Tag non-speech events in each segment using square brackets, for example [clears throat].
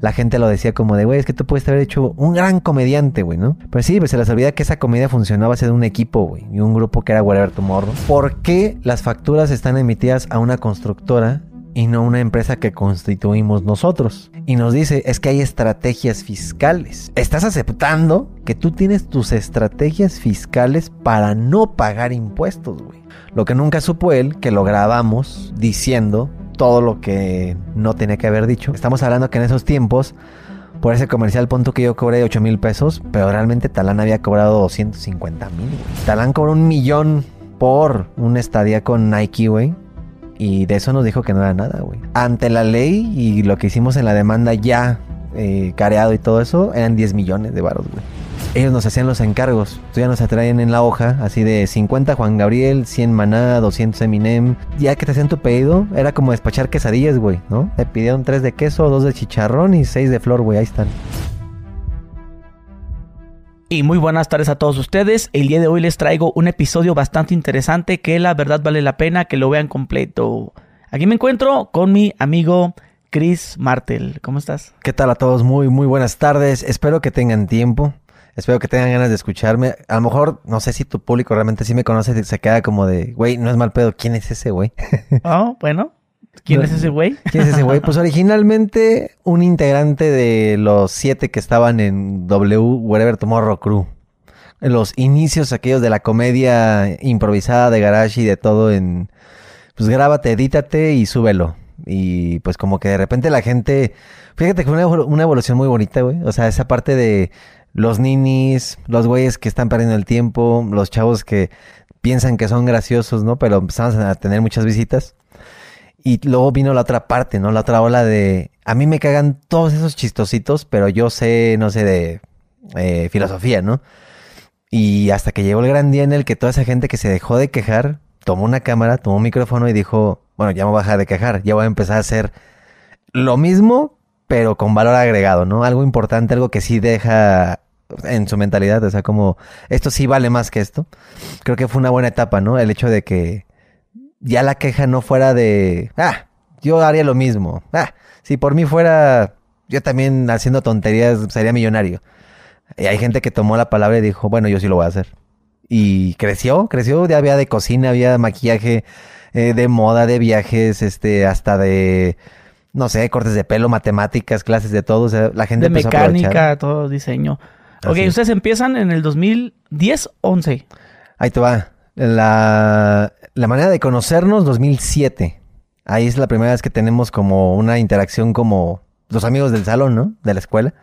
la gente lo decía como de, güey, es que tú puedes haber hecho un gran comediante, güey, ¿no? Pero sí, pues se les olvida que esa comedia funcionaba a ser de un equipo, güey, y un grupo que era Whatever Tomorrow. ¿Por qué las facturas están emitidas a una constructora y no una empresa que constituimos nosotros. Y nos dice, es que hay estrategias fiscales. Estás aceptando que tú tienes tus estrategias fiscales para no pagar impuestos, güey. Lo que nunca supo él, que lo grabamos diciendo todo lo que no tenía que haber dicho. Estamos hablando que en esos tiempos, por ese comercial punto que yo cobré 8 mil pesos, pero realmente Talán había cobrado 250 mil. Talán cobró un millón por una estadía con Nike, güey. Y de eso nos dijo que no era nada, güey. Ante la ley y lo que hicimos en la demanda ya eh, careado y todo eso, eran 10 millones de baros, güey. Ellos nos hacían los encargos. Tú ya nos atraían en la hoja, así de 50 Juan Gabriel, 100 Maná, 200 Eminem. Ya que te hacían tu pedido, era como despachar quesadillas, güey, ¿no? Te pidieron 3 de queso, 2 de chicharrón y 6 de flor, güey, ahí están. Y muy buenas tardes a todos ustedes. El día de hoy les traigo un episodio bastante interesante que la verdad vale la pena que lo vean completo. Aquí me encuentro con mi amigo Chris Martel. ¿Cómo estás? ¿Qué tal a todos? Muy, muy buenas tardes. Espero que tengan tiempo. Espero que tengan ganas de escucharme. A lo mejor, no sé si tu público realmente sí me conoce y se queda como de, güey, no es mal pedo. ¿Quién es ese güey? Oh, [laughs] bueno. ¿Quién es ese güey? ¿Quién es ese güey? Pues originalmente un integrante de los siete que estaban en W Wherever Tomorrow Crew. En los inicios aquellos de la comedia improvisada de garage y de todo en... Pues grábate, edítate y súbelo. Y pues como que de repente la gente... Fíjate que fue una, una evolución muy bonita, güey. O sea, esa parte de los ninis, los güeyes que están perdiendo el tiempo, los chavos que piensan que son graciosos, ¿no? Pero empezamos a tener muchas visitas. Y luego vino la otra parte, ¿no? La otra ola de... A mí me cagan todos esos chistositos, pero yo sé, no sé, de eh, filosofía, ¿no? Y hasta que llegó el gran día en el que toda esa gente que se dejó de quejar, tomó una cámara, tomó un micrófono y dijo, bueno, ya me voy a dejar de quejar, ya voy a empezar a hacer lo mismo, pero con valor agregado, ¿no? Algo importante, algo que sí deja en su mentalidad, o sea, como esto sí vale más que esto. Creo que fue una buena etapa, ¿no? El hecho de que ya la queja no fuera de, ah, yo haría lo mismo. Ah, si por mí fuera, yo también haciendo tonterías sería millonario. Y hay gente que tomó la palabra y dijo, bueno, yo sí lo voy a hacer. Y creció, creció, ya había de cocina, había maquillaje, eh, de moda, de viajes, este, hasta de, no sé, cortes de pelo, matemáticas, clases de todo. O sea, la gente de mecánica, todo diseño. ok, ustedes empiezan en el 2010, 11. Ahí te va. La, la manera de conocernos, 2007. Ahí es la primera vez que tenemos como una interacción como los amigos del salón, ¿no? De la escuela.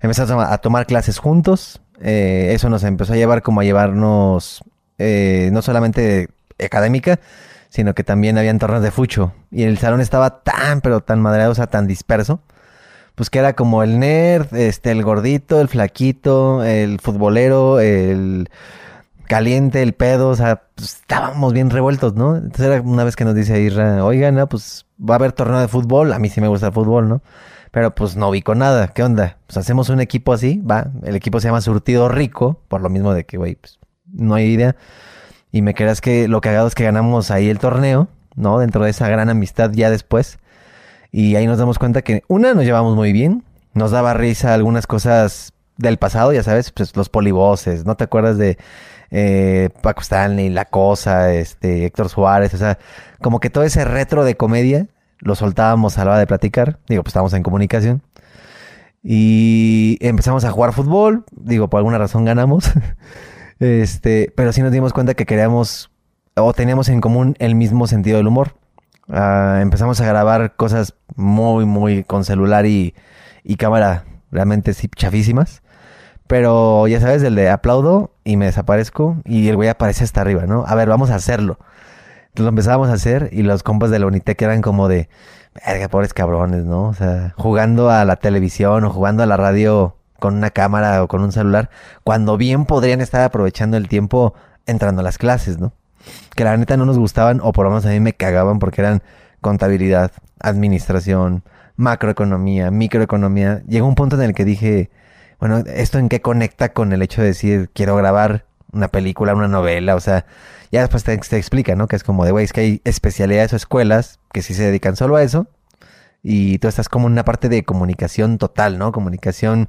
Empezamos a, tomar clases juntos. Eh, eso nos empezó a llevar como a llevarnos eh, no solamente académica, sino que también había torneos de fucho. Y el salón estaba tan, pero tan madreado, o sea, tan disperso. Pues que era como el nerd, este, el gordito, el flaquito, el futbolero, el caliente el pedo, o sea, pues, estábamos bien revueltos, ¿no? Entonces era una vez que nos dice Irra, oigan, no, pues va a haber torneo de fútbol, a mí sí me gusta el fútbol, ¿no? Pero pues no vi con nada, ¿qué onda? Pues hacemos un equipo así, va, el equipo se llama Surtido Rico, por lo mismo de que, güey, pues no hay idea. Y me creas que lo cagado es que ganamos ahí el torneo, ¿no? Dentro de esa gran amistad ya después. Y ahí nos damos cuenta que, una, nos llevamos muy bien, nos daba risa algunas cosas del pasado, ya sabes, pues los polivoces, ¿no te acuerdas de eh, Paco Stanley, La Cosa, este, Héctor Suárez, o sea, como que todo ese retro de comedia lo soltábamos a la hora de platicar, digo, pues estábamos en comunicación. Y empezamos a jugar fútbol, digo, por alguna razón ganamos. [laughs] este, pero sí nos dimos cuenta que queríamos o teníamos en común el mismo sentido del humor. Ah, empezamos a grabar cosas muy, muy con celular y, cámara realmente sí, chafísimas. Pero ya sabes, el de aplaudo y me desaparezco y el güey aparece hasta arriba, ¿no? A ver, vamos a hacerlo. Entonces lo empezábamos a hacer y los compas de la Unitec eran como de, verga, pobres cabrones, ¿no? O sea, jugando a la televisión o jugando a la radio con una cámara o con un celular, cuando bien podrían estar aprovechando el tiempo entrando a las clases, ¿no? Que la neta no nos gustaban o por lo menos a mí me cagaban porque eran contabilidad, administración, macroeconomía, microeconomía. Llegó un punto en el que dije, bueno, ¿esto en qué conecta con el hecho de decir quiero grabar una película, una novela? O sea, ya después te, explica, ¿no? Que es como de, güey, es que hay especialidades o escuelas que sí se dedican solo a eso y tú estás como en una parte de comunicación total, ¿no? Comunicación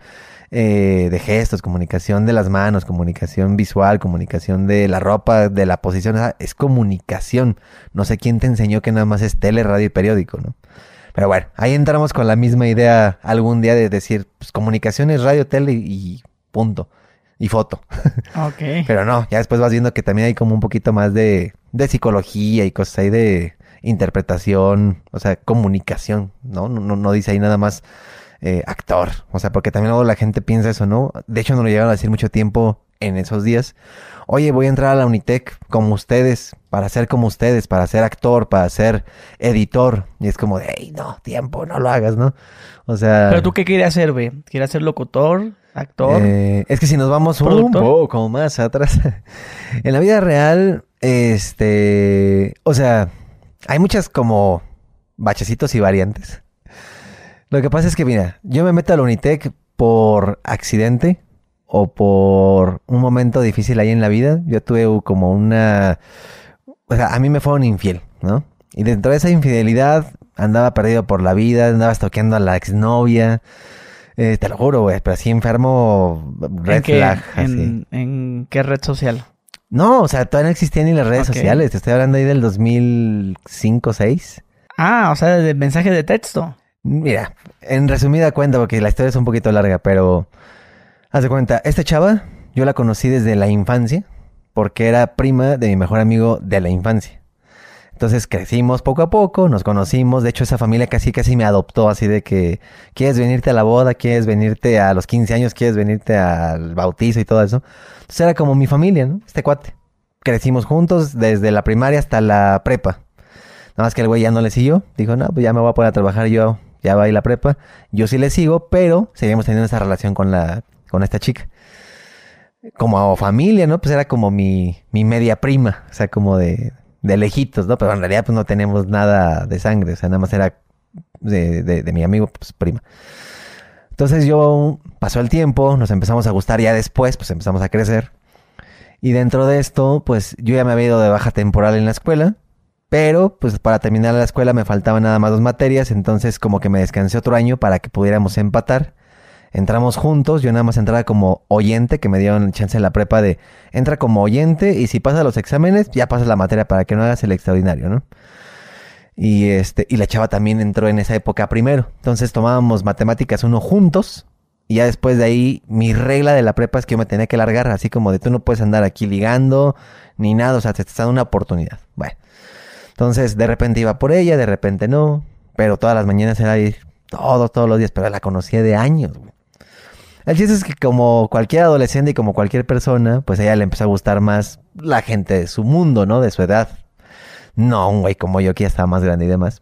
eh, de gestos, comunicación de las manos, comunicación visual, comunicación de la ropa, de la posición, es comunicación. No sé quién te enseñó que nada más es tele, radio y periódico, ¿no? Pero bueno, ahí entramos con la misma idea algún día de decir, pues comunicación es radio, tele y punto. Y foto. [laughs] Ok. Pero no, ya después vas viendo que también hay como un poquito más de, de psicología y cosas ahí de interpretación, o sea, comunicación, ¿no? No, no, no dice ahí nada más eh, actor, o sea, porque también luego la gente piensa eso, ¿no? De hecho, no lo llegaron a decir mucho tiempo en esos días. Oye, voy a entrar a la Unitec como ustedes, para ser como ustedes, para ser actor, para ser editor. Y es como de, hey, no, tiempo, no lo hagas, ¿no? O sea... ¿Pero tú qué quieres hacer, güey? ¿Quieres ser locutor, actor? Eh, es que si nos vamos un poco más atrás, [laughs] en la vida real, este... O sea, hay muchas como bachecitos y variantes. Lo que pasa es que, mira, yo me meto a la Unitec por accidente o por un momento difícil ahí en la vida. Yo tuve como una... O sea, a mí me fueron infiel, ¿no? Y dentro de esa infidelidad andaba perdido por la vida, andaba estoqueando a la exnovia. Eh, te lo juro, güey, pero así enfermo, red ¿En qué, flag. en, ¿En qué red social? No, o sea, todavía no existían ni las redes sociales. Te estoy hablando ahí del 2005, 6. Ah, o sea, de mensaje de texto. Mira, en resumida cuenta, porque la historia es un poquito larga, pero haz de cuenta, esta chava yo la conocí desde la infancia, porque era prima de mi mejor amigo de la infancia. Entonces crecimos poco a poco, nos conocimos, de hecho esa familia casi casi me adoptó así de que quieres venirte a la boda, quieres venirte a los 15 años, quieres venirte al bautizo y todo eso. Entonces era como mi familia, ¿no? Este cuate. Crecimos juntos desde la primaria hasta la prepa. Nada más que el güey ya no le siguió. Dijo, no, pues ya me voy a poner a trabajar yo. Ya va a la prepa. Yo sí le sigo, pero seguimos teniendo esa relación con la, con esta chica. Como familia, ¿no? Pues era como mi, mi media prima. O sea, como de, de lejitos, ¿no? Pero en realidad pues no tenemos nada de sangre. O sea, nada más era de, de, de mi amigo, pues prima. Entonces yo pasó el tiempo, nos empezamos a gustar ya después, pues empezamos a crecer. Y dentro de esto, pues yo ya me había ido de baja temporal en la escuela, pero pues para terminar la escuela me faltaban nada más dos materias, entonces como que me descansé otro año para que pudiéramos empatar. Entramos juntos, yo nada más entraba como oyente, que me dieron chance en la prepa de entra como oyente y si pasas los exámenes, ya pasas la materia para que no hagas el extraordinario, ¿no? Y este, y la chava también entró en esa época primero. Entonces tomábamos matemáticas uno juntos. Y ya después de ahí, mi regla de la prepa es que yo me tenía que largar, así como de tú no puedes andar aquí ligando, ni nada, o sea, te estás dando una oportunidad. Bueno. Entonces, de repente iba por ella, de repente no. Pero todas las mañanas era ir todos, todos los días, pero la conocía de años, güey. El chiste es que como cualquier adolescente y como cualquier persona, pues a ella le empezó a gustar más la gente de su mundo, ¿no? De su edad. No, un güey como yo que ya estaba más grande y demás.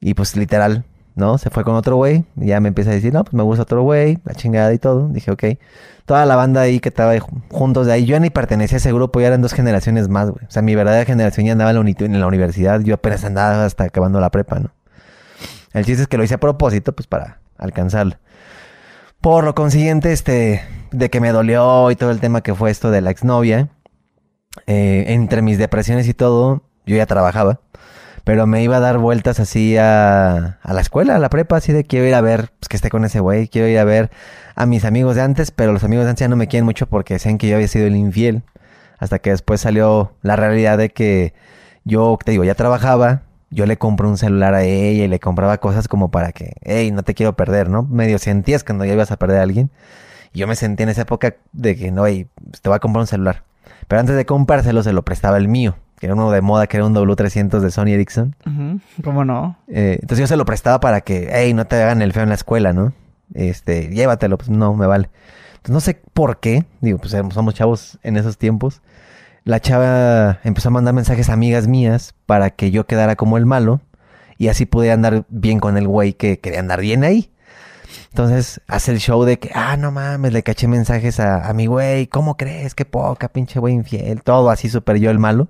Y pues literal, ¿no? Se fue con otro güey. Y ya me empieza a decir, no, pues me gusta otro güey, la chingada y todo. Dije, ok. Toda la banda ahí que estaba juntos de ahí, yo ni pertenecía a ese grupo, ya eran dos generaciones más, güey. O sea, mi verdadera generación ya andaba en la, uni- en la universidad, yo apenas andaba hasta acabando la prepa, ¿no? El chiste es que lo hice a propósito, pues para alcanzarlo. Por lo consiguiente, este, de que me dolió y todo el tema que fue esto de la exnovia, eh, entre mis depresiones y todo, yo ya trabajaba, pero me iba a dar vueltas así a, la escuela, a la prepa, así de quiero ir a ver, pues que esté con ese güey, quiero ir a ver a mis amigos de antes, pero los amigos de antes ya no me quieren mucho porque decían que yo había sido el infiel, hasta que después salió la realidad de que yo, te digo, ya trabajaba, yo le compré un celular a ella y le compraba cosas como para que, hey, no te quiero perder, ¿no? Medio sentías cuando ya ibas a perder a alguien. Y yo me sentí en esa época de que, no, hey, pues, te voy a comprar un celular. Pero antes de comprárselo, se lo prestaba el mío, que era uno de moda, que era un W300 de Sony Ericsson. Ujú, ¿Cómo no? Eh, entonces yo se lo prestaba para que, hey, no te hagan el feo en la escuela, ¿no? Este, llévatelo, pues no, me vale. Entonces no sé por qué, digo, pues somos chavos en esos tiempos. La chava empezó a mandar mensajes a amigas mías para que yo quedara como el malo y así pudiera andar bien con el güey que quería andar bien ahí. Entonces hace el show de que, ah, no mames, le caché mensajes a, a mi güey, ¿cómo crees? Qué poca, pinche güey infiel, todo así súper yo el malo.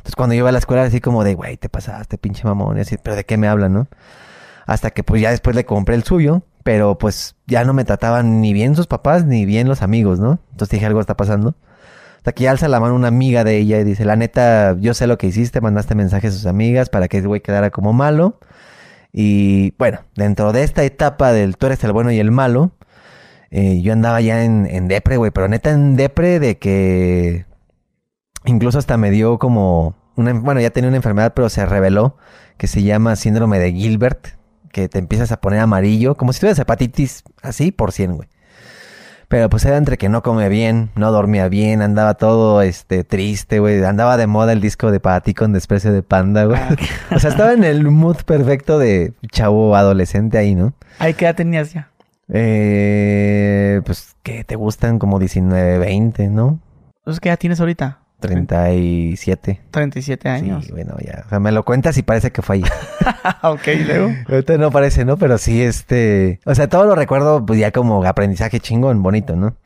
Entonces cuando yo iba a la escuela así como de, güey, te pasaste, pinche mamón, y así, pero ¿de qué me hablan, no? Hasta que pues ya después le compré el suyo, pero pues ya no me trataban ni bien sus papás ni bien los amigos, ¿no? Entonces dije, algo está pasando. Hasta que ya alza la mano una amiga de ella y dice, la neta, yo sé lo que hiciste, mandaste mensajes a sus amigas para que ese güey quedara como malo. Y bueno, dentro de esta etapa del tú eres el bueno y el malo, eh, yo andaba ya en, en depre, güey, pero neta en depre de que incluso hasta me dio como una, bueno, ya tenía una enfermedad, pero se reveló que se llama síndrome de Gilbert, que te empiezas a poner amarillo, como si tuvieras hepatitis así por 100, güey. Pero pues era entre que no come bien, no dormía bien, andaba todo este triste, güey. Andaba de moda el disco de Para ti con desprecio de panda, güey. Ah, [laughs] o sea, estaba en el mood perfecto de chavo adolescente ahí, ¿no? Ay, ¿qué edad tenías ya? Eh, pues que te gustan como 19, 20, ¿no? Entonces, ¿qué edad tienes ahorita? 37. 37 años. Sí, bueno, ya. O sea, me lo cuentas y parece que fue ayer. [laughs] ok, ¿y luego. Ahorita no parece, ¿no? Pero sí, este... O sea, todo lo recuerdo pues ya como aprendizaje chingón, bonito, ¿no?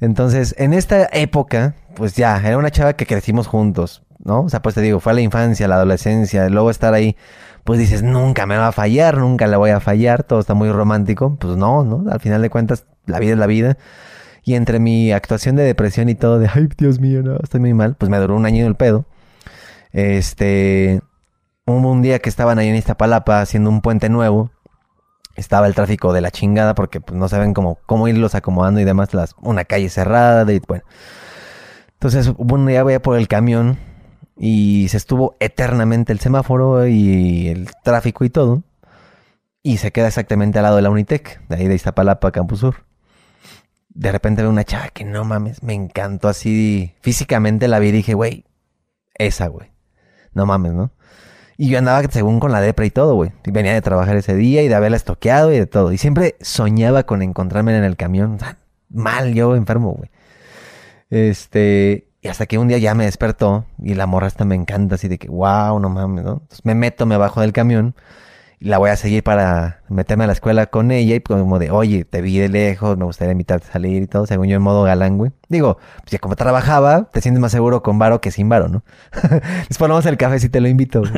Entonces, en esta época, pues ya, era una chava que crecimos juntos, ¿no? O sea, pues te digo, fue la infancia, la adolescencia, luego estar ahí, pues dices, nunca me va a fallar, nunca le voy a fallar, todo está muy romántico. Pues no, ¿no? Al final de cuentas, la vida es la vida. Y entre mi actuación de depresión y todo de, ay, Dios mío, no, estoy muy mal, pues me duró un año el pedo. Este, hubo un día que estaban ahí en Iztapalapa haciendo un puente nuevo. Estaba el tráfico de la chingada porque pues, no saben cómo, cómo irlos acomodando y demás. Las, una calle cerrada y bueno. Entonces, un día voy por el camión y se estuvo eternamente el semáforo y el tráfico y todo. Y se queda exactamente al lado de la Unitec, de ahí de Iztapalapa, Campus Sur de repente veo una chava que no mames, me encantó así físicamente la vi y dije, güey, esa, güey. No mames, ¿no? Y yo andaba según con la depra y todo, güey. Venía de trabajar ese día y de haberla estoqueado y de todo. Y siempre soñaba con encontrarme en el camión. Mal, yo enfermo, güey. Este, y hasta que un día ya me despertó y la morra esta me encanta, así de que, wow, no mames, ¿no? Entonces me meto, me bajo del camión la voy a seguir para meterme a la escuela con ella y como de, oye, te vi de lejos, me gustaría invitarte a salir y todo, según yo en modo galán, güey. Digo, pues ya como trabajaba, te sientes más seguro con varo que sin varo, ¿no? [laughs] Después ponemos el café si te lo invito, güey.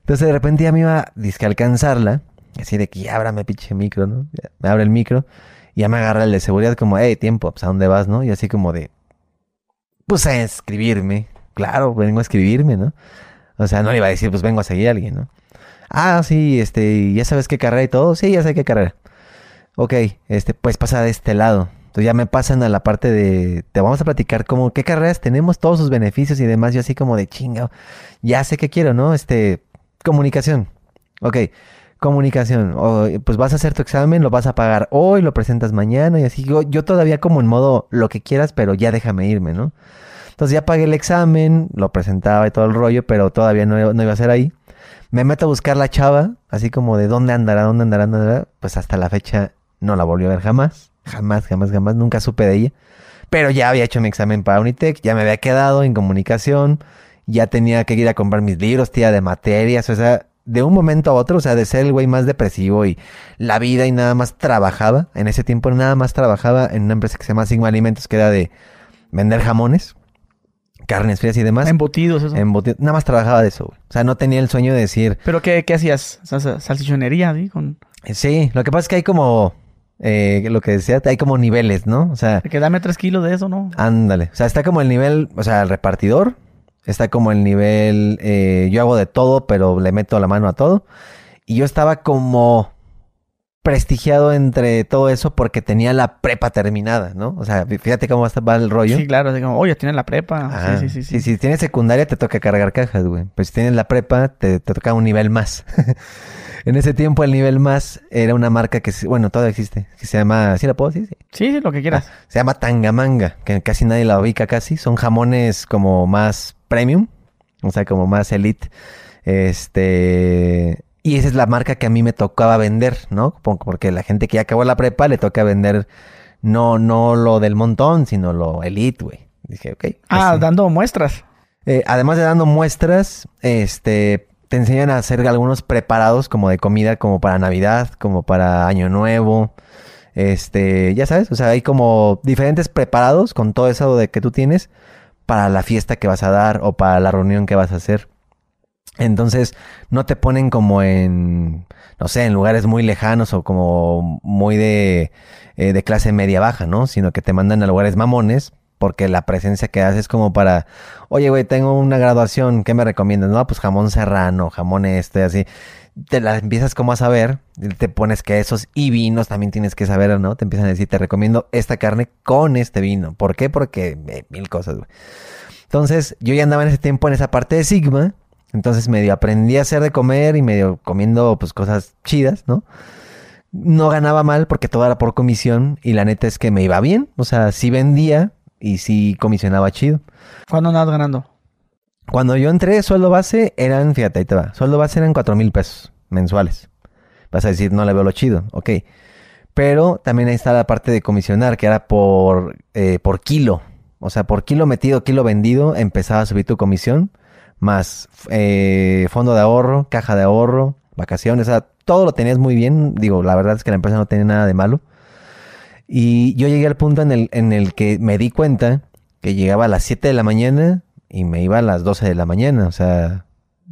Entonces de repente ya me iba a alcanzarla, así de que ya ábrame pinche micro, ¿no? me abre el micro y ya me agarra el de seguridad como, hey, tiempo, pues a dónde vas, ¿no? Y así como de, pues a escribirme. Claro, vengo a escribirme, ¿no? O sea, no le iba a decir, pues vengo a seguir a alguien, ¿no? Ah, sí, este, ya sabes qué carrera y todo. Sí, ya sé qué carrera. Ok, este, pues pasa de este lado. Entonces ya me pasan a la parte de, te vamos a platicar como qué carreras tenemos, todos sus beneficios y demás. Yo así como de chinga, ya sé qué quiero, ¿no? Este, comunicación. Ok, comunicación. O, pues vas a hacer tu examen, lo vas a pagar hoy, lo presentas mañana y así. Yo, yo todavía como en modo lo que quieras, pero ya déjame irme, ¿no? Entonces ya pagué el examen, lo presentaba y todo el rollo, pero todavía no, no iba a ser ahí. Me meto a buscar la chava, así como de dónde andará, dónde andará, dónde andará. Pues hasta la fecha no la volvió a ver jamás. Jamás, jamás, jamás. Nunca supe de ella. Pero ya había hecho mi examen para Unitec, ya me había quedado en comunicación, ya tenía que ir a comprar mis libros, tía, de materias, o sea, de un momento a otro, o sea, de ser el güey más depresivo y la vida y nada más trabajaba. En ese tiempo nada más trabajaba en una empresa que se llama Sigma Alimentos, que era de vender jamones carnes frías y demás. Embutidos, eso. Embutidos. Nada más trabajaba de eso, güey. O sea, no tenía el sueño de decir. ¿Pero qué, qué hacías? ¿Salchichonería, sí? Con... Sí, lo que pasa es que hay como. Eh, lo que decía, hay como niveles, ¿no? O sea. Que dame tres kilos de eso, ¿no? Ándale. O sea, está como el nivel, o sea, el repartidor. Está como el nivel. Eh, yo hago de todo, pero le meto la mano a todo. Y yo estaba como prestigiado entre todo eso porque tenía la prepa terminada, ¿no? O sea, fíjate cómo va el rollo. Sí, claro, así como, oye, tienes la prepa. sí, sí, sí, sí. Si tienes secundaria te toca cargar cajas, güey. Pues si tienes la prepa te, te toca un nivel más. [laughs] en ese tiempo el nivel más era una marca que, bueno, todavía existe, que se llama, ¿sí la puedo decir? Sí, sí, lo que quieras. Ah, se llama Tangamanga, que casi nadie la ubica casi. Son jamones como más premium, o sea, como más elite. Este, y esa es la marca que a mí me tocaba vender, ¿no? Porque la gente que ya acabó la prepa le toca vender no, no lo del montón, sino lo elite, güey. Dije, ok. Pues ah, dando muestras. Eh, además de dando muestras, este, te enseñan a hacer algunos preparados como de comida, como para Navidad, como para Año Nuevo. Este, ya sabes, o sea, hay como diferentes preparados con todo eso de que tú tienes para la fiesta que vas a dar o para la reunión que vas a hacer. Entonces, no te ponen como en, no sé, en lugares muy lejanos o como muy de, eh, de clase media baja, ¿no? Sino que te mandan a lugares mamones porque la presencia que haces es como para, oye, güey, tengo una graduación, ¿qué me recomiendas? No, pues jamón serrano, jamón este, así. te la empiezas como a saber, te pones quesos y vinos también tienes que saber, ¿no? Te empiezan a decir, te recomiendo esta carne con este vino. ¿Por qué? Porque eh, mil cosas, güey. Entonces, yo ya andaba en ese tiempo en esa parte de Sigma. Entonces medio aprendí a hacer de comer y medio comiendo pues cosas chidas, ¿no? No ganaba mal porque todo era por comisión y la neta es que me iba bien. O sea, sí vendía y sí comisionaba chido. ¿Cuándo andabas ganando? Cuando yo entré, sueldo base eran, fíjate, ahí te va. Sueldo base eran cuatro mil pesos mensuales. Vas a decir, no le veo lo chido, ok. Pero también ahí está la parte de comisionar, que era por, eh, por kilo. O sea, por kilo metido, kilo vendido, empezaba a subir tu comisión. Más eh, fondo de ahorro, caja de ahorro, vacaciones. O sea, todo lo tenías muy bien. Digo, la verdad es que la empresa no tenía nada de malo. Y yo llegué al punto en el, en el que me di cuenta que llegaba a las 7 de la mañana y me iba a las 12 de la mañana. O sea,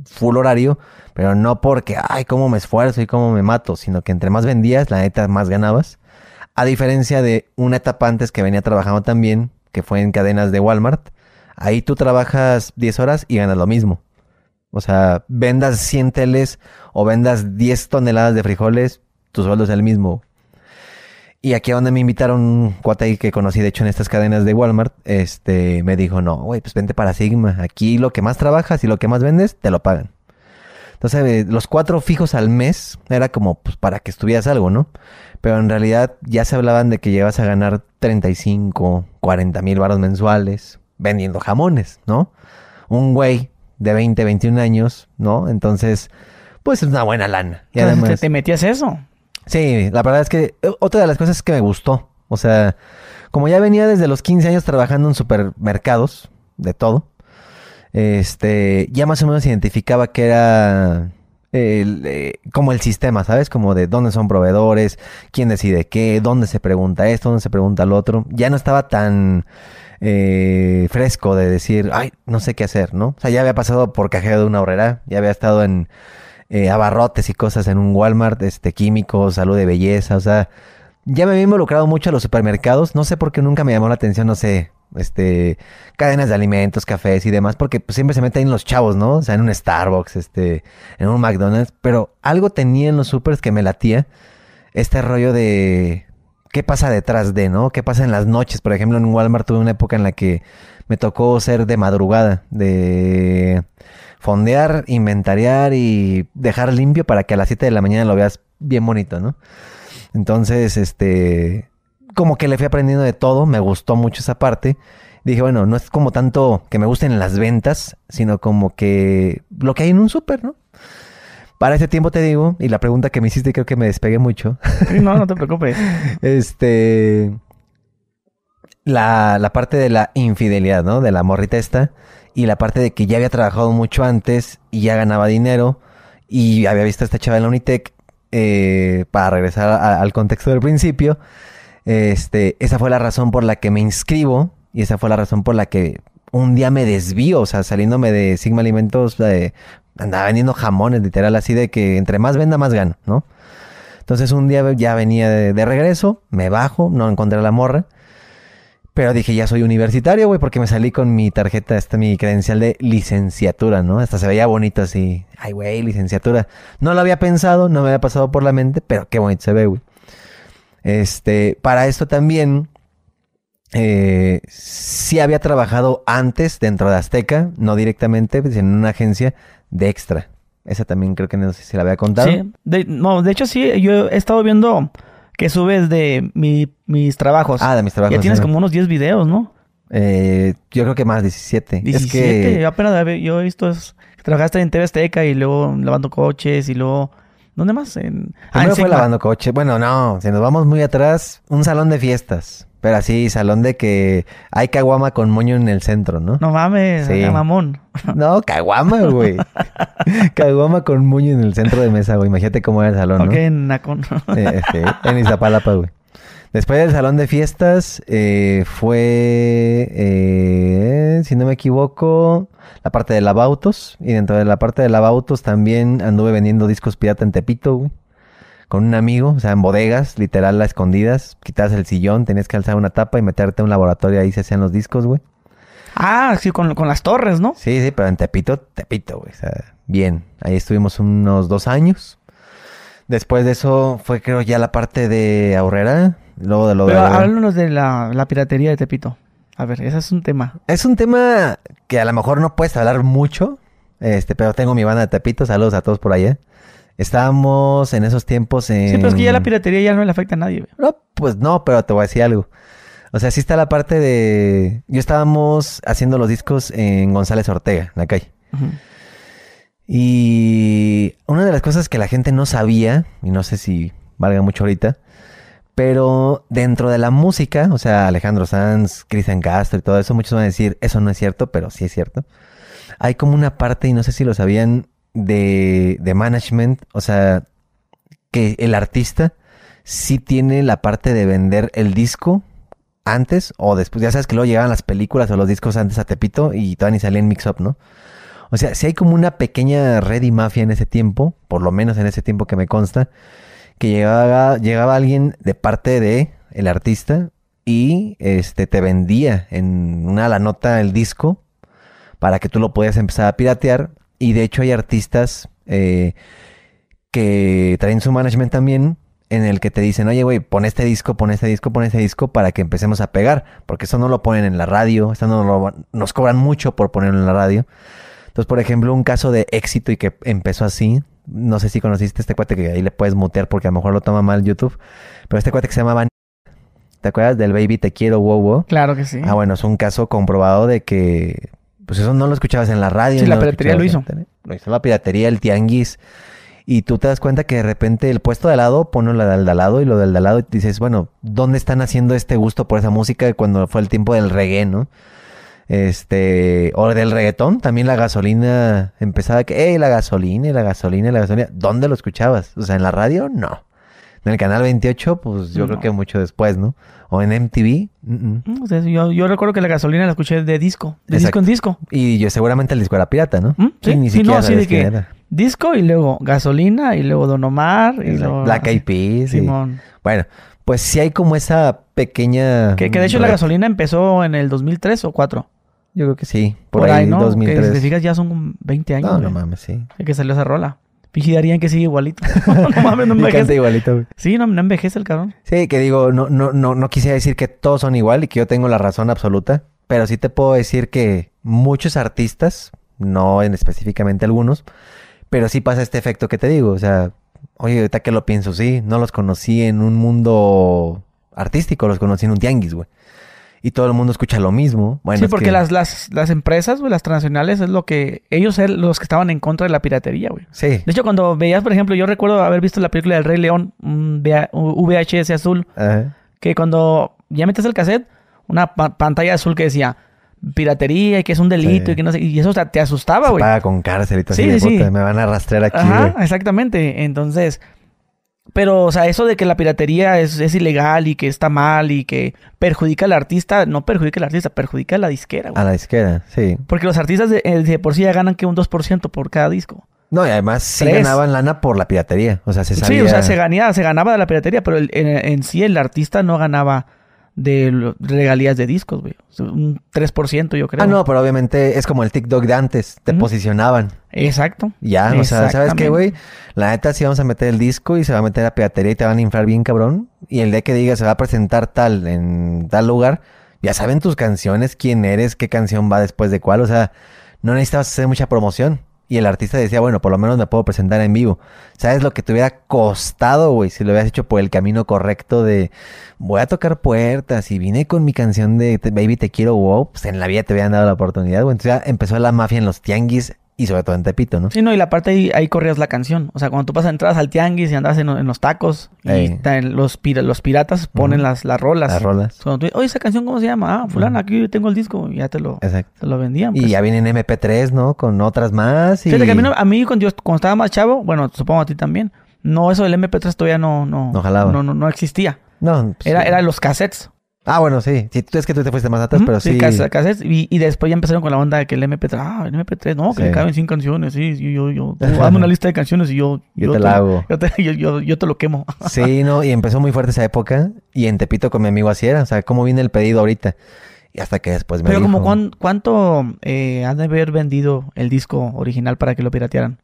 full horario. Pero no porque, ay, cómo me esfuerzo y cómo me mato. Sino que entre más vendías, la neta, más ganabas. A diferencia de una etapa antes que venía trabajando también, que fue en cadenas de Walmart. Ahí tú trabajas 10 horas y ganas lo mismo. O sea, vendas 100 teles o vendas 10 toneladas de frijoles, tu sueldo es el mismo. Y aquí a donde me invitaron un cuate que conocí, de hecho, en estas cadenas de Walmart, este, me dijo, no, güey, pues vente para Sigma. Aquí lo que más trabajas y lo que más vendes, te lo pagan. Entonces, eh, los cuatro fijos al mes era como, pues, para que estuvieras algo, ¿no? Pero en realidad ya se hablaban de que llevas a ganar 35, 40 mil baros mensuales vendiendo jamones, ¿no? Un güey de 20, 21 años, ¿no? Entonces, pues es una buena lana. Y además... ¿Te metías eso? Sí, la verdad es que eh, otra de las cosas que me gustó, o sea, como ya venía desde los 15 años trabajando en supermercados, de todo, este, ya más o menos identificaba que era el, eh, como el sistema, ¿sabes? Como de dónde son proveedores, quién decide qué, dónde se pregunta esto, dónde se pregunta lo otro. Ya no estaba tan eh, fresco de decir, ay, no sé qué hacer, ¿no? O sea, ya había pasado por cajero de una horrera, ya había estado en eh, abarrotes y cosas en un Walmart, este, químicos, salud de belleza, o sea, ya me había involucrado mucho a los supermercados, no sé por qué nunca me llamó la atención, no sé, este, cadenas de alimentos, cafés y demás, porque pues, siempre se meten los chavos, ¿no? O sea, en un Starbucks, este, en un McDonald's, pero algo tenía en los supers que me latía, este rollo de qué pasa detrás de, ¿no? ¿Qué pasa en las noches? Por ejemplo, en Walmart tuve una época en la que me tocó ser de madrugada, de fondear, inventariar y dejar limpio para que a las 7 de la mañana lo veas bien bonito, ¿no? Entonces, este, como que le fui aprendiendo de todo, me gustó mucho esa parte. Dije, bueno, no es como tanto que me gusten las ventas, sino como que lo que hay en un súper, ¿no? Para ese tiempo te digo, y la pregunta que me hiciste creo que me despegué mucho. [laughs] No, no te preocupes. este. La, la parte de la infidelidad, ¿no? De la morrita esta y la parte de que ya había trabajado mucho antes y ya ganaba dinero y había visto a esta chava en la Unitec eh, para regresar al contexto del principio. Este, esa fue la razón por la que me inscribo y esa fue la razón por la que un día me desvío, o sea, saliéndome de Sigma Alimentos, eh, andaba vendiendo jamones, literal, así de que entre más venda, más gano, ¿no? Entonces un día ya venía de, regreso, me bajo, no encontré la morra pero dije, ya soy universitario, güey, porque me salí con mi tarjeta, esta, mi credencial de licenciatura, ¿no? Hasta se veía bonito así. Ay, güey, licenciatura. No lo había pensado, no me había pasado por la mente, pero qué bonito se ve, güey. Este, para esto también, eh, sí había trabajado antes dentro de Azteca, no directamente, pues, en una agencia de extra. Esa también creo que no sé si la había contado. Sí, no, de hecho sí, yo he estado viendo que subes de mis trabajos. Ah, de mis trabajos. Ya tienes como unos 10 videos, ¿no? Eh, yo creo que más, 17. 17, es que... yo apenas yo he visto, es, trabajaste en TV Azteca y luego lavando coches y luego... ¿Dónde más? En... Ah, fue lavando coches. Bueno, no, si nos vamos muy atrás, un salón de fiestas. Pero así, salón de que hay caguama con moño en el centro, ¿no? No mames, sí. mamón. [laughs] No, caguama, güey. [laughs] caguama con moño en el centro de mesa, güey. Imagínate cómo era el salón, ¿no? Ok, en Nacon. eh, este, en Iztapalapa, güey. Después del salón de fiestas eh, fue, eh, si no me equivoco, la parte de lavautos. Y dentro de la parte de lavautos también anduve vendiendo discos pirata en Tepito, güey con un amigo, o sea, en bodegas, literal, a escondidas. Quitabas el sillón, tenías que alzar una tapa y meterte en un laboratorio, ahí se hacían los discos, güey. Ah, sí, con, con las torres, ¿no? Sí, sí, pero en Tepito, Tepito, güey. O sea, bien. Ahí estuvimos unos dos años. Después de eso fue creo ya la parte de Aurrera. Luego de lo Pero de... háblanos de la, la piratería de Tepito. A ver, ese es un tema. Es un tema que a lo mejor no puedes hablar mucho. Este, pero tengo mi banda de Tepito. Saludos a todos por allá. Estábamos en esos tiempos en... Sí, pero es que ya la piratería ya no le afecta a nadie. güey. No, pues no, pero te voy a decir algo. O sea, sí está la parte de... Yo estábamos haciendo los discos en González Ortega, en la calle. Y una de las cosas que la gente no sabía, y no sé si valga mucho ahorita, pero dentro de la música, o sea, Alejandro Sanz, Cristian Castro y todo eso, muchos van a decir, eso no es cierto, pero sí es cierto. Hay como una parte, y no sé si lo sabían, de, de management, o sea, que el artista sí tiene la parte de vender el disco antes o después. Ya sabes que luego llegaban las películas o los discos antes a Tepito y todavía ni salían mix-up, ¿no? O sea, si hay como una pequeña red y mafia en ese tiempo, por lo menos en ese tiempo que me consta, que llegaba, llegaba alguien de parte de el artista y este te vendía en una la nota el disco para que tú lo podías empezar a piratear. Y de hecho hay artistas eh, que traen su management también en el que te dicen, oye, güey, pon este disco, pon este disco, pon este disco para que empecemos a pegar. Porque eso no lo ponen en la radio, esto no lo- nos cobran mucho por ponerlo en la radio. Entonces, por ejemplo, un caso de éxito y que empezó así, no sé si conociste este cuate que ahí le puedes mutear porque a lo mejor lo toma mal YouTube, pero este cuate que se llamaba... ¿Te acuerdas del Baby Te Quiero Wow Wow? Claro que sí. Ah, bueno, es un caso comprobado de que pues eso no lo escuchabas en la radio. Sí, no la piratería lo hizo. Lo hizo la piratería, el tianguis. Y tú te das cuenta que de repente el puesto de al lado pone lo del de al lado y lo del de al lado y dices, bueno, ¿dónde están haciendo este gusto por esa música cuando fue el tiempo del reggae, no? Este, o del reggaetón, también la gasolina empezaba que, hey, la gasolina, y la gasolina, y la gasolina. ¿Dónde lo escuchabas? O sea, en la radio, no. En el canal 28, pues yo No. creo que mucho después, ¿no? O en MTV, mm, mm. Mm, o sea, yo, yo recuerdo que la gasolina la escuché de disco. De disco en disco. Y yo seguramente el disco era pirata, ¿no? ¿Mm? Sí, ni sí, siquiera no, así de que- era. Disco y luego gasolina y luego Don Omar y Exacto. luego... Black Eyed Peas. y- Simón. Bueno, pues sí hay como esa pequeña... Que, que de hecho la gasolina empezó en el 2003 o 4. Yo creo que sí. Por, Por, ahí, ahí, ¿no? Que 2003. si te fijas ya son como 20 años. no, no mames, sí. que salió esa rola. Pinche Darían que sigue igualito. [laughs] no mames, no [laughs] envejece. igualito, güey. Sí, no, no envejece el cabrón. Sí, que digo, no, no, no, no quisiera decir que todos son igual y que yo tengo la razón absoluta, pero sí te puedo decir que muchos artistas, no en específicamente algunos, pero sí pasa este efecto que te digo, o sea, oye, ahorita que lo pienso, sí, no los conocí en un mundo artístico, los conocí en un tianguis, güey. Y todo el mundo escucha lo mismo. Bueno, sí, porque que- las, las, las empresas, güey, las transnacionales, es lo que... Ellos eran los que estaban en contra de la piratería, güey. Sí, De hecho, cuando veías, por ejemplo, yo recuerdo haber visto la película del Rey León, un VHS azul, ajá. que cuando ya metes el cassette, una pa- pantalla azul que decía piratería y que es un delito Sí. y que no sé, y eso te asustaba, güey. paga con cárcel y todo Sí, así sí, puta, me van a arrastrar aquí, Ajá, exactamente. Entonces, pero, o sea, eso de que la piratería es, es ilegal y que está mal y que perjudica al artista, no perjudica al artista, perjudica a la disquera, güey. A la izquierda, sí. Porque los artistas de, eh, de por sí ya ganan que un 2% por cada disco. No, y además sí Tres. ganaban lana por la piratería. O sea, se sabía... Sí, o sea, se ganaba, se ganaba de la piratería, pero el- en, en sí el artista no ganaba de regalías de discos, güey. Un 3% yo creo. Ah, no, pero obviamente es como el TikTok de antes. Te posicionaban. Exacto. Ya, o sea, ¿sabes qué, güey? La neta sí vamos a meter el disco y se va a meter a piratería y te van a inflar bien cabrón. Y el día que diga se va a presentar tal en tal lugar, ya saben tus canciones, quién eres, qué canción va después de cuál. O sea, no necesitabas hacer mucha promoción. Y el artista decía, bueno, por lo menos me puedo presentar en vivo. ¿Sabes lo que te hubiera costado, güey? Si lo hubieras hecho por el camino correcto de voy a tocar puertas y vine con mi canción de Baby Te Quiero Wow, pues en la vida te hubieran dado la oportunidad, güey. Entonces ya empezó la mafia en los tianguis y sobre todo en Tepito, ¿no? Sí, no, y la parte ahí, ahí corrías la canción. O sea, cuando tú pasas entradas al tianguis y andas en, en los tacos y los, pira- los piratas ponen las, las rolas. Las rolas. Cuando tú, oye, esa canción, ¿cómo se llama? Ah, fulana, aquí tengo el disco. Y ya te lo, Exacto. te lo vendían. Y pues. ya vienen MP3, ¿no? Con otras más. Y... Fíjate que a mí, no- a mí cuando, yo, cuando estaba más chavo, bueno, supongo a ti también, no, eso del MP3 todavía no, no, No jalaba. no, no, no existía. No, pues, Era, era los cassettes. Ah, bueno, sí. Sí, tú es que tú te fuiste más atrás, pero sí. cas- cassettes. Y, y después ya empezaron con la onda de que el MP3, ah, el MP3, no, que Sí. le caben 100 canciones, sí, sí, yo, yo, tú [laughs] hazme una lista de canciones y yo... Yo te la hago. [laughs] Yo te, yo, yo- yo te lo quemo. [laughs] Sí, no, y empezó muy fuerte esa época. Y en Tepito con mi amigo así era. O sea, cómo viene el pedido ahorita. Y hasta que después me Pero como dijo- cuán- cuánto eh, han de haber vendido el disco original para que lo piratearan.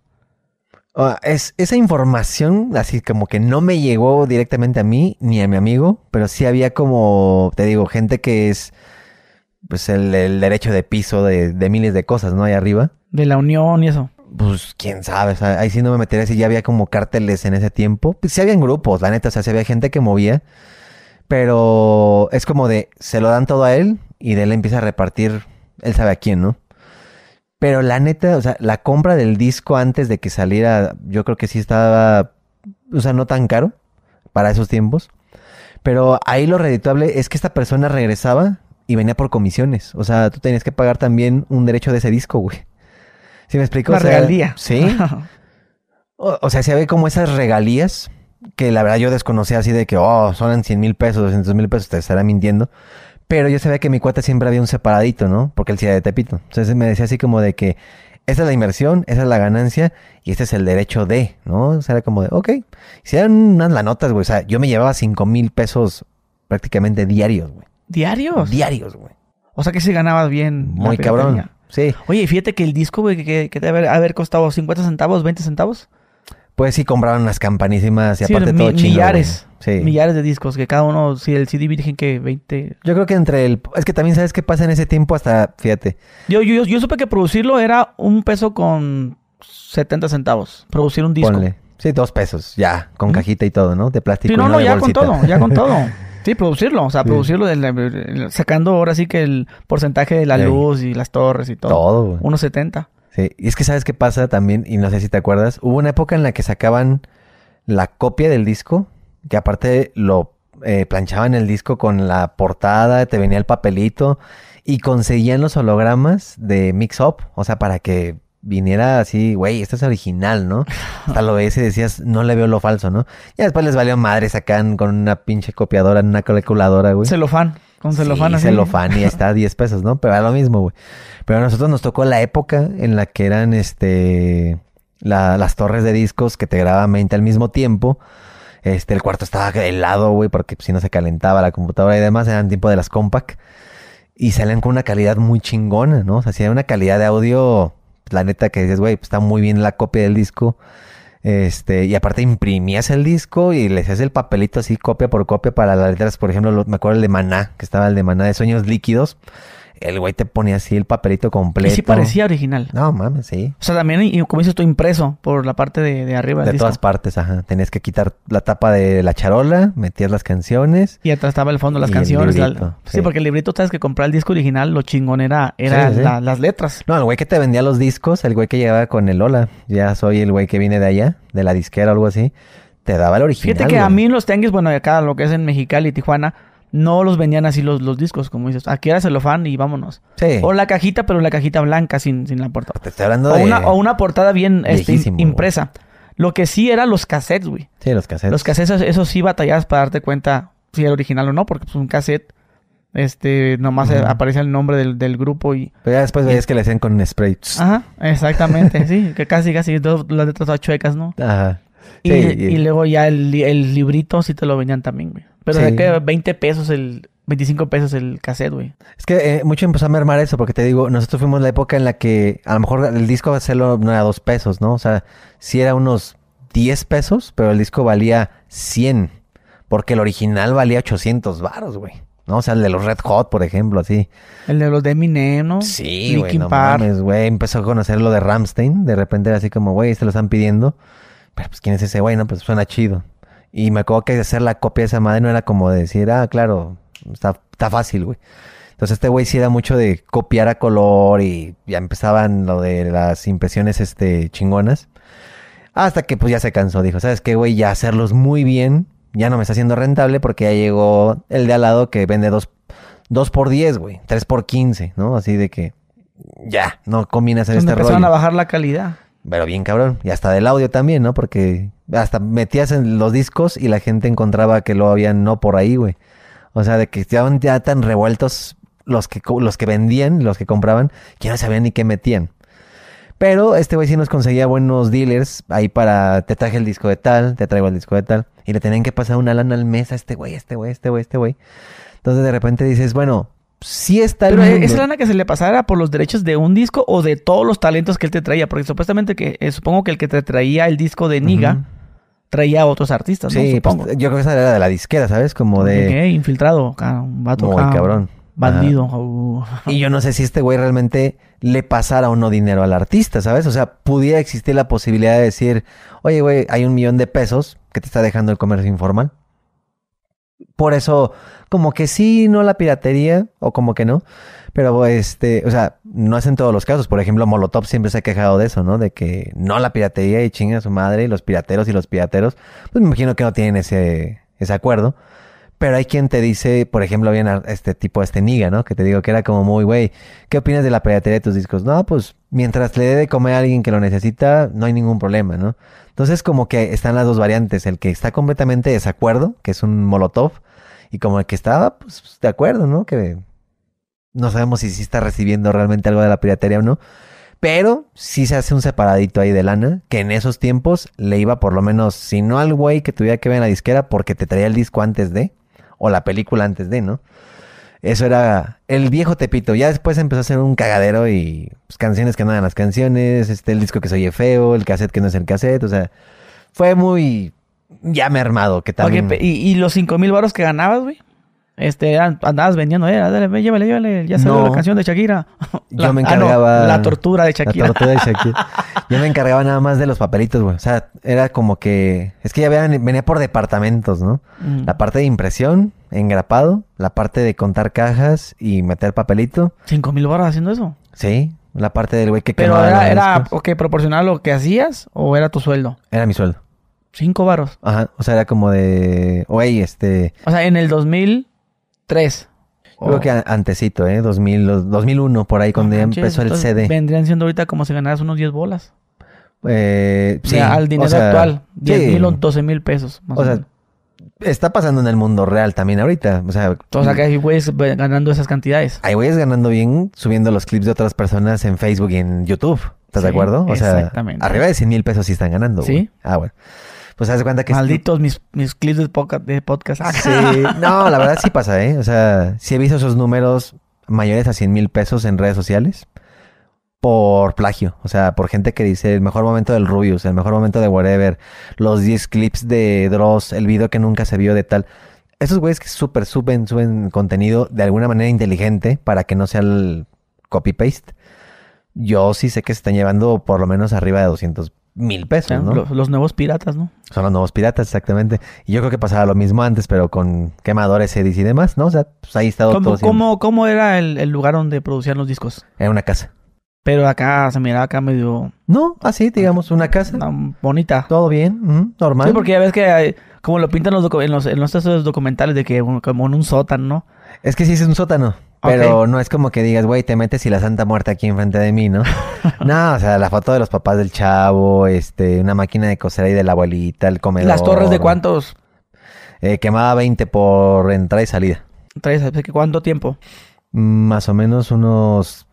Es, esa información así como que no me llegó directamente a mí ni a mi amigo, pero sí había como, te digo, gente que es pues el, el derecho de piso de, de miles de cosas, ¿no? Ahí arriba. De la unión y eso. Pues quién sabe, o sea, ahí sí no me metería si ya había como cárteles en ese tiempo. Pues sí habían grupos, la neta, o sea, sí había gente que movía, pero es como de, se lo dan todo a él y de él empieza a repartir, él sabe a quién, ¿no? Pero la neta, o sea, la compra del disco antes de que saliera, yo creo que sí estaba, o sea, no tan caro para esos tiempos. Pero ahí lo redituable es que esta persona regresaba y venía por comisiones. O sea, tú tenías que pagar también un derecho de ese disco, güey. ¿Sí me explico? La O sea, regalía. Sí. [laughs] O, o sea, se ve como esas regalías que la verdad yo desconocía así de que, oh, son 100 mil pesos, 200 mil pesos, te estará mintiendo. Pero yo sabía que mi cuate siempre había un separadito, ¿no? Porque él sí era de Tepito. Entonces me decía así como de que esa es la inversión, esa es la ganancia y este es el derecho de, ¿no? O sea, era como de, ok. Si eran unas lanotas, güey. O sea, yo me llevaba 5 mil pesos prácticamente diarios, güey. ¿Diarios? Diarios, güey. O sea que sí ganabas bien. Muy cabrón. Sí. Oye, fíjate que el disco, güey, que, que debe haber, haber costado 50 centavos, 20 centavos. Pues sí, compraban unas campanísimas y Sí, aparte mi- todo chino, millares. Sí. Millares de discos, que cada uno, si el CD dije que 20. Yo creo que entre el... Es que también sabes qué pasa en ese tiempo hasta, fíjate. Yo, yo, yo supe que producirlo era un peso con 70 centavos. Producir un disco. Ponle. Sí, dos pesos, ya, con cajita y todo, ¿no? De plástico. Sí, y no, no, ya con todo, ya con todo. [laughs] Sí, producirlo, o sea, Sí. producirlo, el- sacando ahora sí que el porcentaje de la Sí. luz y las torres y todo. Todo, güey. Unos 70. Sí, y es que sabes qué pasa también, y no sé si te acuerdas, hubo una época en la que sacaban la copia del disco, que aparte lo eh, planchaban el disco con la portada, te venía el papelito, y conseguían los hologramas de Mix Up, o sea, para que viniera así, güey, esto es original, ¿no? [laughs] Hasta lo ves y decías, no le veo lo falso, ¿no? Y después les valió madre, sacan con una pinche copiadora, en una calculadora, güey. Celofán, con celofán sí, así. celofán y está a 10 pesos, ¿no? Pero era lo mismo, güey. Pero a nosotros nos tocó la época en la que eran, este, la- las torres de discos que te grababan 20 al mismo tiempo. Este, el cuarto estaba helado, güey, porque si no se calentaba la computadora y demás, eran tiempo de las compact. Y salían con una calidad muy chingona, ¿no? O sea, si era una calidad de audio, la neta que dices, güey, pues está muy bien la copia del disco. Este, y aparte imprimías el disco y le hacías el papelito así, copia por copia para las letras. Por ejemplo, lo- me acuerdo el de Maná, que estaba el de Maná de Sueños Líquidos. El güey te ponía así el papelito Y completo. sí parecía original. No, mames, sí. O sea, también, y como dices tú, impreso por la parte de, de arriba De disco. todas partes, ajá. Tenías que quitar la tapa de la charola, metías las canciones. Y atrás estaba el fondo las Y el canciones. la- librito, sí. sí. porque el librito, sabes que comprar el disco original, lo chingón era, era Sí, sí. la- las letras. No, el güey que te vendía los discos, el güey que llegaba con el hola, ya soy el güey que viene de allá, de la disquera o algo así, te daba el original. Fíjate que a mí los tianguis, bueno, acá lo que es en Mexicali y Tijuana, no los vendían así los, los discos, como dices. Aquí era celofán y vámonos. Sí. O la cajita, pero la cajita blanca sin, sin la portada. Te estoy hablando O de... una, o una portada bien este, impresa. Lo que sí eran los cassettes, güey. Sí, los cassettes. Los cassettes, eso sí batallas para darte cuenta si era original o no, porque pues un cassette, este, nomás eh, aparece el nombre del, del grupo y... Pero ya después veías que le hacían con spray. Ajá, exactamente, sí, que casi, casi dos- las letras todas chuecas, ¿no? Ajá. Y, Sí, y luego ya el, el librito sí te lo vendían también, güey. Pero Sí. de que 20 pesos el... 25 pesos el cassette, güey. Es que eh, mucho empezó a mermar eso, porque te digo, nosotros fuimos la época en la que a lo mejor el disco hacerlo no era dos pesos, ¿no? O sea, sí era unos 10 pesos, pero el disco valía 100, porque el original valía 800 varos, güey. ¿No? O sea, el de los Red Hot, por ejemplo, así. El de los de Eminem, ¿no? Sí, güey, no Park. mames, güey. Empezó a conocer lo de Ramstein. De repente era así como, güey, se lo están pidiendo. Pero pues, ¿quién es ese güey? No, pues suena chido. Y me acuerdo que hacer la copia de esa madre no era como decir, ah, claro, está, está fácil, güey. Entonces este güey sí era mucho de copiar a color y ya empezaban lo de las impresiones este chingonas. Hasta que pues ya se cansó, dijo, ¿sabes qué, güey? Ya hacerlos muy bien, ya no me está haciendo rentable porque ya llegó el de al lado que vende dos, dos por 10, güey, tres por 15, ¿no? Así de que ya, no combina hacer este empezaron rollo. a bajar la calidad. Pero bien cabrón. Y hasta del audio también, ¿no? Porque hasta metías en los discos y la gente encontraba que lo habían no por ahí, güey. O sea, de que estaban ya tan revueltos los que, los que vendían, los que compraban, que no sabían ni qué metían. Pero este güey sí nos conseguía buenos dealers ahí para, te traje el disco de tal, te traigo el disco de tal. Y le tenían que pasar una lana al mes a este güey, este güey, este güey, este güey. Entonces de repente dices, bueno, sí está el Pero mundo. esa lana que se le pasara por los derechos de un disco o de todos los talentos que él te traía, porque supuestamente que eh, supongo que el que te traía el disco de Niga. Traía a otros artistas, ¿no? Sí, pues, Supongo. yo creo que esa era de la disquera, ¿sabes? Como de... ¿Qué? infiltrado, acá, un vato Muy acá, cabrón. bandido. uh. [laughs] Y yo no sé si este güey realmente le pasara o no dinero al artista, ¿sabes? O sea, pudiera existir la posibilidad de decir, oye, güey, hay un millón de pesos que te está dejando el comercio informal. Por eso, como que sí, no la piratería, o como que no. Pero, este, o sea, no es en todos los casos. Por ejemplo, Molotov siempre se ha quejado de eso, ¿no? De que no la piratería y chinga a su madre y los pirateros y los pirateros. Pues me imagino que no tienen ese, ese acuerdo. Pero hay quien te dice, por ejemplo, había una- este tipo, este Niga, ¿no? Que te digo que era como muy, güey, ¿qué opinas de la piratería de tus discos? No, pues mientras le dé de comer a alguien que lo necesita, no hay ningún problema, ¿no? Entonces como que están las dos variantes, el que está completamente de desacuerdo, que es un molotov, y como el que estaba, pues, de acuerdo, ¿no? Que no sabemos si sí está recibiendo realmente algo de la piratería o no. Pero sí se hace un separadito ahí de lana, que en esos tiempos le iba por lo menos, si no al güey que tuviera que ver en la disquera, porque te traía el disco antes de, o la película antes de, ¿no? Eso era el viejo Tepito. Ya después empezó a ser un cagadero y pues, canciones que no eran las canciones, este, el disco que se oye feo, el cassette que no es el cassette, o sea, fue muy ya mermado que también. ¿y, y los cinco mil baros que ganabas, güey? Este, andabas vendiendo, eh, dale, llévale, llévale, ya salió No. la canción de Shakira. Yo [laughs] La- me ah, no, encargaba- la tortura de La Shakira. tortura de Shakira. Yo me encargaba nada más de los papelitos, güey. O sea, era como que... Es que ya vean, venía por departamentos, ¿no? Mm. La parte de impresión, engrapado, la parte de contar cajas y meter papelito. Cinco mil baros haciendo eso. Sí, la parte del güey que Pero era, era ok, proporcional lo que hacías o era tu sueldo. Era mi sueldo. Cinco varos. Ajá, o sea, era como de... Güey, este... O sea, en el 2003. Creo que a- antecito, ¿eh? 2000, los- 2001, por ahí, cuando ya empezó el CD. Vendrían siendo ahorita como si ganaras unos 10 bolas. Eh, O sí, sea, al dinero o sea, actual. 10 sí. mil o 12 mil pesos. Más O o, sea, menos. está pasando en el mundo real también ahorita. O sea, O sea, que hay güeyes ganando esas cantidades. hay güeyes ganando bien subiendo los clips de otras personas en Facebook y en YouTube. ¿Estás de acuerdo? O sea, exactamente. arriba de 100 mil pesos sí están ganando. ¿Sí? güey. Ah, bueno. Pues haz de cuenta que... Malditos mis, mis clips de podcast. De podcast. Sí, no, la verdad sí pasa, ¿eh? O sea, sí he visto esos números mayores a 100 mil pesos en redes sociales por plagio. O sea, por gente que dice el mejor momento del Rubius, el mejor momento de whatever, los 10 clips de Dross, el video que nunca se vio de tal. Esos güeyes que súper suben, suben contenido de alguna manera inteligente para que no sea el copy-paste. Yo sí sé que se están llevando por lo menos arriba de 200 mil pesos, ¿no? los, los nuevos piratas, ¿no? Son los nuevos piratas, exactamente. Y yo creo que pasaba lo mismo antes, pero con quemadores, edis y demás, ¿no? O sea, pues ahí estaba todo ¿Cómo, siempre. cómo, cómo era el, el lugar donde producían los discos? En una casa. Pero acá se miraba acá medio No, así, digamos, una casa. bonita. Todo bien, normal. Sí, porque ya ves que hay- como lo pintan los en los, en los documentales de que como en un sótano, ¿no? Es que sí es un sótano. Pero no es como que digas, güey, te metes y la Santa Muerte aquí enfrente de mí, ¿no? [laughs] no, o sea, la foto de los papás del chavo, este, una máquina de coser ahí de la abuelita, el comedor. ¿Las torres de cuántos Eh, quemaba 20 por entrada y salida. ¿Cuánto tiempo? Más o menos unos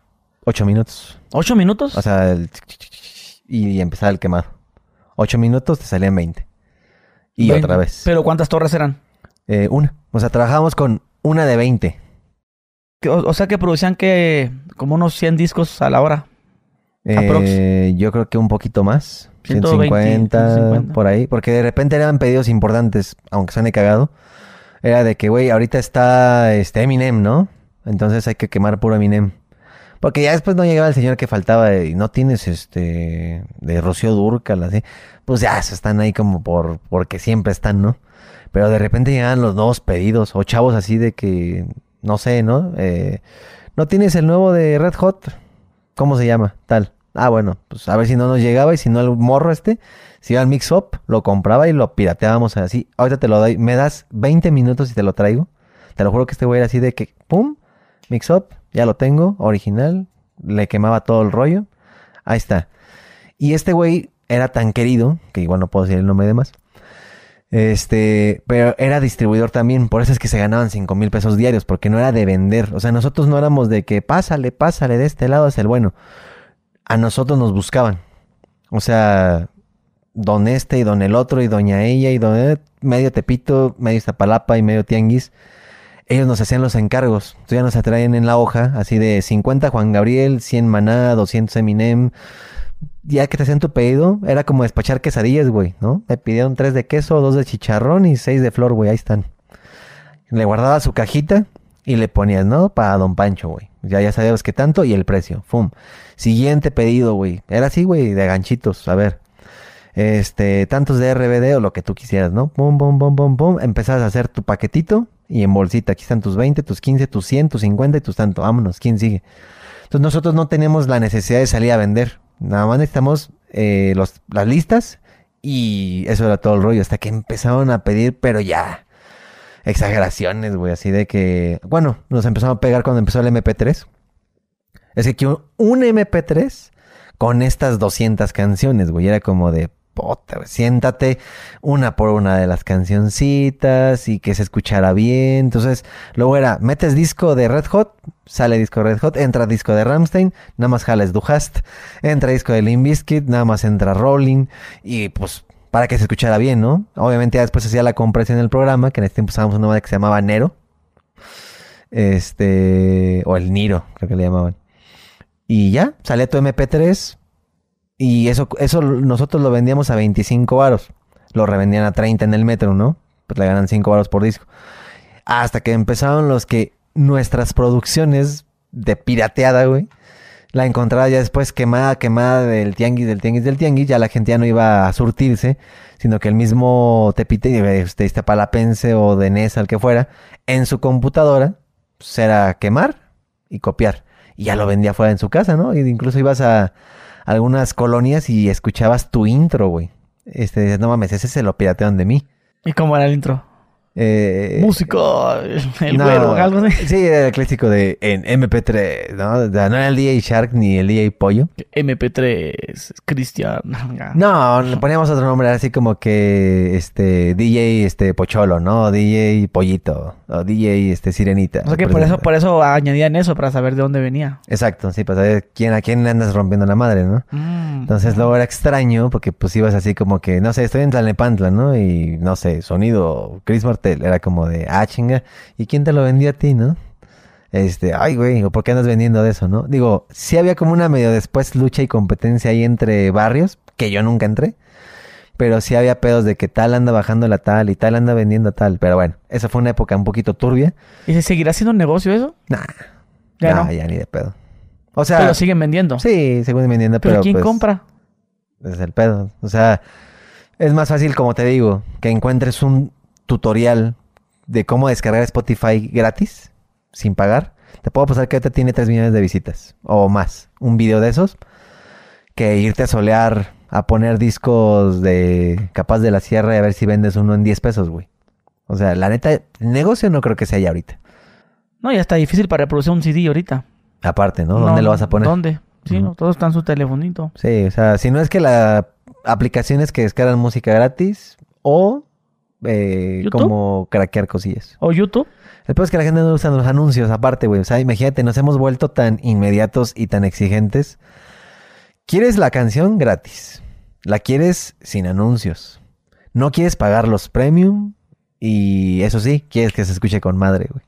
8 minutos. ¿Ocho minutos? O sea, el... y empezaba el quemado. 8 minutos te salían 20. Y otra vez. ¿Pero cuántas torres eran? Eh, una. O sea, trabajábamos con una de 20. O, o sea que producían que como unos 100 discos a la hora. Eh, yo creo que un poquito más. 120, 150, 150. por ahí. Porque de repente eran pedidos importantes, aunque suene cagado. Era de que, güey, ahorita está este Eminem, ¿no? Entonces hay que quemar puro Eminem. Porque ya después no llegaba el señor que faltaba y no tienes este de Rocío Durcal, así. Pues ya se están ahí como por porque siempre están, ¿no? Pero de repente llegaban los nuevos pedidos o chavos así de que no sé, ¿no? Eh, no tienes el nuevo de Red Hot. ¿Cómo se llama? Tal. Ah, bueno, pues a ver si no nos llegaba y si no el morro este, si iba al mix up, lo compraba y lo pirateábamos así. Ahorita te lo doy, me das 20 minutos y te lo traigo. Te lo juro que este güey era así de que, pum, mix up, ya lo tengo, original, le quemaba todo el rollo. Ahí está. Y este güey era tan querido, que igual no puedo decir el nombre de más. Este, pero era distribuidor también, por eso es que se ganaban 5 mil pesos diarios, porque no era de vender. O sea, nosotros no éramos de que pásale, pásale, de este lado es el bueno. A nosotros nos buscaban. O sea, don este y don el otro y doña ella y don eh, medio Tepito, medio Iztapalapa y medio Tianguis. ellos nos hacían los encargos. Entonces ya nos atraían en la hoja, así de 50 Juan Gabriel, 100 Maná, 200 Eminem. Ya que te hacían tu pedido, era como despachar quesadillas, güey, ¿no? Me pidieron tres de queso, dos de chicharrón y seis de flor, güey, ahí están. Le guardaba su cajita y le ponías, ¿no? Para Don Pancho, güey. Ya, ya sabías qué tanto y el precio. Fum. Siguiente pedido, güey. Era así, güey, de ganchitos. A ver. Este, tantos de RBD o lo que tú quisieras, ¿no? Pum, pum, pum, pum, pum. Empezabas a hacer tu paquetito y en bolsita. Aquí están tus 20, tus 15, tus 100, tus 50 y tus tanto. Vámonos, ¿quién sigue? Entonces nosotros no tenemos la necesidad de salir a vender. Nada más necesitamos eh, las listas y eso era todo el rollo. Hasta que empezaron a pedir, pero ya. Exageraciones, güey. Así de que. Bueno, nos empezamos a pegar cuando empezó el MP3. Es que un, un MP3 con estas 200 canciones, güey. Era como de, siéntate una por una de las cancioncitas y que se escuchara bien. Entonces, luego era, metes disco de Red Hot, sale disco de Red Hot, entra disco de Ramstein, nada más jales Du Hast, entra disco de Limp Bizkit, nada más entra Rolling y pues para que se escuchara bien, ¿no? Obviamente ya después hacía la compresión del programa, que en este tiempo usábamos una madre que se llamaba Nero. Este, o el Niro, creo que le llamaban. Y ya, salía tu MP3. Y eso, eso nosotros lo vendíamos a 25 varos. Lo revendían a 30 en el metro, ¿no? Pues le ganan 5 varos por disco. Hasta que empezaron los que nuestras producciones de pirateada, güey, la encontraba ya después quemada, quemada del tianguis, del tianguis, del tianguis. Ya la gente ya no iba a surtirse, sino que el mismo Tepite, este, Iztapalapense o de NES, al que fuera, en su computadora, pues era quemar y copiar. Y ya lo vendía fuera en su casa, ¿no? Y incluso ibas a algunas colonias y escuchabas tu intro, güey. Este, no mames, ese se lo piratean de mí. ¿Y cómo era el intro? Eh, Músico, el no, güero, algo así. Sí, era el clásico de en MP3, ¿no? No era el DJ Shark ni el DJ Pollo. MP3, Cristian. No, le poníamos otro nombre, así como que este DJ este Pocholo, ¿no? DJ Pollito, o DJ este Sirenita. O sea que por eso, por eso añadían eso, para saber de dónde venía. Exacto, sí, para saber quién, a quién le andas rompiendo la madre, ¿no? Mm. Entonces luego era extraño porque pues ibas así como que, no sé, estoy en Tlalnepantla, ¿no? Y no sé, sonido Chris Era como de, ah, chinga, ¿y quién te lo vendió a ti, no? Este, ay, güey, ¿por qué andas vendiendo de eso, no? Digo, sí había como una medio después lucha y competencia ahí entre barrios, que yo nunca entré, pero sí había pedos de que tal anda bajando la tal y tal anda vendiendo tal, pero bueno, esa fue una época un poquito turbia. ¿Y se seguirá siendo un negocio eso? Nah, Ya nah, no. ya ni de pedo. O sea, Pero siguen vendiendo. sí, según vendiendo, ¿Pero, pero, quién pues, compra? Es el pedo. O sea, es más fácil, como te digo, que encuentres un tutorial de cómo descargar Spotify gratis, sin pagar. Te puedo pasar que ahorita tiene 3 millones de visitas o más. Un video de esos. Que irte a solear a poner discos de Capaz de la Sierra y a ver si vendes uno en 10 pesos, güey. O sea, la neta, negocio no creo que sea ya ahorita. No, ya está difícil para reproducir un CD ahorita. Aparte, ¿no? ¿Dónde lo vas a poner? ¿Dónde? Sí, no, todo está en su telefonito. Sí, o sea, si no es que la aplicaciones que descargan música gratis o eh, como craquear cosillas. ¿O YouTube? El peor es que la gente no usa los anuncios aparte, güey. O sea, imagínate, nos hemos vuelto tan inmediatos y tan exigentes. Quieres la canción gratis. La quieres sin anuncios. No quieres pagar los premium. Y eso sí, quieres que se escuche con madre, güey.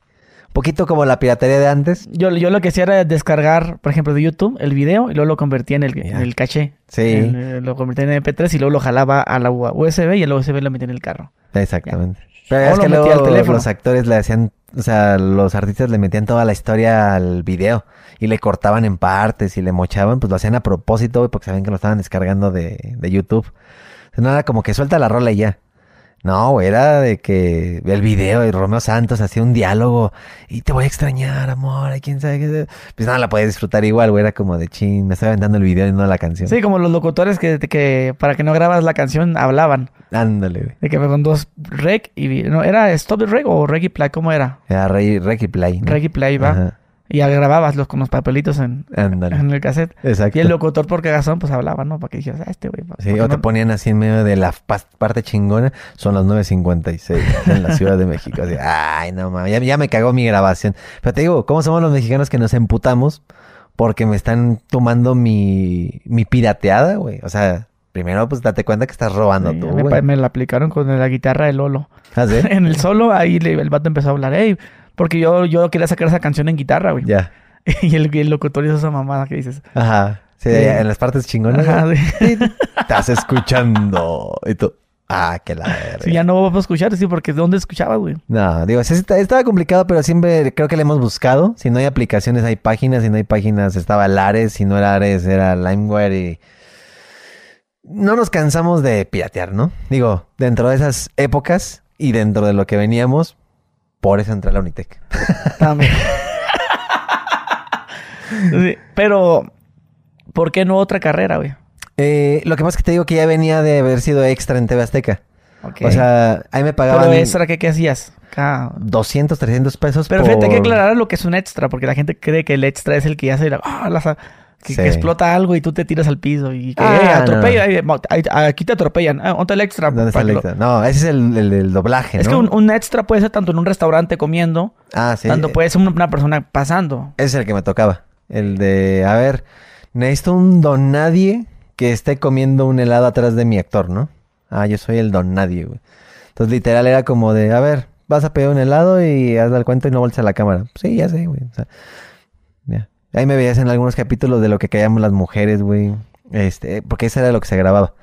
Poquito como la piratería de antes. Yo, yo lo que hacía era descargar, por ejemplo, de YouTube el video y luego lo convertía en el, Ya. en el caché. Sí, En, eh, lo convertía en MP3 y luego lo jalaba a la USB y el USB lo metía en el carro. exactamente. Pero O es lo que luego al teléfono. los actores le hacían, o sea, los artistas le metían toda la historia al video y le cortaban en partes y le mochaban, pues lo hacían a propósito, porque sabían que lo estaban descargando de, de YouTube. O sea, no era como que suelta la rola y ya. No, era de que el video y Romeo Santos hacía un diálogo y te voy a extrañar, amor, quién sabe qué. Pues nada, la podías disfrutar igual, güey, era como de chin, me estaba aventando el video y no la canción. Sí, como los locutores que, que para que no grabas la canción hablaban. Ándale, güey. De que con dos rec y... No, ¿Era Stop the Rec o Reggae Play? ¿Cómo era? Era y Play. ¿no? Reggae Play, va. Ajá, Y ya grababas los, con los papelitos en, Ándale. en el cassette. Exacto. Y el locutor por cagazón pues hablaba, ¿no? Para que dijeras, ah, este güey. Sí, porque o te ponían así en medio de la parte chingona. Son las 9.56 en la Ciudad de México. Así, ay, no mames, ya, ya me cagó mi grabación. Pero te digo, ¿cómo somos los mexicanos que nos emputamos? Porque me están tomando mi, mi pirateada, güey. O sea, primero pues date cuenta que estás robando Sí, tú, me, me la aplicaron con la guitarra de Lolo. ¿Ah, sí? [laughs] en el solo, ahí le- el vato empezó a hablar, hey, Porque yo, yo quería sacar esa canción en guitarra, güey. Ya. [laughs] Y el, el locutor hizo esa mamada que dices. Ajá. Sí, Sí. en las partes chingonas. Ajá, sí. Estás escuchando. Y tú, ah, que la. Sí, ya no vamos a escuchar, sí, porque ¿dónde escuchabas, güey? No, digo, sí, está- estaba complicado, pero siempre creo que le hemos buscado. Si no hay aplicaciones, hay páginas. Si no hay páginas, estaba Lares. Si no era Ares, era LimeWare. Y no nos cansamos de piratear, ¿no? Digo, dentro de esas épocas y dentro de lo que veníamos, por eso entré a la Unitec. También. [laughs] Sí, pero, ¿por qué no otra carrera, güey? Eh, lo que pasa es que te digo que ya venía de haber sido extra en TV Azteca. Ok. O sea, ahí me pagaban pero extra, ¿qué, qué hacías? Acá. 200, 300 pesos Pero por... fíjate hay que aclarar lo que es un extra, porque la gente cree que el extra es el que ya se... ah, las- que, Sí. que explota algo y tú te tiras al piso y que Ah, eh, no. atropella. eh, aquí te atropellan. Ah, ¿Dónde está el extra? ¿Dónde está el extra? No, ese es el, el, el doblaje, Es ¿no? que un, un extra puede ser tanto en un restaurante comiendo, Ah, sí. tanto puede ser una, una persona pasando. Ese es el que me tocaba. El de, a ver, necesito un don nadie que esté comiendo un helado atrás de mi actor, ¿no? Ah, yo soy el don nadie, güey. Entonces, literal, era como de, a ver, vas a pedir un helado y haz el cuento y no voltees a la cámara. Sí, ya sé, güey. O sea, ya. Ahí me veías en algunos capítulos de lo que callamos las mujeres, güey. Este, porque eso era lo que se grababa.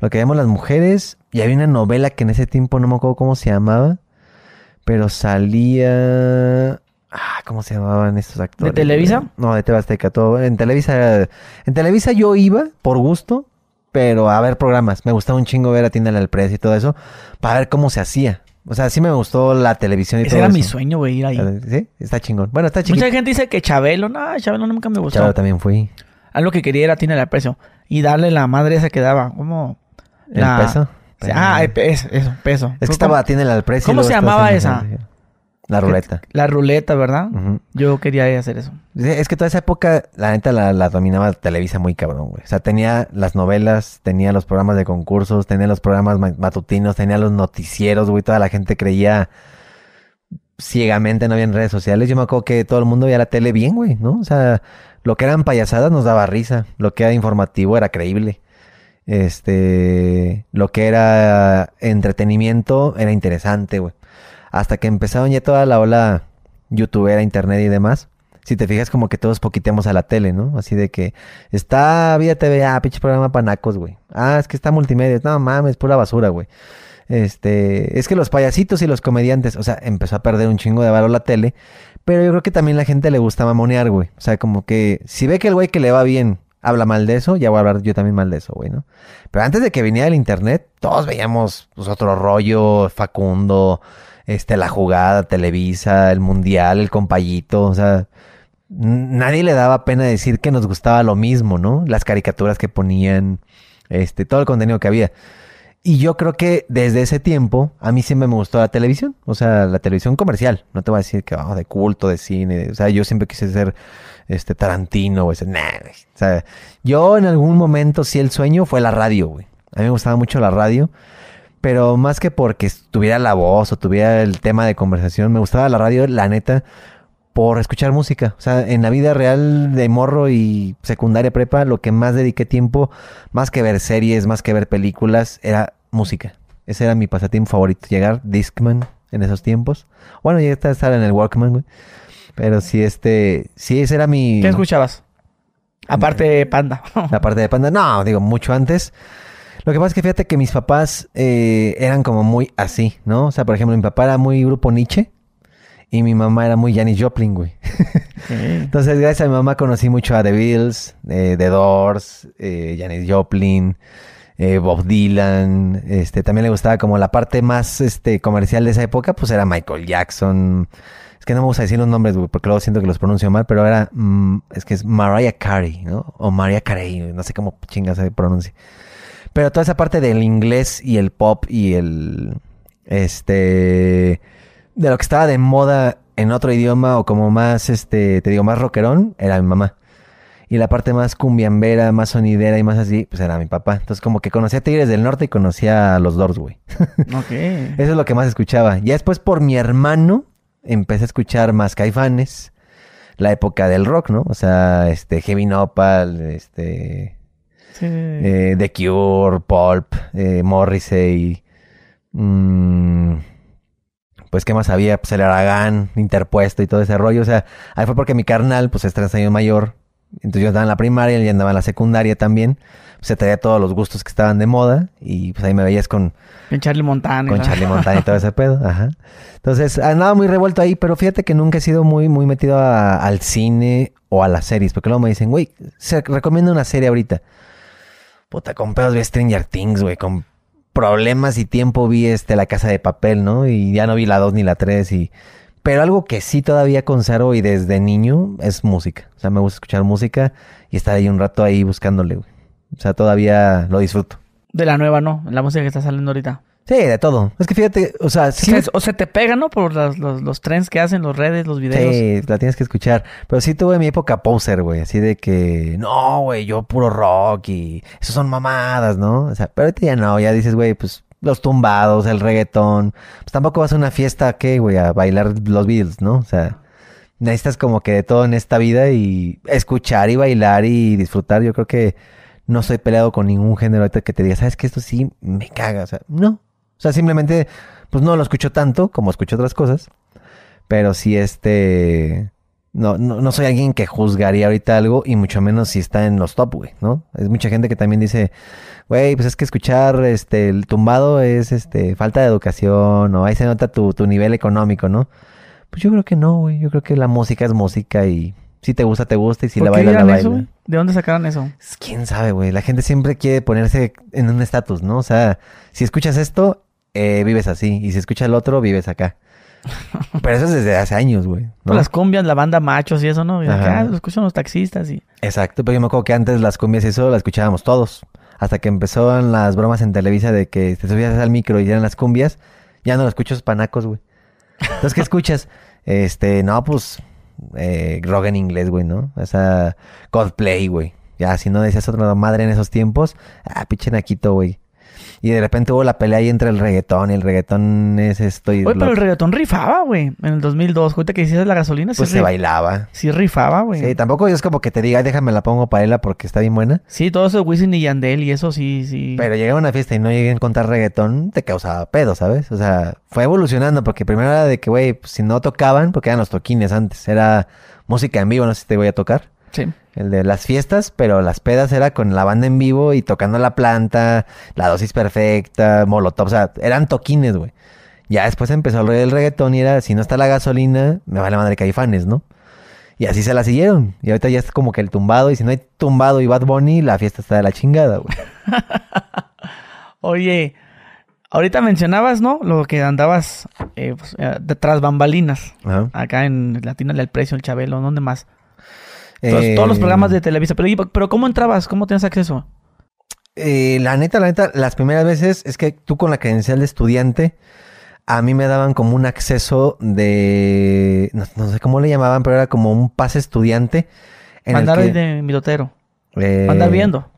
Lo que llamamos las mujeres. Y había una novela que en ese tiempo no me acuerdo cómo se llamaba. Pero salía. Ah, ¿cómo se llamaban estos actores? Televisa? güey? No, de TV Azteca, todo. En Televisa. En Televisa yo iba por gusto. Pero a ver programas. Me gustaba un chingo ver a Tienda al Precio y todo eso. Para ver cómo se hacía. O sea, sí me gustó la televisión y Ese todo era eso. mi sueño, güey, ir ahí. Sí, está chingón. Bueno, está chiquito. Mucha gente dice que Chabelo, no, Chabelo nunca me gustó. Chavo también fui. Algo que quería era tiene el precio. Y darle la madre esa que daba. ¿Cómo? ¿El peso? Ah, el pe- eso, eso, peso. Es que ¿Cómo- estaba, tiene al precio. ¿Cómo se llamaba esa? La ruleta. La ruleta, ¿verdad? Yo quería hacer eso. Es que toda esa época, la neta, la, la dominaba Televisa muy cabrón, güey. O sea, tenía las novelas, tenía los programas de concursos, tenía los programas ma- matutinos, tenía los noticieros, güey. Toda la gente creía ciegamente, no había en redes sociales. Yo me acuerdo que todo el mundo veía la tele bien, güey, ¿no? O sea, lo que eran payasadas nos daba risa. Lo que era informativo era creíble. Este, lo que era entretenimiento era interesante, güey. Hasta que empezaron ya toda la ola youtubera, internet y demás. Si te fijas como que todos poquiteamos a la tele, ¿no? Así de que está Vida TV, ah, pinche programa panacos, güey. Ah, es que está multimedia. No mames, pura basura, güey. Este, es que los payasitos y los comediantes, o sea, empezó a perder un chingo de valor la tele, pero yo creo que también la gente le gusta mamonear, güey. O sea, como que si ve que el güey que le va bien habla mal de eso, ya voy a hablar yo también mal de eso, güey, ¿no? Pero antes de que viniera el internet, todos veíamos pues, otro rollo, Facundo, este, la jugada, Televisa, el mundial, el compayito, o sea, nadie le daba pena decir que nos gustaba lo mismo, ¿no? Las caricaturas que ponían, este, todo el contenido que había. Y yo creo que desde ese tiempo a mí siempre me gustó la televisión, o sea, la televisión comercial. No te voy a decir que vamos de culto, de cine, o sea, yo siempre quise ser este Tarantino, güey, nah, güey. o sea, yo en algún momento sí el sueño fue la radio, güey. A mí me gustaba mucho la radio, pero más que porque tuviera la voz o tuviera el tema de conversación, me gustaba la radio, la neta, por escuchar música. O sea, en la vida real de morro y secundaria prepa, lo que más dediqué tiempo, más que ver series, más que ver películas, era música. Ese era mi pasatiempo favorito. Llegar Discman en esos tiempos. Bueno, ya está estar en el Walkman, güey. Pero sí, este, sí, ese era mi... ¿Qué escuchabas? Aparte de Panda. La parte de panda. No, digo, mucho antes. Lo que pasa es que fíjate que mis papás eh, eran como muy así, ¿no? O sea, por ejemplo, mi papá era muy grupo Nietzsche y mi mamá era muy Janis Joplin, güey. [laughs] Entonces, gracias a mi mamá conocí mucho a The Beatles, eh, The Doors, eh, Janis Joplin, eh, Bob Dylan. Este, también le gustaba como la parte más este, comercial de esa época, pues era Michael Jackson. Es que no me gusta decir los nombres, güey, porque luego siento que los pronuncio mal, pero era, mm, es que es Mariah Carey, ¿no? O Mariah Carey, no sé cómo chingas se pronuncia. Pero toda esa parte del inglés y el pop y el, este, de lo que estaba de moda en otro idioma o como más, este, te digo, más rockerón, era mi mamá. Y la parte más cumbiambera, más sonidera y más así, pues era mi papá. Entonces como que conocía a Tigres del Norte y conocía a los Doors, güey. [laughs] Ok. Eso es lo que más escuchaba. Ya después por mi hermano empecé a escuchar más Caifanes, la época del rock, ¿no? O sea, este Heavy Nopal, este Sí. eh, The Cure, Pulp, eh, Morrissey, mm, pues qué más había, pues el Aragán interpuesto y todo ese rollo. O sea, ahí fue porque mi carnal, pues es tres años mayor. Entonces yo estaba en la primaria, él ya andaba en la secundaria también. Pues, se traía todos los gustos que estaban de moda. Y pues ahí me veías con, Con Charlie Montana. con ¿no? Charlie Montana y todo ese [laughs] pedo. Ajá. Entonces andaba muy revuelto ahí, pero fíjate que nunca he sido muy, muy metido a- al cine o a las series. Porque luego me dicen, güey, se recomienda una serie ahorita. Puta, con pedos vi Stranger Things, güey. Con problemas y tiempo vi este La Casa de Papel, ¿no? Y ya no vi la 2 ni la 3 y... Pero algo que sí todavía conservo y desde niño es música. O sea, me gusta escuchar música y estar ahí un rato ahí buscándole, güey. O sea, todavía lo disfruto. De la nueva, ¿no? La música que está saliendo ahorita. Sí, de todo. Es que fíjate, o sea, sí... Es o se te pega, ¿no? Por las- los, los trends que hacen, los redes, los videos. Sí, la tienes que escuchar. Pero sí tuve mi época poser, güey. Así de que, no, güey, yo puro rock y eso son mamadas, ¿no? O sea, pero ahorita ya no, ya dices, güey, pues los tumbados, el reggaetón. Pues tampoco vas a una fiesta, ¿qué, güey? A bailar los Beatles, ¿no? O sea, necesitas como que de todo en esta vida y escuchar y bailar y disfrutar. Yo creo que no estoy peleado con ningún género ahorita que te diga, ¿sabes que Esto sí me caga. O sea, no. O sea, simplemente, pues no lo escucho tanto como escucho otras cosas. Pero sí, este. No, no, no soy alguien que juzgaría ahorita algo y mucho menos si está en los top, güey, ¿no? Es mucha gente que también dice, güey, pues es que escuchar este el tumbado es este falta de educación o ahí se nota tu, tu nivel económico, ¿no? Pues yo creo que no, güey. Yo creo que la música es música y si te gusta, te gusta y si ¿Por la qué bailas, la dirán eso? ¿De dónde sacaron eso? Pues, ¿Quién sabe, güey? La gente siempre quiere ponerse en un estatus, ¿no? O sea, si escuchas esto, eh, vives así. Y si escuchas el otro, vives acá. [laughs] Pero eso es desde hace años, güey. ¿no? Pues Las cumbias, la banda machos y eso, ¿no? Y acá lo escuchan los taxistas y... Exacto, pero yo me acuerdo que antes las cumbias y eso las escuchábamos todos. Hasta que empezaron las bromas en Televisa de que te subías al micro y eran las cumbias, ya no lo escucho esos panacos, güey. Entonces, ¿qué escuchas? [laughs] Este, no, pues, eh, rock en inglés, güey, ¿no? O sea, Coldplay, güey. Ya, si no decías otra madre en esos tiempos, ah, pinche naquito, güey. Y de repente hubo la pelea ahí entre el reggaetón y el reggaetón es esto y Oye, pero el reggaetón rifaba, güey. En el 2002. Ahorita que hiciste la gasolina, pues sí, se bailaba. sí rifaba, güey. Sí, Sí. tampoco es como que te diga, "Ay, déjame la pongo para ella porque está bien buena. todo eso de Wisin y Yandel y eso sí, sí. Pero llegué a una fiesta y no llegué a encontrar reggaetón, te causaba pedo, ¿sabes? O sea, fue evolucionando porque primero era de que, güey, pues, si no tocaban, porque eran los toquines antes, era música en vivo, no sé si te voy a tocar. Sí. El de las fiestas, pero las pedas era con la banda en vivo y tocando la planta, la dosis perfecta, molotov, o sea, eran toquines, güey. Ya después empezó el rollo del reggaetón y era, si no está la gasolina, me vale madre caifanes, ¿no? Y así se la siguieron. Y ahorita ya es como que el tumbado, y si no hay tumbado y Bad Bunny, la fiesta está de la chingada, güey. [laughs] Oye, ahorita mencionabas, ¿no? Lo que andabas eh, pues, eh, detrás bambalinas. Ajá. Acá en Latina del Precio, el Chabelo, ¿dónde más? Todos, Eh, todos los programas de Televisa. Pero, ¿y- pero ¿cómo entrabas? ¿Cómo tenías acceso? Eh, la neta, la neta, las primeras veces es que tú con la credencial de estudiante, a mí me daban como un acceso de, no, no sé cómo le llamaban, pero era como un pase estudiante. En el Andar que, de mitotero. eh, Andar viendo.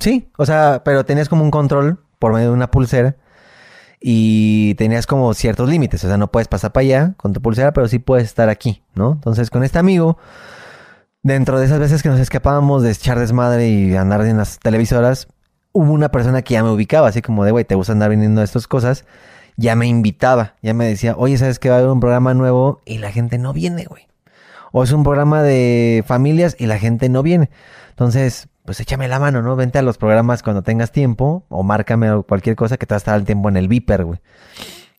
Sí, o sea, pero tenías como un control por medio de una pulsera y tenías como ciertos límites, o sea, no puedes pasar para allá con tu pulsera, pero sí puedes estar aquí, ¿no? Entonces, con este amigo, dentro de esas veces que nos escapábamos de echar desmadre y andar en las televisoras, hubo una persona que ya me ubicaba, así como de, güey, te gusta andar viniendo a estas cosas, ya me invitaba, ya me decía, oye, ¿sabes que va a haber un programa nuevo? Y la gente no viene, güey. O es un programa de familias y la gente no viene. Entonces, pues échame la mano, ¿no? Vente a los programas cuando tengas tiempo o márcame cualquier cosa que te va a estar al tiempo en el Viper, güey.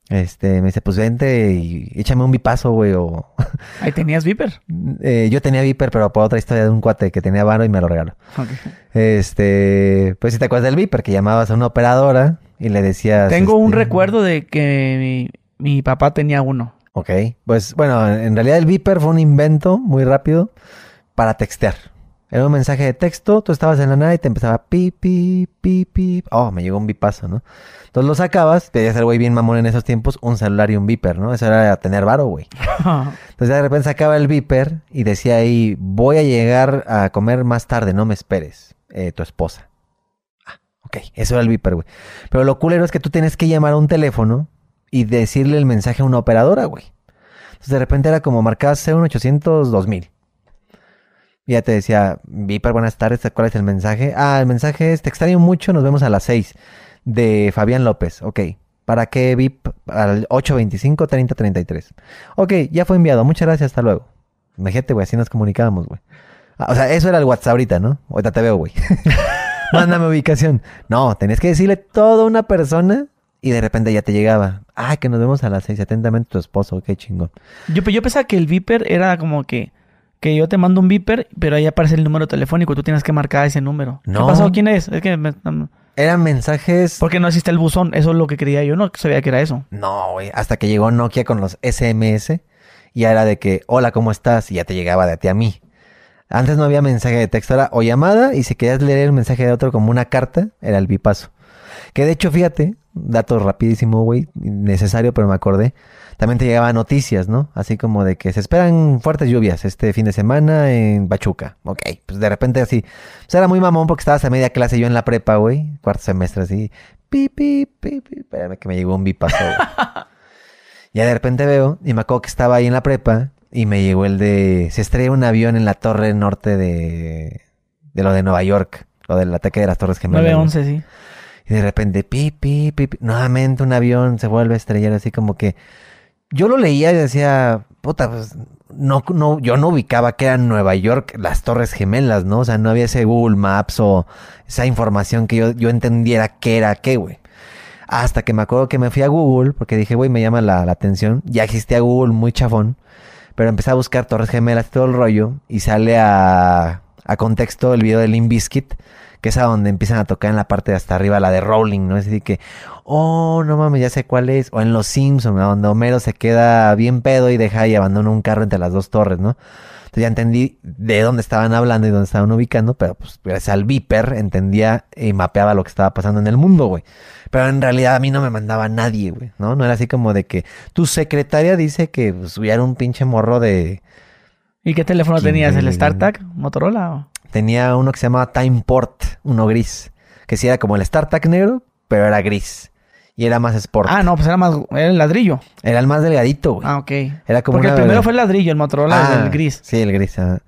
Este, me dice, pues vente y échame un bipazo, güey, o... [laughs] Ahí tenías Viper. Eh, yo tenía Viper, pero por otra historia de un cuate que tenía varo y me lo regaló. Ok. Este, pues si te acuerdas del Viper, que llamabas a una operadora y le decías... Tengo un este, recuerdo de que mi, mi papá tenía uno. Ok, pues bueno, en realidad el Viper fue un invento muy rápido para textear. Era un mensaje de texto, tú estabas en la nada y te empezaba pi, pi, pi, pi. Oh, me llegó un bipazo, ¿no? Entonces lo sacabas, te ser güey bien mamón en esos tiempos, un celular y un Viper, ¿no? Eso era tener varo, güey. [laughs] Entonces de repente sacaba el Viper y decía ahí, voy a llegar a comer más tarde, no me esperes, eh, tu esposa. Ah, ok, eso era el Viper, güey. Pero lo culero es que tú tienes que llamar a un teléfono y decirle el mensaje a una operadora, güey. Entonces de repente era como marcabas 01800 2000. Ya te decía, Viper, buenas tardes, ¿cuál es el mensaje? Ah, el mensaje es, te extraño mucho, nos vemos a las 6. De Fabián López, ok. ¿Para qué VIP? Al 825-3033. Ok, ya fue enviado. Muchas gracias, hasta luego. Imagínate, güey, así nos comunicábamos, güey. Ah, o sea, eso era el WhatsApp ahorita, ¿no? Ahorita te veo, güey. [laughs] Mándame ubicación. No, tenías que decirle toda una persona y de repente ya te llegaba. Ah, que nos vemos a las seis. Atentamente tu esposo. Qué chingón. Yo, yo pensaba que el Viper era como que, que yo te mando un Viper, pero ahí aparece el número telefónico tú tienes que marcar ese número. No. ¿Qué pasó? ¿Quién es? Es que me- Eran mensajes... ¿Por qué no existe el buzón? Eso es lo que quería yo, no sabía que era eso. No, güey. Hasta que llegó Nokia con los SMS. Y ya era de que, hola, ¿cómo estás? Y ya te llegaba de a ti a mí. Antes no había mensaje de texto, era o llamada. Y si querías leer el mensaje de otro como una carta, era el bipaso. Que de hecho, fíjate, dato rapidísimo, güey. Necesario, pero me acordé. También te llegaban noticias, ¿no? Así como de que se esperan fuertes lluvias este fin de semana en Pachuca. Ok, pues de repente así. Pues era muy mamón porque estabas a media clase yo en la prepa, güey. Cuarto semestre así. Pi, pi, pi, pi. Espérame que me llegó un bipaso, güey. [laughs] Ya de repente veo, y me acuerdo que estaba ahí en la prepa, y me llegó el de. Se estrella un avión en la torre norte de. de lo de Nueva York, lo del ataque de las Torres Gemelas. güey. 911, sí. Y de repente, pi, pi, pi, pi, nuevamente un avión se vuelve a estrellar, así como que. Yo lo leía y decía, puta, pues. No, no, yo no ubicaba que era Nueva York las Torres Gemelas, ¿no? O sea, no había ese Google Maps o esa información que yo, yo entendiera qué era qué, güey. Hasta que me acuerdo que me fui a Google, porque dije, güey, me llama la, la atención. Ya existía Google muy chafón. Pero empecé a buscar Torres Gemelas todo el rollo. Y sale a, a contexto el video de Limp Bizkit, que es a donde empiezan a tocar en la parte de hasta arriba, la de Rowling, ¿no? Es decir, que, oh, no mames, ya sé cuál es. O en Los Simpsons, ¿no? donde Homero se queda bien pedo y deja y abandona un carro entre las dos torres, ¿no? Entonces ya entendí de dónde estaban hablando y dónde estaban ubicando, pero pues gracias al Viper entendía y mapeaba lo que estaba pasando en el mundo, güey. Pero en realidad a mí no me mandaba nadie, güey, ¿no? No era así como de que tu secretaria dice que pues, hubiera un pinche morro de... ¿Y qué teléfono ¿Quién tenías? ¿El StarTAC? ¿Motorola? Tenía uno que se llamaba Timeport, uno gris, que sí era como el StarTAC negro, pero era gris. Y era más sport. Ah, no, pues era más... Era el ladrillo. Era el más delgadito, güey. Ah, ok. Era como Porque el primero fue el ladrillo, el Motorola, Ah, el gris. Sí, el gris. ah.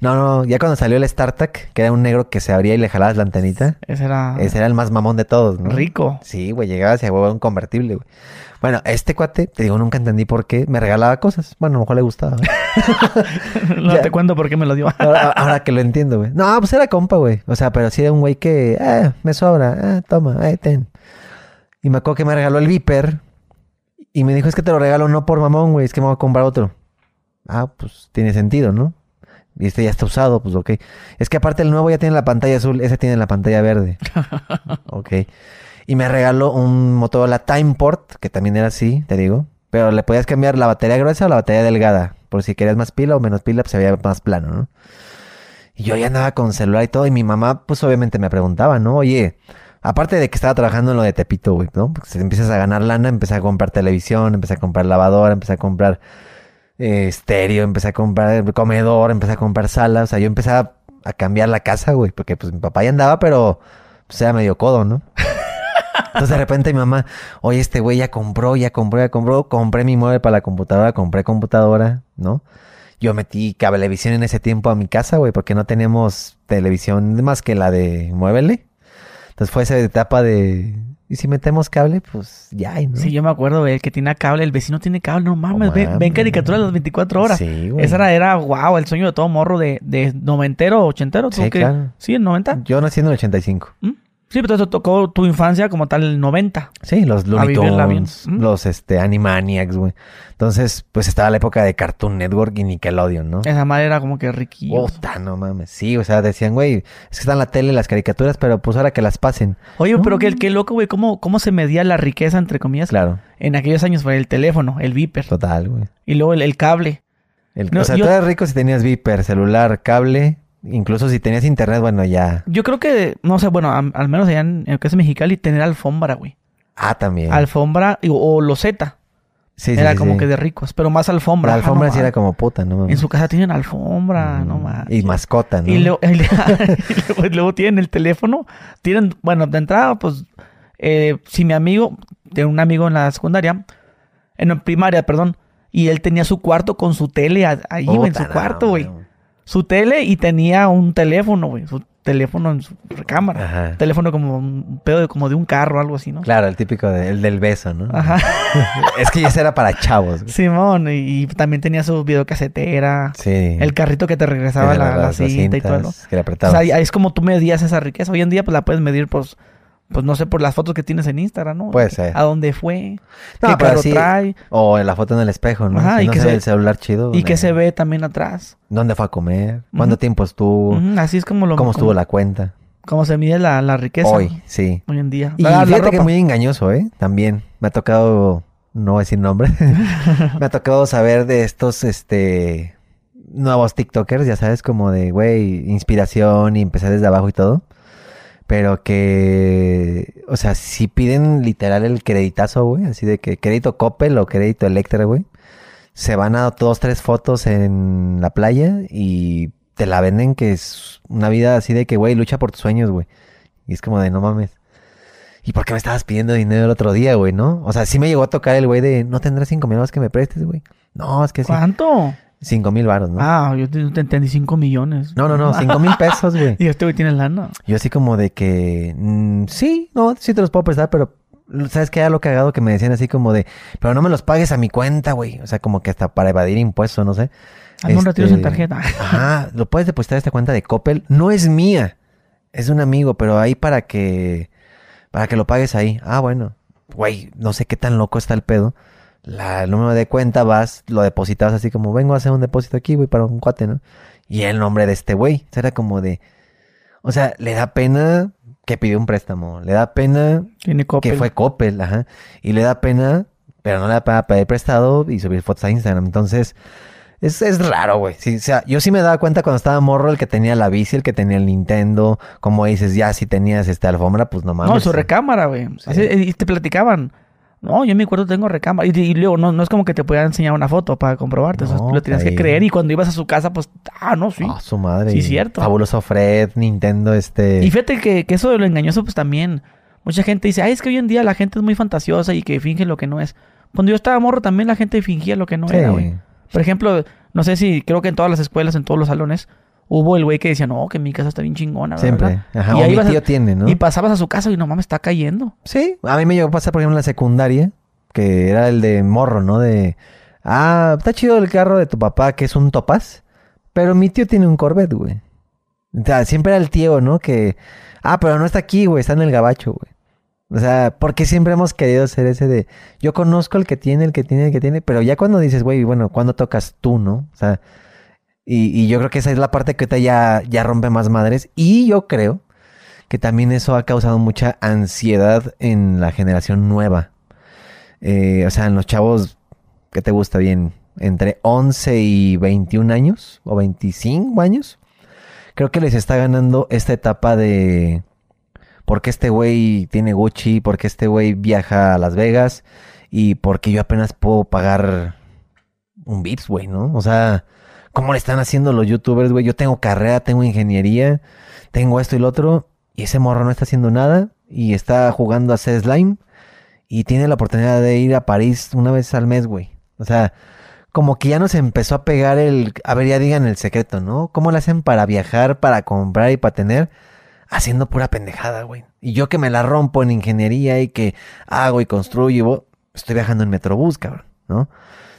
No, no, ya cuando salió el StarTAC, que era un negro que se abría y le jalabas la antenita, Ese era ese era el más mamón de todos, ¿no? rico. Sí, güey, llegaba hacia huevo un convertible, güey. Bueno, este cuate, te digo, nunca entendí por qué me regalaba cosas. Bueno, a lo mejor le gustaba. ¿no? [laughs] no Ya. te cuento por qué me lo dio. ahora, [laughs] ahora que lo entiendo, güey. No, pues era compa, güey. O sea, pero sí era un güey que, eh, me sobra, eh, toma, eh, ten. Y me acuerdo que me regaló el Viper y me dijo, es que te lo regalo no por mamón, güey, es que me voy a comprar otro. Ah, pues tiene sentido, ¿no? Y este ya está usado, pues ok. Es que aparte el nuevo ya tiene la pantalla azul, ese tiene la pantalla verde. [laughs] ok. Y me regaló un Motorola Timeport, que también era así, te digo. Pero le podías cambiar la batería gruesa o la batería delgada. Por si querías más pila o menos pila, pues se veía más plano, ¿no? Y yo ya andaba con celular y todo. Y mi mamá, pues obviamente me preguntaba, ¿no? Oye, aparte de que estaba trabajando en lo de Tepito, güey, ¿no? Porque si empiezas a ganar lana, empecé a comprar televisión, empecé a comprar lavadora, empecé a comprar eh, estéreo, empecé a comprar comedor, empecé a comprar sala. O sea, yo empecé a, a cambiar la casa, güey. Porque pues mi papá ya andaba, pero pues era medio codo, ¿no? [laughs] Entonces de repente mi mamá, oye, este güey ya compró, ya compró, ya compró, compré mi mueble para la computadora, compré computadora, ¿no? Yo metí cablevisión en ese tiempo a mi casa, güey, porque no teníamos televisión más que la de muévele. Entonces fue esa etapa de, ¿y si metemos cable? Pues ya, hay, ¿no? Sí, yo me acuerdo, güey, el que tiene cable, el vecino tiene cable, no mames, ven, ven caricaturas las 24 horas. Sí, güey. Esa era, era, wow, el sueño de todo morro de, de noventero, ochentero. ¿tú Sí, claro. Sí, en 90. Yo nací en el 85. ¿Mm? Sí, pero eso tocó tu infancia como tal el 90. Sí, los Looney. Tunes, Mm. los este, Animaniacs, güey. Entonces, pues estaba la época de Cartoon Network y Nickelodeon, ¿no? Esa madre era como que riquillo. Puta, no mames. Sí, o sea, decían, güey, es que están en la tele las caricaturas, pero pues ahora que las pasen. Oye, pero qué, qué loco, güey, ¿cómo, cómo se medía la riqueza, entre comillas, Claro, en aquellos años fue el teléfono, el Viper, total, güey. y luego el, el cable. El- No, o sea, yo- tú eras rico si tenías Viper, celular, cable, incluso si tenías internet, bueno, ya. Yo creo que, no sé, bueno, al menos allá en, en lo que es Mexicali, tener alfombra, güey. Ah, también. Alfombra y- o loseta. sí, sí, era sí, como sí. que de ricos, pero más alfombra. La Ah, alfombra no sí era como puta, ¿no? En su casa tienen alfombra, no Mm, más. Y mascota, ¿no? Y luego, [laughs] y luego, tienen el teléfono. Tienen, bueno, de entrada, pues, eh, si mi amigo, tengo un amigo en la secundaria, en la primaria, perdón, y él tenía su cuarto con su tele ahí, güey, en su no, cuarto, güey. güey. Su tele y tenía un teléfono, güey. Su teléfono en su recámara. Ajá. Teléfono como un pedo de, como de un carro, algo así, ¿no? Claro, el típico de- el del beso, ¿no? Ajá. [laughs] es que ese era para chavos. güey. Simón, y, y también tenía su videocasetera, Sí. el carrito que te regresaba la, la las cinta y todo, ¿no? Que le O apretabas. sea, ahí- ahí es como tú medías esa riqueza. Hoy en día, pues la puedes medir, pues, pues no sé, por las fotos que tienes en Instagram, ¿no? Puede ser. A dónde fue, No, qué carro sí- trae, O en la foto en el espejo, ¿no? Ajá, Si y no que se ve el celular chido. y que ¿dónde- se ve también atrás. ¿Dónde fue a comer? ¿Cuánto tiempo estuvo? Así es como lo ¿Cómo estuvo la cuenta? como se mide la, la riqueza Hoy, sí. hoy en día. Y La- la fíjate que ropa. muy engañoso, ¿eh? También. Me ha tocado, no voy a decir nombre, [laughs] me ha tocado saber de estos, este, nuevos TikTokers, ya sabes, como de, güey, inspiración y empezar desde abajo y todo. Pero que, o sea, si piden literal el creditazo, güey, así de que crédito Coppel o crédito Electra, güey, se van a dos, tres fotos en la playa y te la venden que es una vida así de que, güey, lucha por tus sueños, güey. Y es como de, no mames. ¿Y por qué me estabas pidiendo dinero el otro día, güey, no? O sea, sí me llegó a tocar el güey de, ¿no tendrás cinco mil que me prestes, güey? No, es que sí. ¿Cuánto? Cinco mil baros, ¿no? Ah, yo te, te entendí 5 millones. No, no, no, cinco mil pesos, güey. [laughs] Y este güey tiene lana. Yo así como de que, mm, sí, no, sí te los puedo prestar, pero ¿sabes qué era lo cagado que me decían así como de, pero no me los pagues a mi cuenta, güey? O sea, como que hasta para evadir impuestos, no sé. Hazme un retiro sin Este, tarjeta. [laughs] Ajá, lo puedes depositar a esta cuenta de Coppel. No es mía, es un amigo, pero ahí para que, para que lo pagues ahí. Ah, bueno, güey, no sé qué tan loco está el pedo. La, el número de cuenta vas, lo depositabas así como, vengo a hacer un depósito aquí, güey, para un cuate, ¿no? Y el nombre de este güey. O sea, Era como de, o sea, le da pena que pidió un préstamo, le da pena que fue Coppel, ajá. Y le da pena, pero no le da pena pedir prestado y subir fotos a Instagram. Entonces, es, es raro, güey. Sí, o sea, yo sí me daba cuenta cuando estaba morro el que tenía la bici, el que tenía el Nintendo. Como dices, ya si tenías esta alfombra, pues no mames. No, su recámara, güey. Sí. Y te platicaban. No, yo en mi cuarto tengo recámara. Y, y luego, no, no es como que te puedan enseñar una foto para comprobarte. o sea, No, tú lo tenías que creer. Y cuando ibas a su casa, pues, ah, no, sí. Ah, su madre. Sí, cierto. Fabuloso Fred, Nintendo, este. Y fíjate que, que eso de lo engañoso, pues también. Mucha gente dice, ay, es que hoy en día la gente es muy fantasiosa y que finge lo que no es. Cuando yo estaba morro, también la gente fingía lo que no Sí. era, güey. Por ejemplo, no sé si, creo que en todas las escuelas, en todos los salones, hubo el güey que decía, no, que mi casa está bien chingona, Siempre. ¿verdad? Ajá. Y o ahí mi a- tío tiene, ¿no? Y pasabas a su casa y no mames, está cayendo. Sí, a mí me llegó a pasar, por ejemplo, en la secundaria, que era el de morro, ¿no? De, ah, está chido el carro de tu papá, que es un Topaz, pero mi tío tiene un Corvette, güey. O sea, siempre era el tío, ¿no? Que, ah, pero no está aquí, güey, está en el gabacho, güey. O sea, porque siempre hemos querido ser ese de, yo conozco el que tiene, el que tiene, el que tiene, pero ya cuando dices, güey, bueno, ¿cuándo tocas tú, no? O sea, y, yo creo que esa es la parte que ahorita ya, ya rompe más madres. Y yo creo que también eso ha causado mucha ansiedad en la generación nueva. Eh, o sea, en los chavos, ¿qué te gusta bien? Entre 11 y 21 años o 25 años. Creo que les está ganando esta etapa de por qué este güey tiene Gucci, por qué este güey viaja a Las Vegas y por qué yo apenas puedo pagar un Beats, güey, ¿no? O sea, ¿cómo le están haciendo los youtubers, güey? Yo tengo carrera, tengo ingeniería, tengo esto y lo otro y ese morro no está haciendo nada y está jugando a hacer slime y tiene la oportunidad de ir a París una vez al mes, güey. O sea, como que ya nos empezó a pegar el... A ver, ya digan el secreto, ¿no? ¿Cómo le hacen para viajar, para comprar y para tener? Haciendo pura pendejada, güey. Y yo que me la rompo en ingeniería y que hago y construyo y estoy viajando en Metrobús, cabrón, ¿no?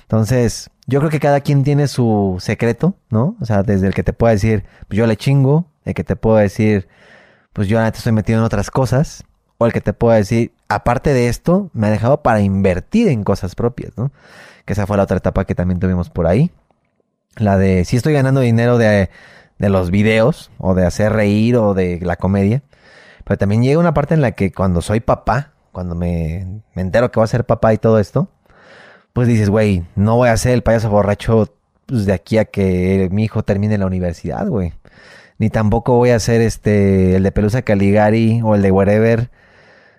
Entonces, yo creo que cada quien tiene su secreto, ¿no? O sea, desde el que te pueda decir, pues yo le chingo, el que te pueda decir, pues yo ahora te estoy metido en otras cosas, o el que te pueda decir, aparte de esto, me ha dejado para invertir en cosas propias, ¿no? Que esa fue la otra etapa que también tuvimos por ahí. La de si estoy ganando dinero de, de los videos, o de hacer reír, o de la comedia. Pero también llega una parte en la que cuando soy papá, cuando me, me entero que voy a ser papá y todo esto, pues dices, güey, no voy a ser el payaso borracho pues, de aquí a que mi hijo termine la universidad, güey. Ni tampoco voy a ser este el de Pelusa Caligari o el de Wherever,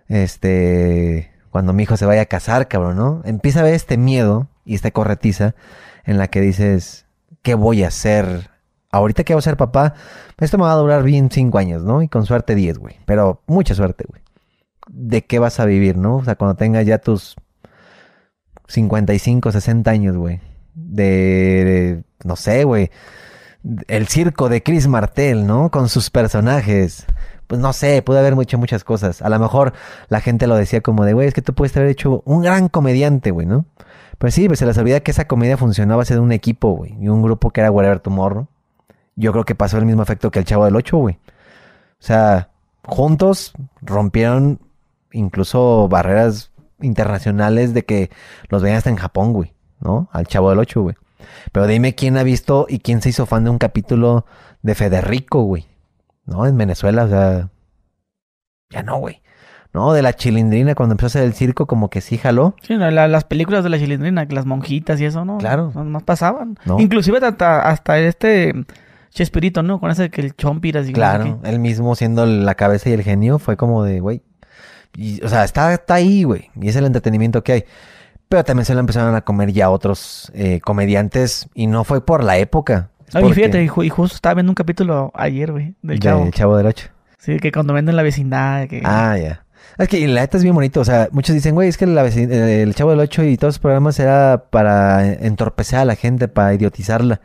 este, cuando mi hijo se vaya a casar, cabrón, ¿no? Empieza a ver este miedo y esta corretiza en la que dices, ¿qué voy a hacer? Ahorita que voy a ser papá, esto me va a durar bien cinco años, ¿no? Y con suerte diez, güey. Pero mucha suerte, güey. ¿De qué vas a vivir, no? O sea, cuando tengas ya tus 55, 60 años, güey. De, no sé, güey. el circo de Chris Martel, ¿no? Con sus personajes. Pues no sé, puede haber hecho muchas cosas. A lo mejor la gente lo decía como de, güey, es que tú puedes haber hecho un gran comediante, güey, ¿no? Pero sí, pues se les olvida que esa comedia funcionaba ser un equipo, güey. Y un grupo que era Whatever Tomorrow. Yo creo que pasó el mismo efecto que el Chavo del Ocho, güey. O sea, juntos rompieron incluso barreras internacionales de que los veían hasta en Japón, güey, ¿no? Al Chavo del Ocho, güey. Pero dime quién ha visto y quién se hizo fan de un capítulo de Federico, güey. ¿No? En Venezuela, o sea. Ya no, güey. No, de la chilindrina, cuando empezó a hacer el circo, como que sí jaló. Sí, no, la- las películas de la chilindrina, las monjitas y eso, ¿no? Claro. No, no pasaban. No. Inclusive hasta, hasta este Chespirito, ¿no? Con ese que el chompiras y Claro, él mismo siendo la cabeza y el genio, fue como de, güey. Y, o sea, está, está ahí, güey. Y es el entretenimiento que hay. Pero también se lo empezaron a comer ya otros eh, comediantes. Y no fue por la época. Oye, porque- fíjate, y, ju- y justo estaba viendo un capítulo ayer, güey, del chavo. Chavo del Ocho. Sí, que cuando venden la vecindad, que... Ah, ya. Es que la neta es bien bonito. O sea, muchos dicen, güey, es que la eh, el Chavo del Ocho y todos los programas era para entorpecer a la gente, para idiotizarla.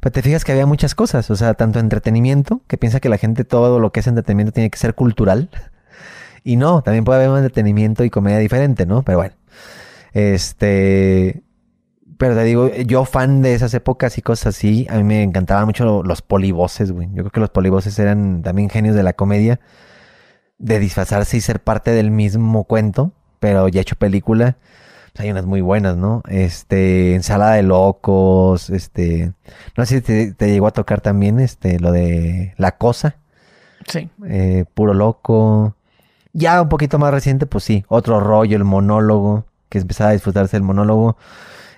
Pero te fijas que había muchas cosas. O sea, tanto entretenimiento, que piensa que la gente todo lo que es entretenimiento tiene que ser cultural. Y no, también puede haber un entretenimiento y comedia diferente, ¿no? Pero bueno. Este. Pero te digo, yo fan de esas épocas y cosas así, a mí me encantaban mucho los polivoces, güey. Yo creo que los polivoces eran también genios de la comedia de disfrazarse y ser parte del mismo cuento, pero ya hecho película. Pues hay unas muy buenas, ¿no? Este, ensalada de locos, este, no sé si te, te llegó a tocar también, este, lo de la cosa, Sí. eh, puro loco. Ya un poquito más reciente, pues sí, otro rollo, el monólogo, que empezaba a disfrutarse el monólogo.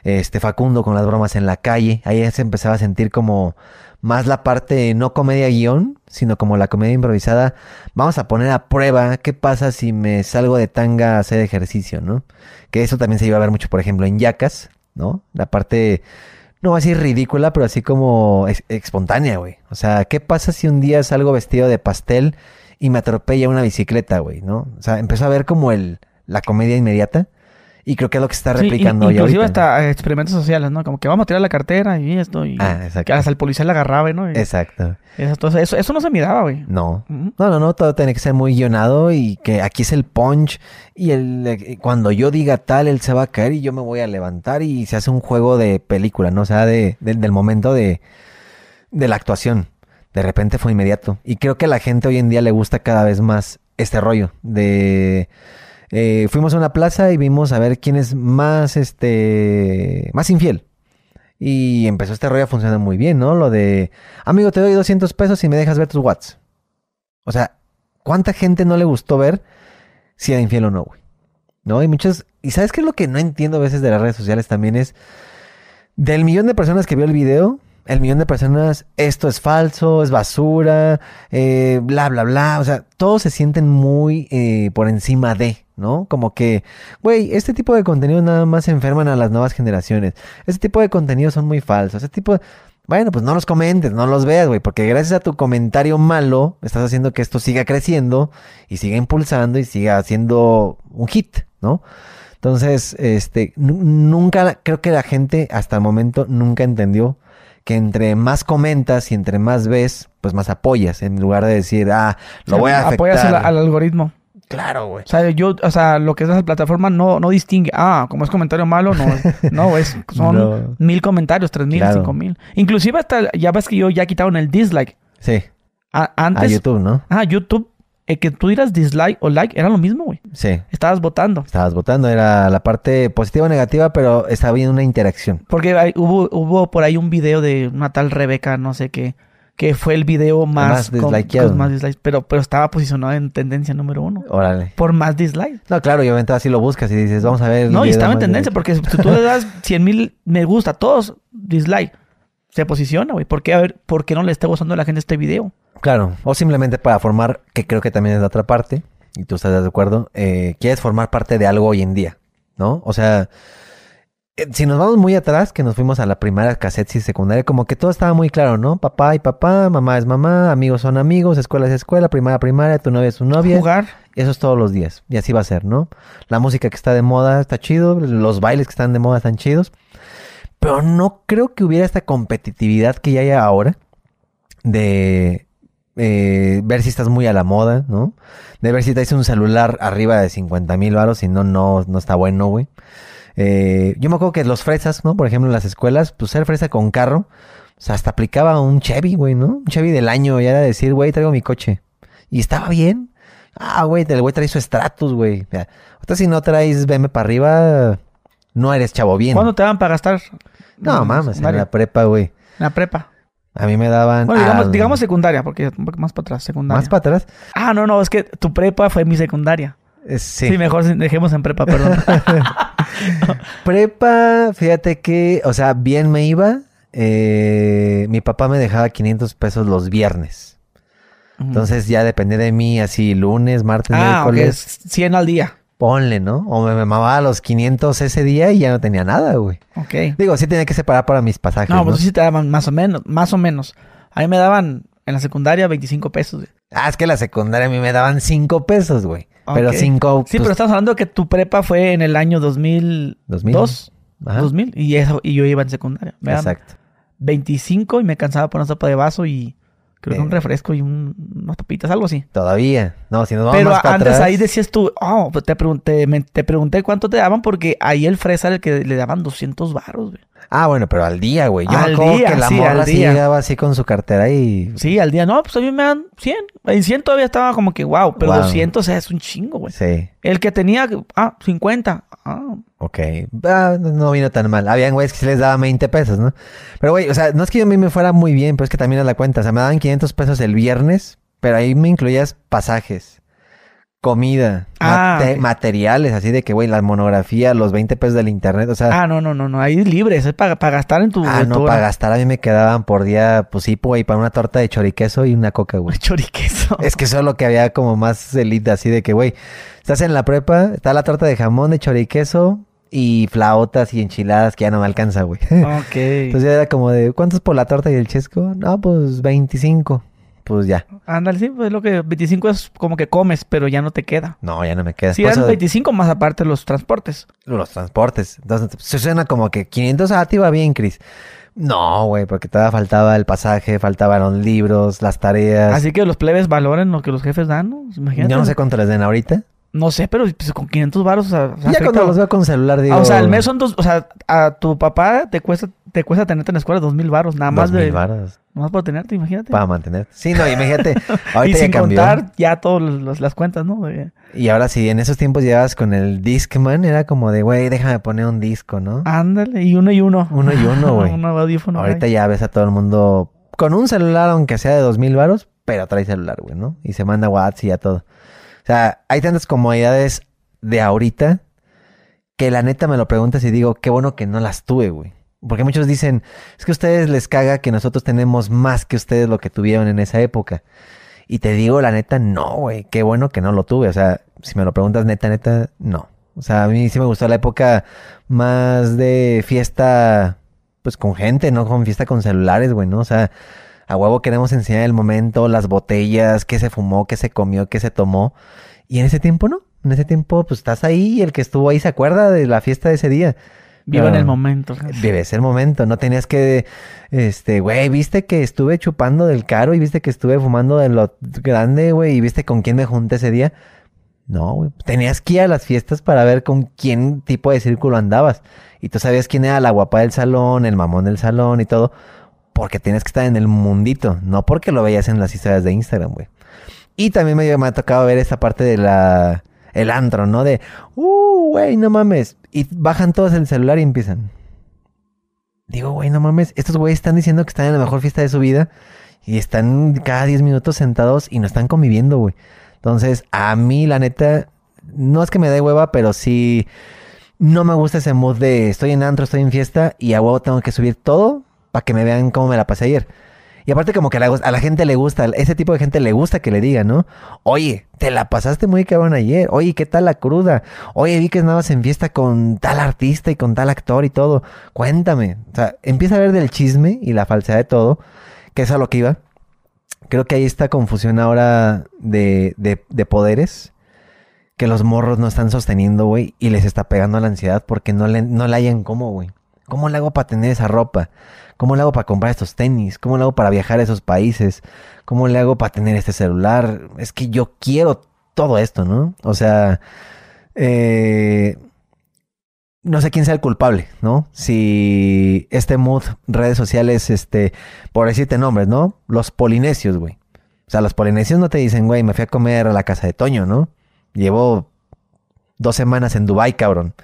Este, Facundo con las bromas en la calle, ahí se empezaba a sentir como más la parte no comedia guion, sino como la comedia improvisada. Vamos a poner a prueba qué pasa si me salgo de tanga a hacer ejercicio, ¿no? Que eso también se iba a ver mucho, por ejemplo, en Yacas, ¿no? La parte, no así ridícula, pero así como espontánea, güey. O sea, ¿qué pasa si un día salgo vestido de pastel y me atropella una bicicleta, güey, ¿no? O sea, empezó a ver como el, la comedia inmediata. Y creo que es lo que se está Sí, replicando in- hoy inclusive ahorita. hasta experimentos sociales, ¿no? Como que vamos a tirar la cartera y esto y Ah, exacto. que hasta el policía la agarraba, ¿no? Y Exacto. eso, eso, eso no se miraba, güey. No. No, no, no, todo tiene que ser muy guionado y que aquí es el punch y el eh, cuando yo diga tal, él se va a caer y yo me voy a levantar y se hace un juego de película, ¿no? O sea, de, de- del momento de, de la actuación. De repente fue inmediato. Y creo que a la gente hoy en día le gusta cada vez más este rollo de... eh, fuimos a una plaza y vimos a ver quién es más, este, más infiel. Y empezó este rollo a funcionar muy bien, ¿no? Lo de, amigo, te doy 200 pesos y me dejas ver tus watts. O sea, ¿cuánta gente no le gustó ver si era infiel o no, güey? ¿No? Y muchos... ¿Y sabes qué es lo que no entiendo a veces de las redes sociales también es... Del millón de personas que vio el video, el millón de personas, esto es falso, es basura, eh, bla, bla, bla. O sea, todos se sienten muy eh, por encima de, ¿no? Como que, güey, este tipo de contenido nada más enferman a las nuevas generaciones. Este tipo de contenidos son muy falsos. Este tipo de... Bueno, pues no los comentes, no los veas, güey, porque gracias a tu comentario malo estás haciendo que esto siga creciendo y siga impulsando y siga haciendo un hit, ¿no? Entonces, este, nu- nunca, creo que la gente hasta el momento nunca entendió que entre más comentas y entre más ves, pues más apoyas, en lugar de decir, ah, lo voy a afectar. Apoyas al, al algoritmo. Claro, güey. O sea, yo, o sea, lo que es la plataforma no, no distingue. Ah, como es comentario malo, no. [laughs] no, es, son No. mil comentarios, tres mil, Claro. cinco mil. Inclusive hasta, ya ves que yo ya quitaron el dislike. Sí, A- a antes, YouTube, ¿no? ah, YouTube, eh, que tú dieras dislike o like, era lo mismo, güey. Sí. Estabas votando. Estabas votando, era la parte positiva o negativa, pero estaba bien una interacción. Porque hay- hubo, hubo por ahí un video de una tal Rebeca, no sé qué, que fue el video más, más dislikeado. con más dislikes, pero, pero estaba posicionado en tendencia número uno. Órale. Por más dislikes. No, claro, y obviamente así lo buscas y dices, vamos a ver. el No, y estaba en tendencia, de- porque si tú le das 100 mil me gusta a todos, dislike, se posiciona, güey. ¿Por qué, a ver, ¿Por qué no le está gustando a la gente este video? Claro, o simplemente para formar, que creo que también es la otra parte, y tú estás de acuerdo, eh, quieres formar parte de algo hoy en día, ¿no? O sea, eh, si nos vamos muy atrás, que nos fuimos a la primaria, cassette y secundaria, como que todo estaba muy claro, ¿no? Papá y papá, mamá es mamá, amigos son amigos, escuela es escuela, primaria primaria, tu novia es tu novia. Jugar. Eso es todos los días. Y así va a ser, ¿no? La música que está de moda está chido. Los bailes que están de moda están chidos. Pero no creo que hubiera esta competitividad que ya hay ahora. de eh, ver si estás muy a la moda, ¿no? De ver si traes un celular arriba de 50 mil baros, si no, no, no está bueno, güey. Eh, yo me acuerdo que los fresas, ¿no? Por ejemplo, en las escuelas, pues ser fresa con carro, o sea, hasta aplicaba un Chevy, güey, ¿no? Un Chevy del año, y era decir, güey, traigo mi coche. Y estaba bien. Ah, güey, el güey trae su Stratus, güey. O sea, si no traes BM para arriba, no eres chavo bien. ¿Cuándo te dan para gastar? No, Mm, mames, en la prepa, güey. La prepa. A mí me daban... Bueno, digamos, ah, digamos secundaria, porque un poco más para atrás, secundaria. Más para atrás. Ah, no, no, es que tu prepa fue mi secundaria. Eh, Sí, Sí. mejor dejemos en prepa, perdón. [laughs] Prepa, fíjate que, o sea, bien me iba. Eh, mi papá me dejaba 500 pesos los viernes. Entonces ya dependía de mí, así lunes, martes, ah, miércoles. 100 al día. Ponle, ¿no? O me mamaba los 500 ese día y ya no tenía nada, güey. Ok. Digo, sí tenía que separar para mis pasajes. No, No, pues sí te daban más o menos, más o menos. A mí me daban en la secundaria 25 pesos. güey. Ah, es que la secundaria a mí me daban 5 pesos, güey. Pero Ok. 5... Sí, pero estamos hablando de que tu prepa fue en el año 2002. 2000. Ajá. 2000. Y, eso, y yo iba en secundaria. Me Exacto. 25 y me cansaba por una sopa de vaso y creo que un refresco y un- unas papitas, algo así. Todavía. No, si nos vamos Pero más para antes atrás- ahí decías tú, oh, pues te pregunté, me- te pregunté cuánto te daban porque ahí el fresa era el que le daban 200 baros, güey. Ah, bueno, pero al día, güey. Yo me Al acuerdo día, que la sí, morra al sí día. llegaba así con su cartera y... Sí, al día, no, pues a mí me dan 100. En 100 todavía estaba como que, wow, pero Wow. 200 es un chingo, güey. Sí, El que tenía, ah, 50. Ah, ok. Ah, no- no vino tan mal. Habían güeyes que sí les daba 20 pesos, ¿no? Pero, güey, o sea, no es que a mí me fuera muy bien, pero es que también a la cuenta. O sea, me daban 500 pesos el viernes, pero ahí me incluías pasajes, comida, Ah, mate- materiales, así de que, güey, la monografía, los 20 pesos del internet, o sea... ah, no, no, no, no, ahí libre, eso es para, para gastar en tu... Ah, no, para gastar a mí me quedaban por día, pues sí, güey, para una torta de choriqueso y una coca, güey. [laughs] Choriqueso. Es que eso es lo que había como más elite, así de que, güey, estás en la prepa, está la torta de jamón, de choriqueso y flautas y enchiladas que ya no me alcanza, güey. [laughs] Ok. Entonces ya era como de, ¿cuántos por la torta y el chesco? No, pues 25. Pues ya. Ándale, sí, pues lo que 25 es como que comes, pero ya no te queda. No, ya no me queda. Si eran eso, 25 más aparte los transportes. los transportes. Entonces, se suena como que 500, ah, te iba bien, Cris. No, güey, porque todavía faltaba el pasaje, faltaban los libros, las tareas. Así que los plebes valoren lo que los jefes dan, ¿no? Imagínate. Yo no sé cuánto les den ahorita. No sé, pero pues, con 500 baros, o sea, ya afecta- cuando los veo con celular, digo... Ah, o sea, al mes son dos, o sea, a tu papá te cuesta, te cuesta tenerte en la escuela dos mil baros, nada más dos de, mil varos nada más por tenerte, imagínate. para mantener. Sí, no, imagínate. [laughs] y sin cambió. contar ya todas las cuentas, ¿no? Y ahora sí, en esos tiempos llevabas con el Discman, era como de, güey, déjame poner un disco, ¿no? Ándale, y uno y uno. Uno y uno, [laughs] güey. un audífono. Ahorita ya ves a todo el mundo con un celular, aunque sea de dos mil varos, pero trae celular, güey, ¿no? Y se manda WhatsApp y ya todo. O sea, hay tantas comodidades de ahorita que la neta me lo preguntas y digo, qué bueno que no las tuve, güey. Porque muchos dicen, es que a ustedes les caga que nosotros tenemos más que ustedes lo que tuvieron en esa época. Y te digo, la neta, no, güey. Qué bueno que no lo tuve. O sea, si me lo preguntas neta, neta, no. O sea, a mí sí me gustó la época más de fiesta, pues con gente, no con fiesta con celulares, güey, ¿no? O sea, a huevo queremos enseñar el momento, las botellas, qué se fumó, qué se comió, qué se tomó. Y en ese tiempo, no. En ese tiempo, pues estás ahí y el que estuvo ahí se acuerda de la fiesta de ese día. Viva en Ah, el momento. Vives el momento, no tenías que, este, güey, viste que estuve chupando del caro y viste que estuve fumando de lo grande, güey, y viste con quién me junté ese día. No, güey, tenías que ir a las fiestas para ver con quién tipo de círculo andabas. Y tú sabías quién era la guapa del salón, el mamón del salón y todo, porque tienes que estar en el mundito, no porque lo veías en las historias de Instagram, güey. Y también me, me ha tocado ver esta parte de la, el antro, ¿no? De, uh, güey, no mames. Y bajan todos el celular y empiezan. Digo, güey, no mames, estos güeyes están diciendo que están en la mejor fiesta de su vida y están cada 10 minutos sentados y no están conviviendo, güey. Entonces, a mí, la neta, no es que me dé hueva, pero sí no me gusta ese mood de estoy en antro, estoy en fiesta y a huevo tengo que subir todo para que me vean cómo me la pasé ayer. Y aparte como que a la, gente le gusta, ese tipo de gente le gusta que le digan, ¿no? Oye, te la pasaste muy cabrón ayer. Oye, ¿qué tal la cruda? Oye, vi que andabas en fiesta con tal artista y con tal actor y todo. Cuéntame. O sea, empieza a ver del chisme y la falsedad de todo, que es a lo que iba. Creo que hay esta confusión ahora de poderes que los morros no están sosteniendo, güey, y les está pegando la ansiedad porque no le, no le hayan cómo, güey. ¿Cómo le hago para tener esa ropa? ¿Cómo le hago para comprar estos tenis? ¿Cómo le hago para viajar a esos países? ¿Cómo le hago para tener este celular? Es que yo quiero todo esto, ¿no? O sea, eh, no sé quién sea el culpable, ¿no? Si este mood, redes sociales, este, por decirte nombres, ¿no? Los polinesios, güey. O sea, los polinesios no te dicen, güey, me fui a comer a la casa de Toño, ¿no? Llevo dos semanas en Dubai, cabrón.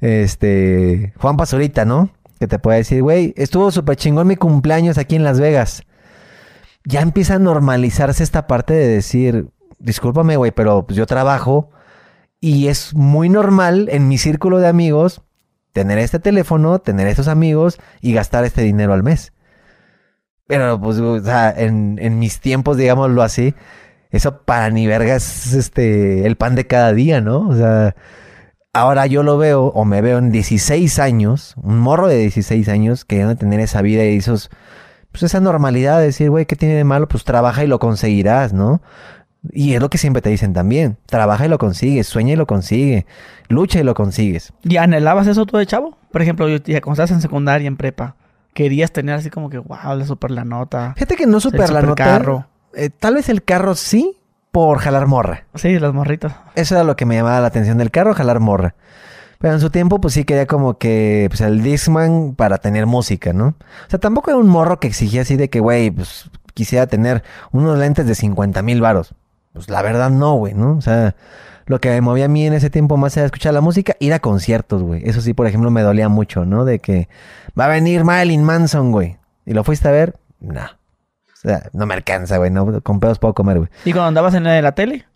Este, Juan Pazurita, ¿no? Que te puede decir, güey, estuvo súper chingón mi cumpleaños aquí en Las Vegas. Ya empieza a normalizarse esta parte de decir, discúlpame, güey, pero pues yo trabajo y es muy normal en mi círculo de amigos tener este teléfono, tener estos amigos y gastar este dinero al mes. Pero pues, o sea, en, en mis tiempos, digámoslo así, eso para ni verga es este, el pan de cada día, ¿no? O sea, ahora yo lo veo o me veo en 16 años, un morro de 16 años queriendo tener esa vida y esos, pues esa normalidad de decir, güey, ¿qué tiene de malo? Pues trabaja y lo conseguirás, ¿no? Y es lo que siempre te dicen también. Trabaja y lo consigues, sueña y lo consigue, lucha y lo consigues. ¿Y anhelabas eso tú de chavo? Por ejemplo, yo, cuando estás en secundaria, en prepa, querías tener así como que, wow, la super la nota. Fíjate que no super la nota. carro. Eh, tal vez el carro sí, por jalar morra. Sí, las morritas. Eso era lo que me llamaba la atención del carro, jalar morra. Pero en su tiempo, pues sí quería como que, pues el Discman para tener música, ¿no? O sea, tampoco era un morro que exigía así de que, güey, pues quisiera tener unos lentes de 50 mil varos. Pues la verdad no, güey, ¿no? O sea, lo que me movía a mí en ese tiempo más era escuchar la música, ir a conciertos, güey. Eso sí, por ejemplo, me dolía mucho, ¿no? De que va a venir Marilyn Manson, güey. ¿Y lo fuiste a ver? No. O sea, no me alcanza, güey. No, con pedos puedo comer, güey. ¿Y cuando andabas en la, de la tele?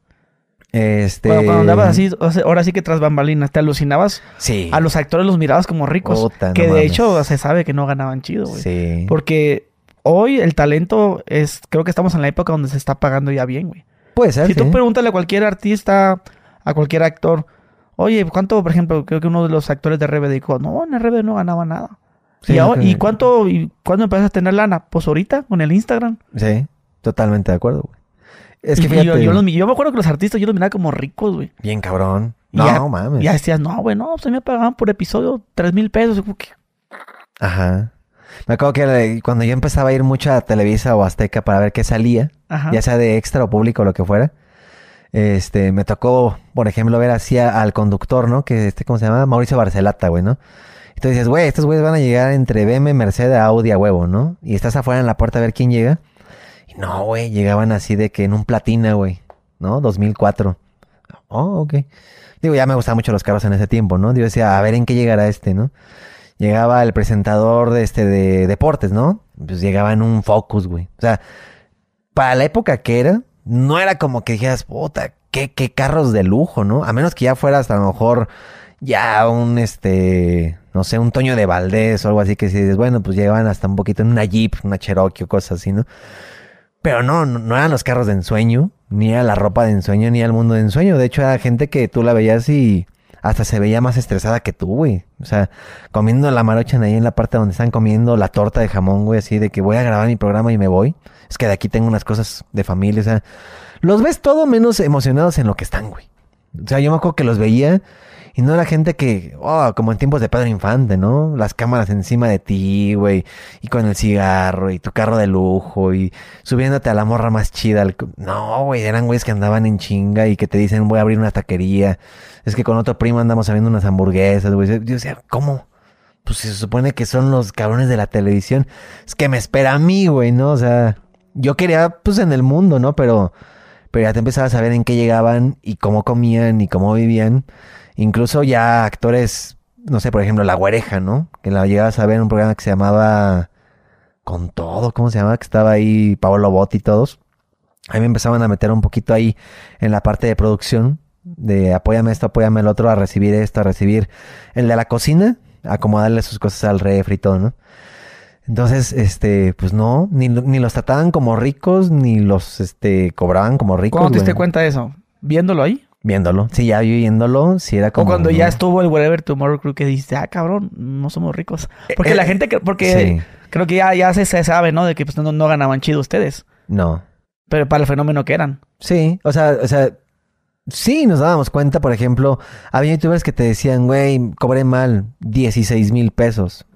Este... Cuando, cuando andabas así, ahora sí que tras bambalinas, ¿te alucinabas? Sí. A los actores los mirabas como ricos. Puta, no que de mames. hecho se sabe que no ganaban chido, güey. Sí. Porque hoy el talento es, creo que estamos en la época donde se está pagando ya bien, güey. Puede ser, Si sí. tú pregúntale a cualquier artista, a cualquier actor, oye, ¿cuánto, por ejemplo, creo que uno de los actores de RBD dijo, no, en RBD no ganaba nada. Sí, ¿Y, ahora- creo ¿Y que- cuánto, y cuándo empezaste a tener lana? Pues ahorita, con el Instagram. Sí, totalmente de acuerdo, güey. Es que fíjate... yo, yo, los mi- yo me acuerdo que los artistas yo los miraba como ricos, güey. Bien cabrón. No, ya- mames. Ya decías, no, güey, no, pues a mí me pagaban por episodio tres mil pesos. Que, Ajá. Me acuerdo que cuando yo empezaba a ir mucho a Televisa o Azteca para ver qué salía, Ajá. ya sea de extra o público o lo que fuera, este, me tocó, por ejemplo, ver así al conductor, ¿no? Que este, ¿cómo se llama? Mauricio Barcelata, güey, ¿no? Entonces dices, güey, estos güeyes van a llegar entre BM, Mercedes, Audi a huevo, ¿no? Y estás afuera en la puerta a ver quién llega. Y no, güey, llegaban así de que en un platina, güey, ¿no? 2004. Oh, ok. Digo, ya me gustaban mucho los carros en ese tiempo, ¿no? Yo decía, a ver en qué llegará este, ¿no? Llegaba el presentador de este de deportes, ¿no? Pues llegaba en un Focus, güey. O sea, para la época que era, no era como que dijeras, puta, qué, qué carros de lujo, ¿no? A menos que ya fueras a lo mejor ya un, este, no sé, un Toño de Valdés o algo así que si dices, bueno, pues llegaban hasta un poquito en una Jeep, una Cherokee o cosas así, ¿no? Pero no, no, eran los carros de ensueño, ni era la ropa de ensueño, ni era el mundo de ensueño. De hecho, era gente que tú la veías y hasta se veía más estresada que tú, güey. O sea, comiendo la maruchan ahí en la parte donde están comiendo la torta de jamón, güey, así de que voy a grabar mi programa y me voy. Es que de aquí tengo unas cosas de familia, o sea, los ves todo menos emocionados en lo que están, güey. O sea, yo me acuerdo que los veía y no era gente que, oh, como en tiempos de Pedro Infante, ¿no? Las cámaras encima de ti, güey, y con el cigarro y tu carro de lujo y subiéndote a la morra más chida. al No, güey, eran güeyes que andaban en chinga y que te dicen, voy a abrir una taquería. Es que con otro primo andamos abriendo unas hamburguesas, güey. Yo decía, ¿cómo? Pues se supone que son los cabrones de la televisión. Es que me espera a mí, güey, ¿no? O sea, yo quería, pues, en el mundo, ¿no? Pero, pero ya te empezabas a ver en qué llegaban y cómo comían y cómo vivían. Incluso ya actores, no sé, por ejemplo, La Güereja, ¿no? Que la llegabas a ver en un programa que se llamaba Con Todo, ¿cómo se llama? Que estaba ahí Pablo Bot y todos. A mí me empezaban a meter un poquito ahí en la parte de producción, de apóyame esto, apóyame el otro, a recibir esto, a recibir el de la cocina, acomodarle sus cosas al refri y todo, ¿no? Entonces, este, pues no, ni, ni los trataban como ricos, ni los, este, cobraban como ricos. ¿Cuándo te diste cuenta de eso? ¿Viéndolo ahí? Viéndolo. Sí, ya viéndolo, sí era O como... cuando ya ¿no? estuvo el Whatever Tomorrow Crew que dijiste, ah, cabrón, no somos ricos. Porque Eh, la eh, gente, que- porque sí. creo que ya, ya se, se sabe, ¿no? De que pues, no, no ganaban chido ustedes. No. Pero para el fenómeno que eran. Sí, o sea, o sea, Sí, nos dábamos cuenta, por ejemplo, había youtubers que te decían, güey, cobré mal 16 mil pesos.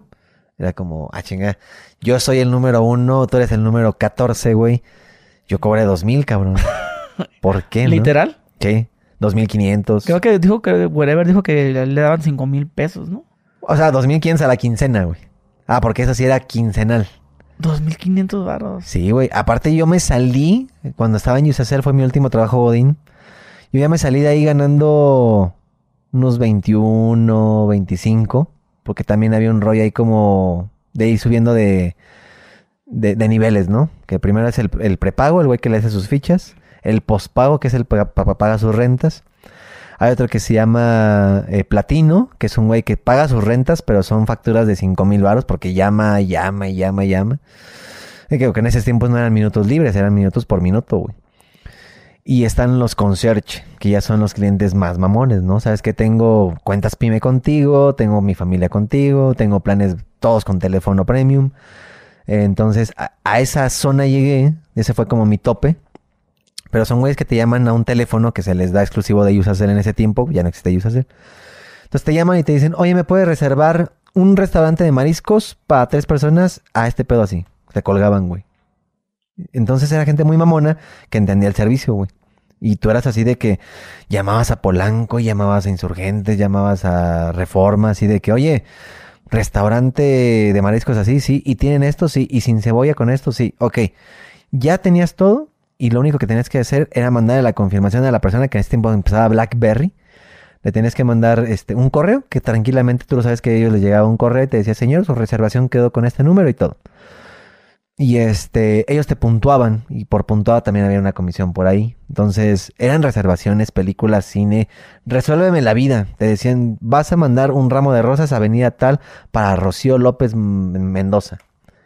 Era como, ah, chinga, yo soy el número uno, tú eres el número 14, güey. Yo cobré dos mil, cabrón. [laughs] ¿Por qué? no? ¿Literal? Sí, 2500. Creo que dijo que Wherever dijo que le daban cinco mil pesos, ¿no? O sea, 2500 a la quincena, güey. Ah, porque eso sí era quincenal. 2.500 barros. Sí, güey. Aparte yo me salí, cuando estaba en Yusacel, fue mi último trabajo Godín. Yo ya me salí de ahí ganando unos 21, 25. Porque también había un rollo ahí como de ir subiendo de, de, de niveles, ¿no? Que primero es el, el prepago, el güey que le hace sus fichas. El pospago, que es el papá paga sus rentas. Hay otro que se llama eh, Platino, que es un güey que paga sus rentas, pero son facturas de 5 mil baros porque llama, llama, llama, llama. Y creo que en esos tiempos no eran minutos libres, eran minutos por minuto, güey. Y están los concierge, que ya son los clientes más mamones, ¿no? Sabes que tengo cuentas pyme contigo, tengo mi familia contigo, tengo planes todos con teléfono premium. Entonces, a esa zona llegué, ese fue como mi tope. Pero son güeyes que te llaman a un teléfono que se les da exclusivo de Usacell en ese tiempo. Ya no existe Usacell. Entonces te llaman y te dicen, oye, ¿me puedes reservar un restaurante de mariscos para tres personas a este pedo así? Te colgaban, güey. Entonces era gente muy mamona que entendía el servicio, güey. Y tú eras así de que llamabas a Polanco, llamabas a Insurgentes, llamabas a Reforma, así de que, oye, restaurante de mariscos así, sí, y tienen esto, sí, y sin cebolla con esto, sí, ok. Ya tenías todo, y lo único que tenías que hacer era mandarle la confirmación a la persona que en ese tiempo empezaba BlackBerry. Le tenías que mandar este, un correo que tranquilamente tú lo sabes que a ellos les llegaba un correo y te decía, señor, su reservación quedó con este número y todo. Y este, ellos te puntuaban y por puntuada también había una comisión por ahí. Entonces, eran reservaciones, películas, cine. Resuélveme la vida. Te decían, vas a mandar un ramo de rosas a Avenida Tal para Rocío López Mendoza.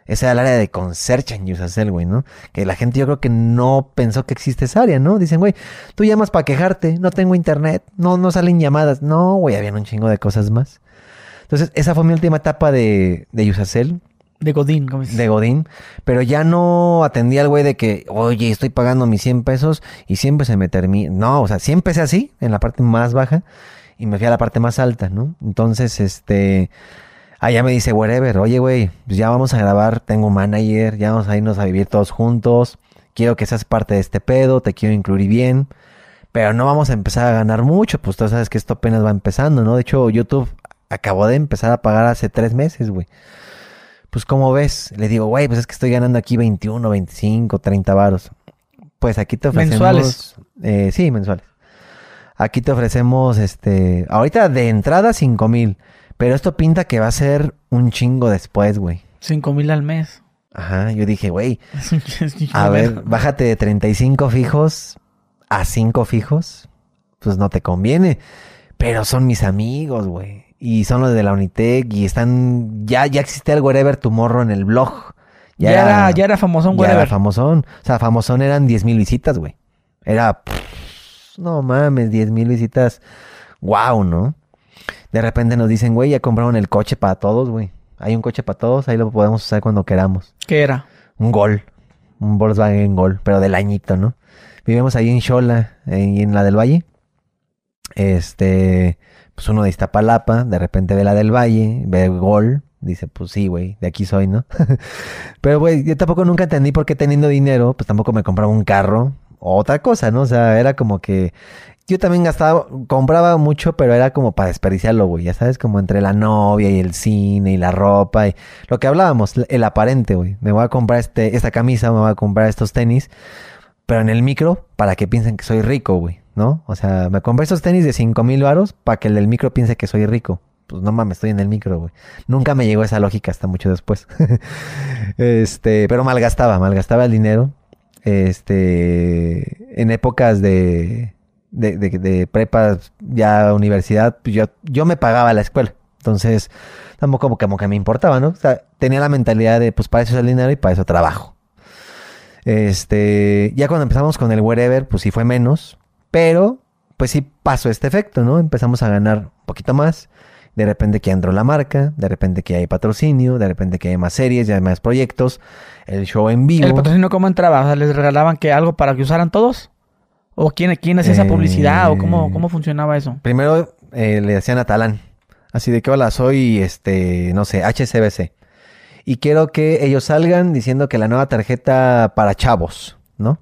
Esa era el área de consercha en Yusacel, güey, ¿no? Que la gente yo creo que no pensó que existe esa área, ¿no? Dicen, güey, tú llamas para quejarte, no tengo internet, no, no salen llamadas. No, güey, habían un chingo de cosas más. Entonces, esa fue mi última etapa de, de Yusacel. De Godín, ¿cómo dices? De Godín. Pero ya no atendía al güey de que, oye, estoy pagando mis 100 pesos y siempre se me termina. No, o sea, sí empecé así, en la parte más baja, y me fui a la parte más alta, ¿no? Entonces, este Allá me dice, whatever, oye, güey, pues ya vamos a grabar, tengo un manager, ya vamos a irnos a vivir todos juntos, quiero que seas parte de este pedo, te quiero incluir bien, pero no vamos a empezar a ganar mucho, pues tú sabes que esto apenas va empezando, ¿no? De hecho, YouTube acabó de empezar a pagar hace tres meses, güey. Pues, ¿cómo ves? Le digo, güey, pues es que estoy ganando aquí 21, 25, 30 varos. Pues aquí te ofrecemos... ¿Mensuales? Eh, sí, mensuales. Aquí te ofrecemos, este, ahorita de entrada 5 mil. Pero esto pinta que va a ser un chingo después, güey. Cinco mil al mes. Ajá, yo dije, güey, [laughs] a ver, bájate de 35 fijos a 5 fijos. Pues no te conviene. Pero son mis amigos, güey. Y son los de la Unitec y están... Ya, ya existe el Wherever Tomorrow en el blog. Ya, era, ya era famosón, ya Wherever. era famosón. O sea, famosón eran 10 mil visitas, güey. Era... pff, no mames, 10 mil visitas. Wow, ¿no? De repente nos dicen, güey, ya compraron el coche para todos, güey. Hay un coche para todos, ahí lo podemos usar cuando queramos. ¿Qué era? Un Gol. Un Volkswagen Gol, pero del añito, ¿no? Vivimos ahí en Xola, eh, en la del Valle. Este, pues uno de Iztapalapa, de repente ve la del Valle, ve Gol, dice, pues sí, güey, de aquí soy, ¿no? [laughs] pero, güey, yo tampoco nunca entendí por qué teniendo dinero, pues tampoco me compraba un carro o otra cosa, ¿no? O sea, era como que yo también gastaba, compraba mucho, pero era como para desperdiciarlo, güey. Ya sabes, como entre la novia y el cine y la ropa y lo que hablábamos, el aparente, güey. Me voy a comprar este, esta camisa, me voy a comprar estos tenis, pero en el micro para que piensen que soy rico, güey, ¿no? O sea, me compré estos tenis de cinco mil varos para que el del micro piense que soy rico. Pues no mames, estoy en el micro, güey. Nunca me llegó esa lógica hasta mucho después. [laughs] este, pero malgastaba, malgastaba el dinero. Este, en épocas de, de, de, de prepa, ya universidad, pues yo, yo me pagaba la escuela. Entonces, tampoco como como que me importaba, ¿no? O sea, tenía la mentalidad de, pues para eso es el dinero y para eso trabajo. Este, ya cuando empezamos con el wherever, pues sí fue menos, pero pues sí pasó este efecto, ¿no? Empezamos a ganar un poquito más. De repente que entró la marca, de repente que hay patrocinio, de repente que hay más series, ya hay más proyectos, el show en vivo. ¿El patrocinio cómo entraba? ¿les regalaban que algo para que usaran todos? ¿O quién, quién hacía esa Eh, publicidad? ¿O cómo, cómo funcionaba eso? Primero eh, le decían a Talán. Así de que hola, soy este, no sé, HCBC. Y quiero que ellos salgan diciendo que la nueva tarjeta para chavos, ¿no?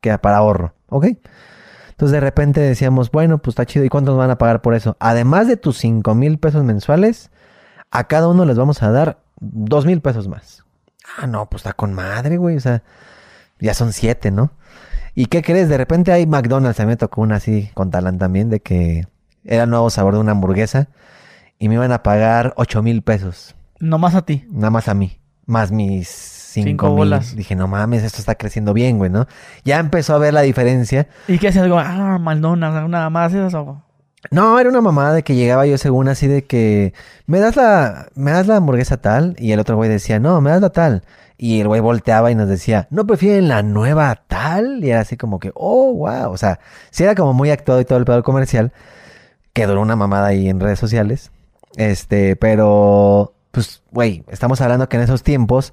Que para ahorro, ¿ok? Entonces de repente decíamos, bueno, pues está chido. ¿Y cuánto nos van a pagar por eso? Además de tus 5 mil pesos mensuales, a cada uno les vamos a dar 2 mil pesos más. Ah, no, pues está con madre, güey. O sea, ya son 7, ¿no? ¿Y qué crees? De repente hay McDonald's, a me tocó una así con Talán también, de que era nuevo sabor de una hamburguesa y me iban a pagar 8 mil pesos, Nomás a ti. nada más a mí, más mis Cinco 5 mil. bolas. Dije, no mames, esto está creciendo bien, güey, ¿no? Ya empezó a ver la diferencia. ¿Y qué hacías? Digo, ah, McDonald's, nada más eso. No, era una mamada de que llegaba yo según así de que me das la me das la hamburguesa tal y el otro güey decía, "No, me das la tal." Y el güey volteaba y nos decía, "¿No prefieren la nueva tal?" Y era así como que, "Oh, wow." O sea, sí era como muy actuado y todo el pedo comercial que duró una mamada ahí en redes sociales. Este, pero pues güey, estamos hablando que en esos tiempos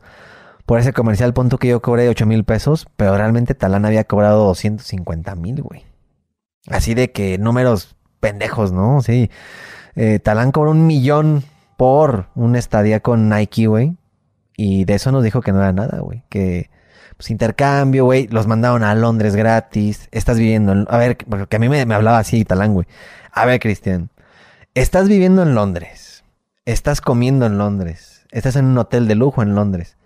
por ese comercial punto que yo cobré 8 mil pesos, pero realmente Talán había cobrado 250 mil, güey. Así de que números pendejos, ¿no? Sí. Eh, Talán cobró un millón por una estadía con Nike, güey. Y de eso nos dijo que no era nada, güey. Que, pues, intercambio, güey. Los mandaron a Londres gratis. Estás viviendo en... A ver, porque a mí me, me hablaba así Talán, güey. A ver, Cristian. Estás viviendo en Londres. Estás comiendo en Londres. Estás en un hotel de lujo en Londres.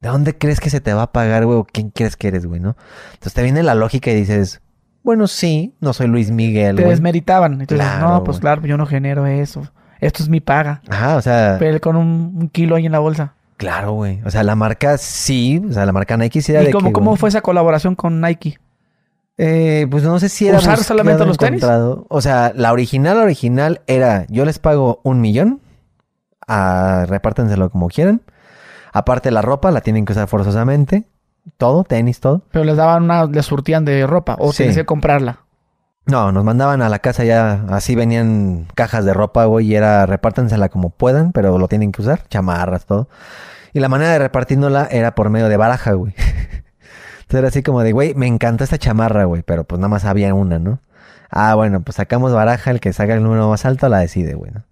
¿De dónde crees que se te va a pagar, güey? ¿O quién crees que eres, güey, no? Entonces te viene la lógica y dices... Bueno, sí, no soy Luis Miguel, Te güey. desmeritaban. Entonces, Claro, no, pues claro, yo no genero eso. Esto es mi paga. Ajá, o sea... Pero él con un, un kilo ahí en la bolsa. Claro, güey. O sea, la marca sí, o sea, la marca Nike sí era ¿Y de cómo, que, cómo fue esa colaboración con Nike? Eh, pues no sé si era ¿Usar solamente los tenis? O sea, la original, la original era, yo les pago un millón, a, repártenselo como quieran. Aparte la ropa la tienen que usar forzosamente, todo, tenis, todo. Pero les daban una, les surtían de ropa o Sí. tenías que comprarla. No, nos mandaban a la casa ya, así venían cajas de ropa, güey, y era repártensela como puedan, pero lo tienen que usar, chamarras, todo. Y la manera de repartiéndola era por medio de baraja, güey. [laughs] Entonces era así como de, güey, me encanta esta chamarra, güey, pero pues nada más había una, ¿no? Ah, bueno, pues sacamos baraja, el que saca el número más alto la decide, güey, ¿no?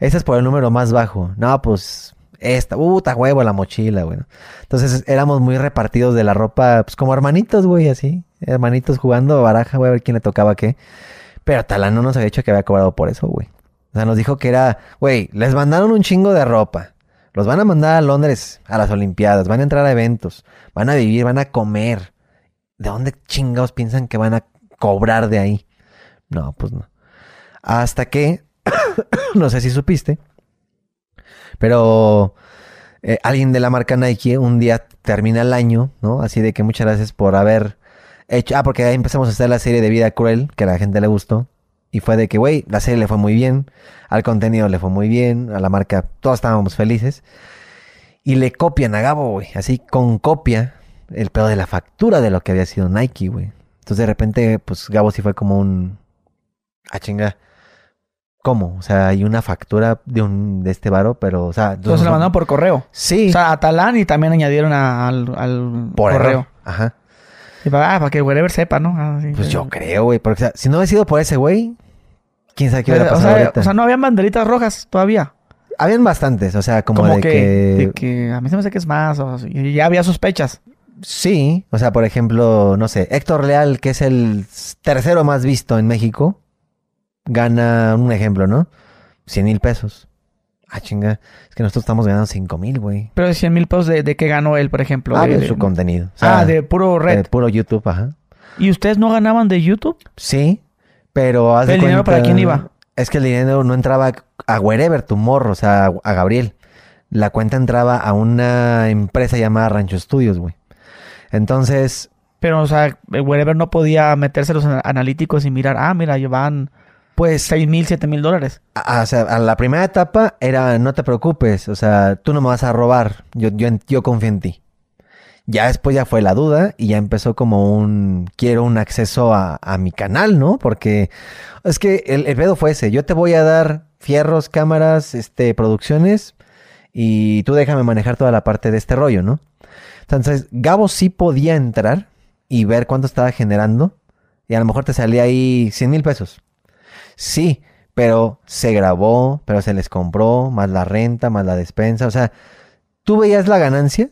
Es por el número más bajo. No, pues esta, puta huevo, la mochila, güey. Entonces éramos muy repartidos de la ropa, pues como hermanitos, güey, así. Hermanitos jugando baraja, güey, a ver quién le tocaba qué. Pero Talán no nos había dicho que había cobrado por eso, güey. O sea, nos dijo que era, güey, les mandaron un chingo de ropa. Los van a mandar a Londres a las Olimpiadas, van a entrar a eventos, van a vivir, van a comer. ¿De dónde chingados piensan que van a cobrar de ahí? No, pues no. Hasta que, [coughs] no sé si supiste, pero eh, alguien de la marca Nike un día termina el año, ¿no? Así de que muchas gracias por haber hecho... Ah, porque ahí empezamos a hacer la serie de Vida Cruel, que a la gente le gustó. Y fue de que, güey, la serie le fue muy bien, al contenido le fue muy bien, a la marca todos estábamos felices. Y le copian a Gabo, güey, así con copia, el pedo de la factura de lo que había sido Nike, güey. Entonces de repente, pues Gabo sí fue como un... Ah, chinga. ¿Cómo? O sea, hay una factura de un de este varo, pero, o sea... Entonces la mandaron por correo. Sí, O sea, a Talán y también añadieron a- al, al por correo. error. Ajá. Y para, ah, para que wherever sepa, ¿no? Ah, sí, Pues sí. yo creo, güey. Porque o sea, si no hubiera sido por ese güey, quién sabe qué hubiera o, pasado sea, ahorita. o sea, no habían banderitas rojas todavía. Habían bastantes, o sea, como, Como, de que, que... de que a mí se me hace que es más. O, y ya había sospechas. Sí, o sea, por ejemplo, no sé, Héctor Leal, que es el tercero más visto en México, gana un ejemplo, ¿no? 100 mil pesos. Ah, chinga. Es que nosotros estamos ganando 5 mil, güey. Pero de 100 mil pesos de, de qué ganó él, por ejemplo. Ah, de, de de- su contenido. O sea, ah, de puro red. de puro YouTube, ajá. ¿Y ustedes no ganaban de YouTube? Sí, pero ¿El dinero para quién iba? Es que el dinero no entraba a Wherever Tomorrow, o sea, a Gabriel. La cuenta entraba a una empresa llamada Rancho Studios, güey. Entonces, Pero, o sea, Wherever no podía meterse los ana- analíticos y mirar, ah, mira, llevan pues, 6 mil, 7 mil dólares. o sea, a la primera etapa era, no te preocupes, o sea, tú no me vas a robar, yo, yo confío en ti. Ya después ya fue la duda y ya empezó como un, quiero un acceso a, a mi canal, ¿no? Porque es que el, el pedo fue ese, yo te voy a dar fierros, cámaras, este, producciones y tú déjame manejar toda la parte de este rollo, ¿no? Entonces, Gabo sí podía entrar y ver cuánto estaba generando, Y a lo mejor te salía ahí 100 mil pesos. Sí, pero se grabó, pero se les compró, más la renta, más la despensa. O sea, tú veías la ganancia,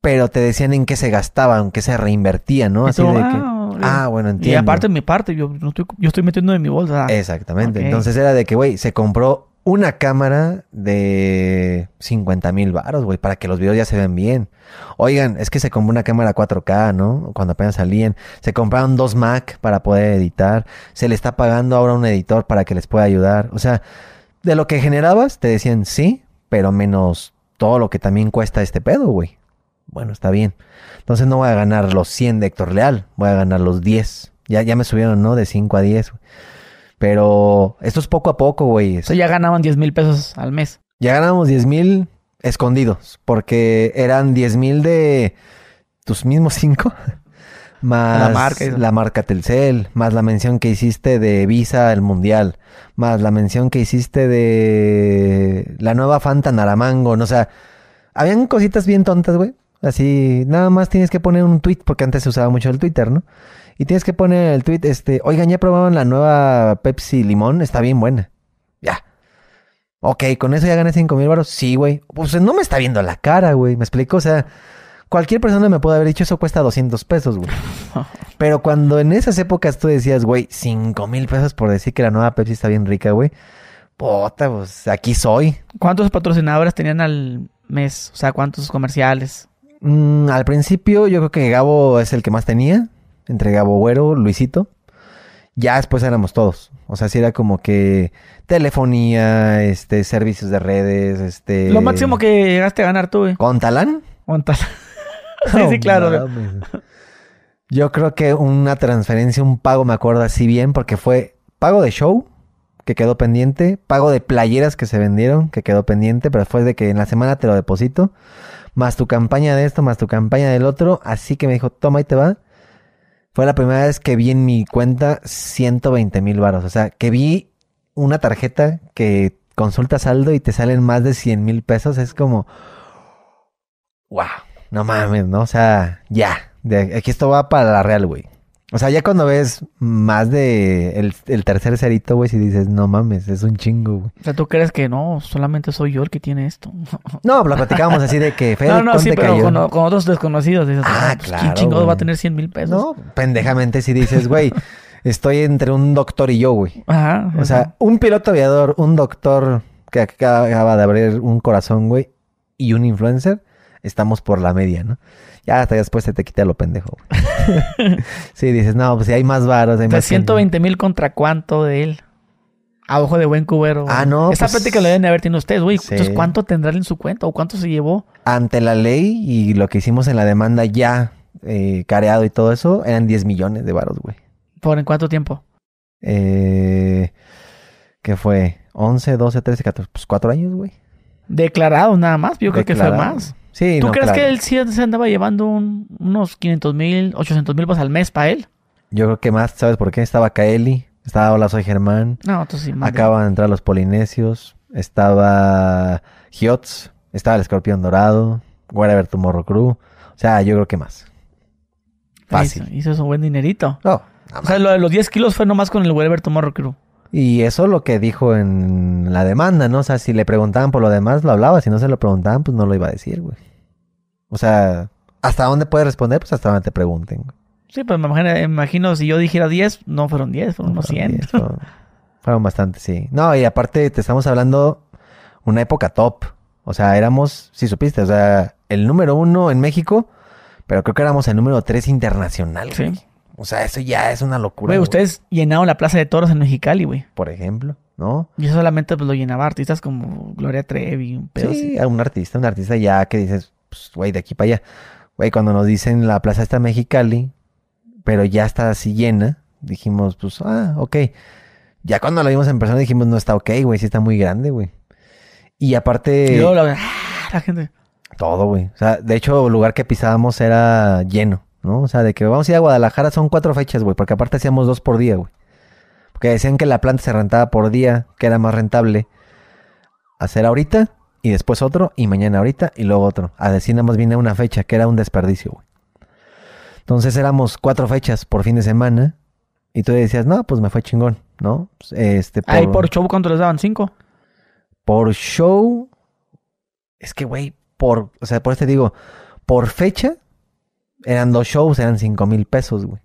pero te decían en qué se gastaba, en qué se reinvertía, ¿no? Así de que, ah, ah, bueno, entiendo. Y aparte mi parte, yo, no estoy, yo estoy metiendo en mi bolsa. Exactamente. Entonces era de que, güey, se compró una cámara de 50 mil baros, güey, para que los videos ya se ven bien. Oigan, es que se compró una cámara 4K, ¿no? Cuando apenas salían. Se compraron dos Mac para poder editar. Se le está pagando ahora un editor para que les pueda ayudar. O sea, de lo que generabas, te decían sí, pero menos todo lo que también cuesta este pedo, güey. Bueno, está bien. Entonces no voy a ganar los 100 de Héctor Leal, voy a ganar los 10. Ya, ya me subieron, ¿no? De 5 a 10. güey. Pero esto es poco a poco, güey. O sea, ya ganaban 10 mil pesos al mes. Ya ganamos 10 mil escondidos, porque eran 10 mil de tus mismos 5, [laughs] más La marca eso. la marca Telcel, más la mención que hiciste de Visa al Mundial, más la mención que hiciste de la nueva Fanta Naramango, no, o sea, habían cositas bien tontas, güey. Así, nada más tienes que poner un tweet, porque antes se usaba mucho el Twitter, ¿no? Y tienes que poner el tweet, este, oigan, ya probaron la nueva Pepsi Limón, está bien buena. Ya. Ok, con eso ya gané 5 mil baros. Sí, güey. Pues no me está viendo la cara, güey. ¿Me explico? O sea, cualquier persona me puede haber dicho eso cuesta 200 pesos, güey. [laughs] Pero cuando en esas épocas tú decías, güey, 5 mil pesos por decir que la nueva Pepsi está bien rica, güey. Puta, pues aquí soy. ¿Cuántos patrocinadores tenían al mes? O sea, ¿cuántos comerciales? Mm, al principio yo creo que Gabo es el que más tenía. Entre Gabo Güero, Luisito. Ya después éramos todos. O sea, sí era como que telefonía, este, servicios de redes, este... Lo máximo que llegaste a ganar tú, güey. ¿Con Talán? ¿Cuántas? [laughs] sí, sí, claro. mames. Yo creo que una transferencia, un pago, me acuerdo así bien, porque fue pago de show, que quedó pendiente, pago de playeras que se vendieron, que quedó pendiente, pero fue de que en la semana te lo deposito, más tu campaña de esto, más tu campaña del otro, así que me dijo, toma y te va. Fue la primera vez que vi en mi cuenta 120 mil baros, o sea, que vi una tarjeta que consulta saldo y te salen más de 100 mil pesos, es como, wow, no mames, ¿no? O sea, ya, aquí esto va para la real, güey. O sea, ya cuando ves más de el, el tercer cerito, güey, si dices, no mames, es un chingo, güey. O sea, ¿tú crees que no? Solamente soy yo el que tiene esto. [laughs] No, lo platicábamos así de que Fede, no, no, sí, ¿cuánto pero cayó? con, con otros desconocidos. Dices, Ah, ah, pues, ¿Quién claro, chingados va güey. a tener 100 mil pesos? No, pendejamente si dices, güey, [laughs] estoy entre un doctor y yo, güey. Ajá. O sea, un piloto aviador, un doctor que acaba de abrir un corazón, güey, y un influencer, estamos por la media, ¿no? Ya hasta después se te quita lo pendejo. [laughs] sí, dices, no, pues si hay más varos, hay de más... gente". 120 mil contra cuánto de él. A ojo de buen cubero. Ah, no, Esa pues- plática la deben de haber tenido ustedes, güey. Sí. Entonces, ¿cuánto tendrá él en su cuenta? ¿O cuánto se llevó? Ante la ley y lo que hicimos en la demanda ya eh, careado y todo eso, eran 10 millones de varos, güey. ¿Por en cuánto tiempo? Eh, ¿Qué fue? 11, 12, 13, 14, pues cuatro años, güey. Declarado nada más. Yo creo que fue Declarado. más. Sí, ¿Tú no, crees claro. que él sí se andaba llevando un- unos 500 mil, 800 mil pesos al mes para él? Yo creo que más, ¿sabes por qué? Estaba Kaeli, estaba Hola Soy Germán, No, entonces sí. acaban de entrar los polinesios, estaba Hiots, estaba el escorpión dorado, Wherever Tomorrow Crew. O sea, yo creo que más. Fácil. Hizo, hizo su buen dinerito. No, nada O sea, lo de los 10 kilos fue nomás con el Wherever Tomorrow Crew. Y eso lo que dijo en la demanda, ¿no? O sea, si le preguntaban por lo demás, lo hablaba. Si no se lo preguntaban, pues no lo iba a decir, güey. O sea, ¿hasta dónde puede responder? Pues hasta donde te pregunten. Sí, pues me imagino, imagino si yo dijera 10, no fueron 10, fueron unos 100. Sí, Fueron, fueron bastante, sí. No, y aparte te estamos hablando una época top. O sea, éramos, si supiste, o sea, el número uno en México, pero creo que éramos el número tres internacional, Sí. güey. O sea, eso ya es una locura. Güey, ustedes llenaron la Plaza de Toros en Mexicali, güey. Por ejemplo, ¿no? Y eso solamente pues, lo llenaba artistas como Gloria Trevi, un pedo sí, así. un artista, un artista ya que dices, pues, güey, de aquí para allá. Güey, cuando nos dicen la plaza está en Mexicali, pero ya está así llena, dijimos, pues, ah, ok. Ya cuando la vimos en persona dijimos, no está ok, güey, sí está muy grande, güey. Y aparte, Y luego la, ¡ah! la gente. todo, güey. O sea, de hecho, el lugar que pisábamos era lleno, ¿no? O sea, de que vamos a ir a Guadalajara son cuatro fechas, güey, porque aparte hacíamos dos por día, güey. Porque decían que la planta se rentaba por día, que era más rentable hacer ahorita y después otro y mañana ahorita y luego otro. A decir nada más viene una fecha, que era un desperdicio, güey. Entonces éramos cuatro fechas por fin de semana Y tú decías, no, pues me fue chingón, ¿no? Pues, Este, Ahí por show, ¿cuánto les daban? ¿Cinco? por show. Es que, güey, por. O sea, por eso te digo, por fecha, eran dos shows, eran cinco mil pesos, güey.